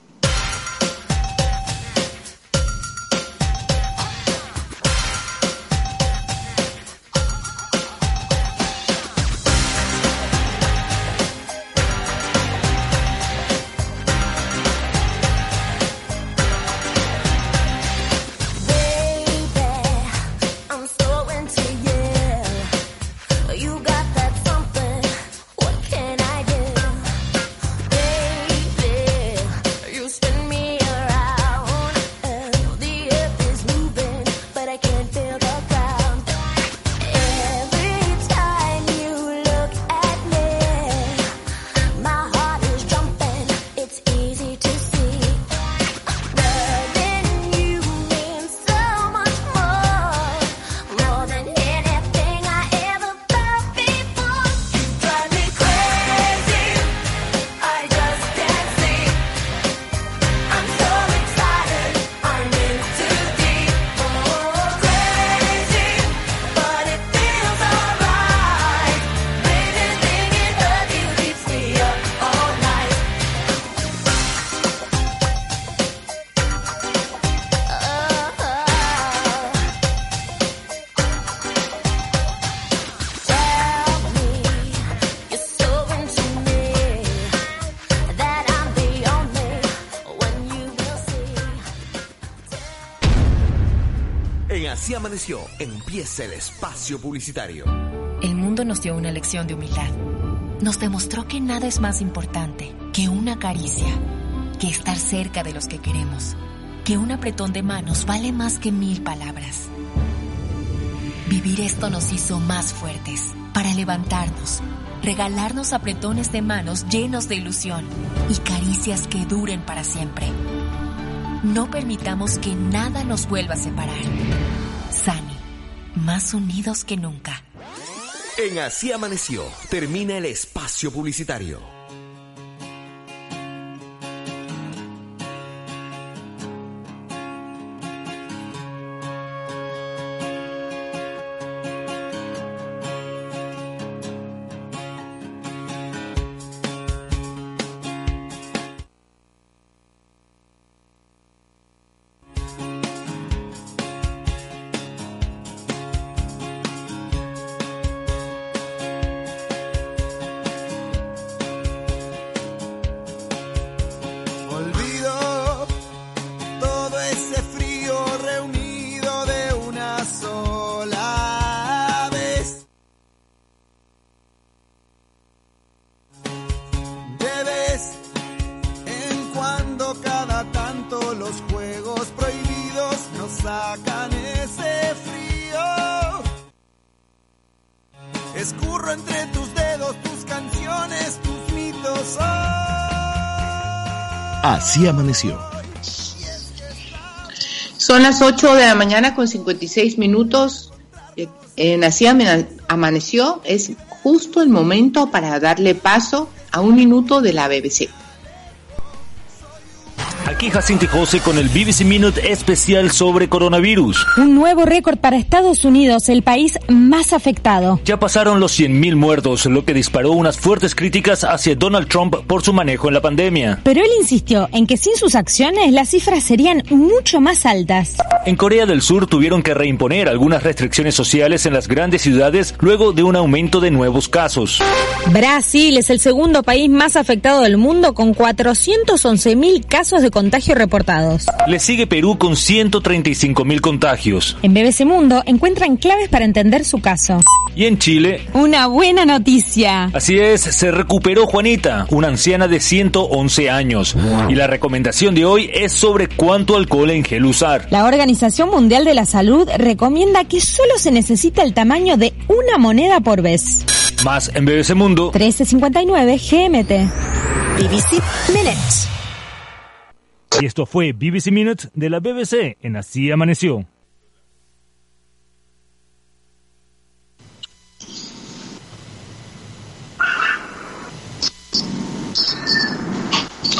Amaneció, empieza el espacio publicitario. El mundo nos dio una lección de humildad. Nos demostró que nada es más importante que una caricia, que estar cerca de los que queremos, que un apretón de manos vale más que mil palabras. Vivir esto nos hizo más fuertes para levantarnos, regalarnos apretones de manos llenos de ilusión y caricias que duren para siempre. No permitamos que nada nos vuelva a separar. Más unidos que nunca. En Así Amaneció, termina el espacio publicitario. Amaneció. Son las 8 de la mañana con 56 minutos. En Así Amaneció es justo el momento para darle paso a un minuto de la BBC. Aquí Jacinti José con el BBC Minute especial sobre coronavirus. Un nuevo récord para Estados Unidos, el país más afectado. Ya pasaron los 100.000 muertos, lo que disparó unas fuertes críticas hacia Donald Trump por su manejo en la pandemia. Pero él insistió en que sin sus acciones las cifras serían mucho más altas. En Corea del Sur tuvieron que reimponer algunas restricciones sociales en las grandes ciudades luego de un aumento de nuevos casos. Brasil es el segundo país más afectado del mundo con 411.000 casos de contagios reportados. Le sigue Perú con 135 mil contagios. En BBC Mundo encuentran claves para entender su caso. Y en Chile. Una buena noticia. Así es, se recuperó Juanita, una anciana de 111 años. Y la recomendación de hoy es sobre cuánto alcohol en gel usar. La Organización Mundial de la Salud recomienda que solo se necesita el tamaño de una moneda por vez. Más en BBC Mundo. 1359 GMT. BBC Minutes. Y esto fue BBC Minute de la BBC en Así Amaneció.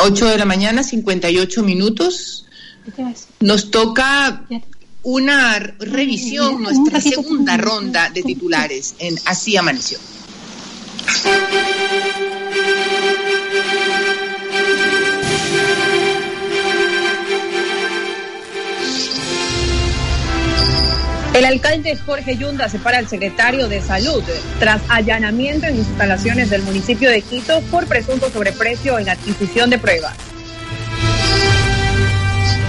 Ocho de la mañana, 58 minutos. Nos toca una revisión, nuestra segunda ronda de titulares en Así Amaneció. El alcalde Jorge Yunda separa al secretario de Salud tras allanamiento en instalaciones del municipio de Quito por presunto sobreprecio en adquisición de pruebas.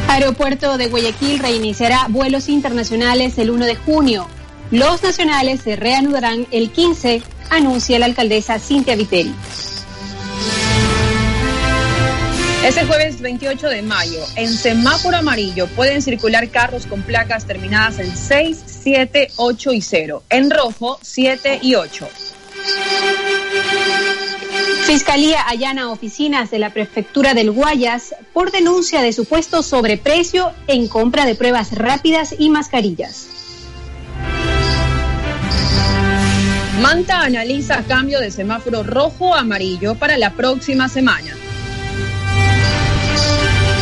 Aeropuerto de Guayaquil reiniciará vuelos internacionales el 1 de junio. Los nacionales se reanudarán el 15, anuncia la alcaldesa Cintia Viteri. Este jueves 28 de mayo, en semáforo amarillo pueden circular carros con placas terminadas en 6, 7, 8 y 0. En rojo, 7 y 8. Fiscalía allana oficinas de la prefectura del Guayas por denuncia de supuesto sobreprecio en compra de pruebas rápidas y mascarillas. Manta analiza cambio de semáforo rojo a amarillo para la próxima semana.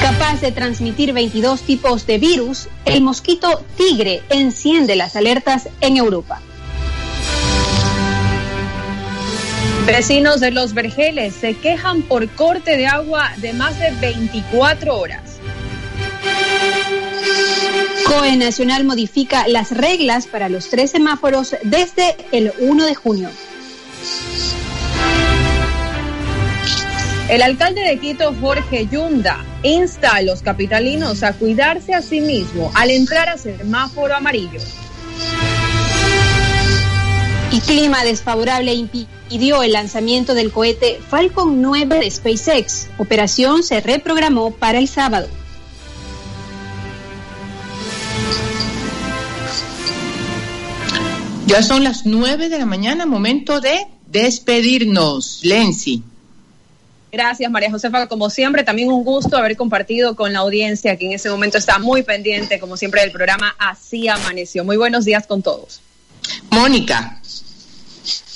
Capaz de transmitir 22 tipos de virus, el mosquito tigre enciende las alertas en Europa. Vecinos de Los Vergeles se quejan por corte de agua de más de 24 horas. COE Nacional modifica las reglas para los tres semáforos desde el 1 de junio. El alcalde de Quito, Jorge Yunda, insta a los capitalinos a cuidarse a sí mismo al entrar a semáforo amarillo. Y clima desfavorable impidió el lanzamiento del cohete Falcon 9 de SpaceX. Operación se reprogramó para el sábado. Ya son las 9 de la mañana, momento de despedirnos. Lenzi. Gracias, María Josefa. Como siempre, también un gusto haber compartido con la audiencia que en ese momento está muy pendiente, como siempre, del programa Así Amaneció. Muy buenos días con todos. Mónica.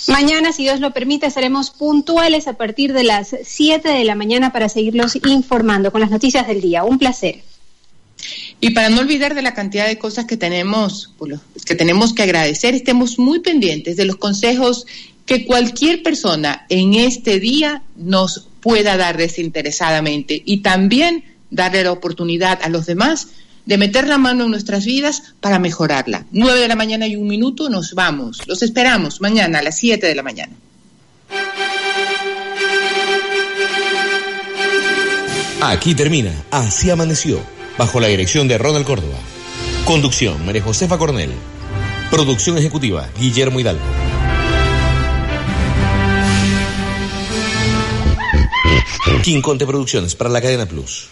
Mañana, si Dios lo permite, estaremos puntuales a partir de las 7 de la mañana para seguirlos informando con las noticias del día. Un placer. Y para no olvidar de la cantidad de cosas que tenemos, que tenemos que agradecer, estemos muy pendientes de los consejos que cualquier persona en este día nos pueda dar desinteresadamente y también darle la oportunidad a los demás de meter la mano en nuestras vidas para mejorarla. 9 de la mañana y un minuto, nos vamos. Los esperamos mañana a las 7 de la mañana. Aquí termina Así Amaneció, bajo la dirección de Ronald Córdoba. Conducción, María Josefa Cornell. Producción ejecutiva, Guillermo Hidalgo. King Conte Producciones para la cadena Plus.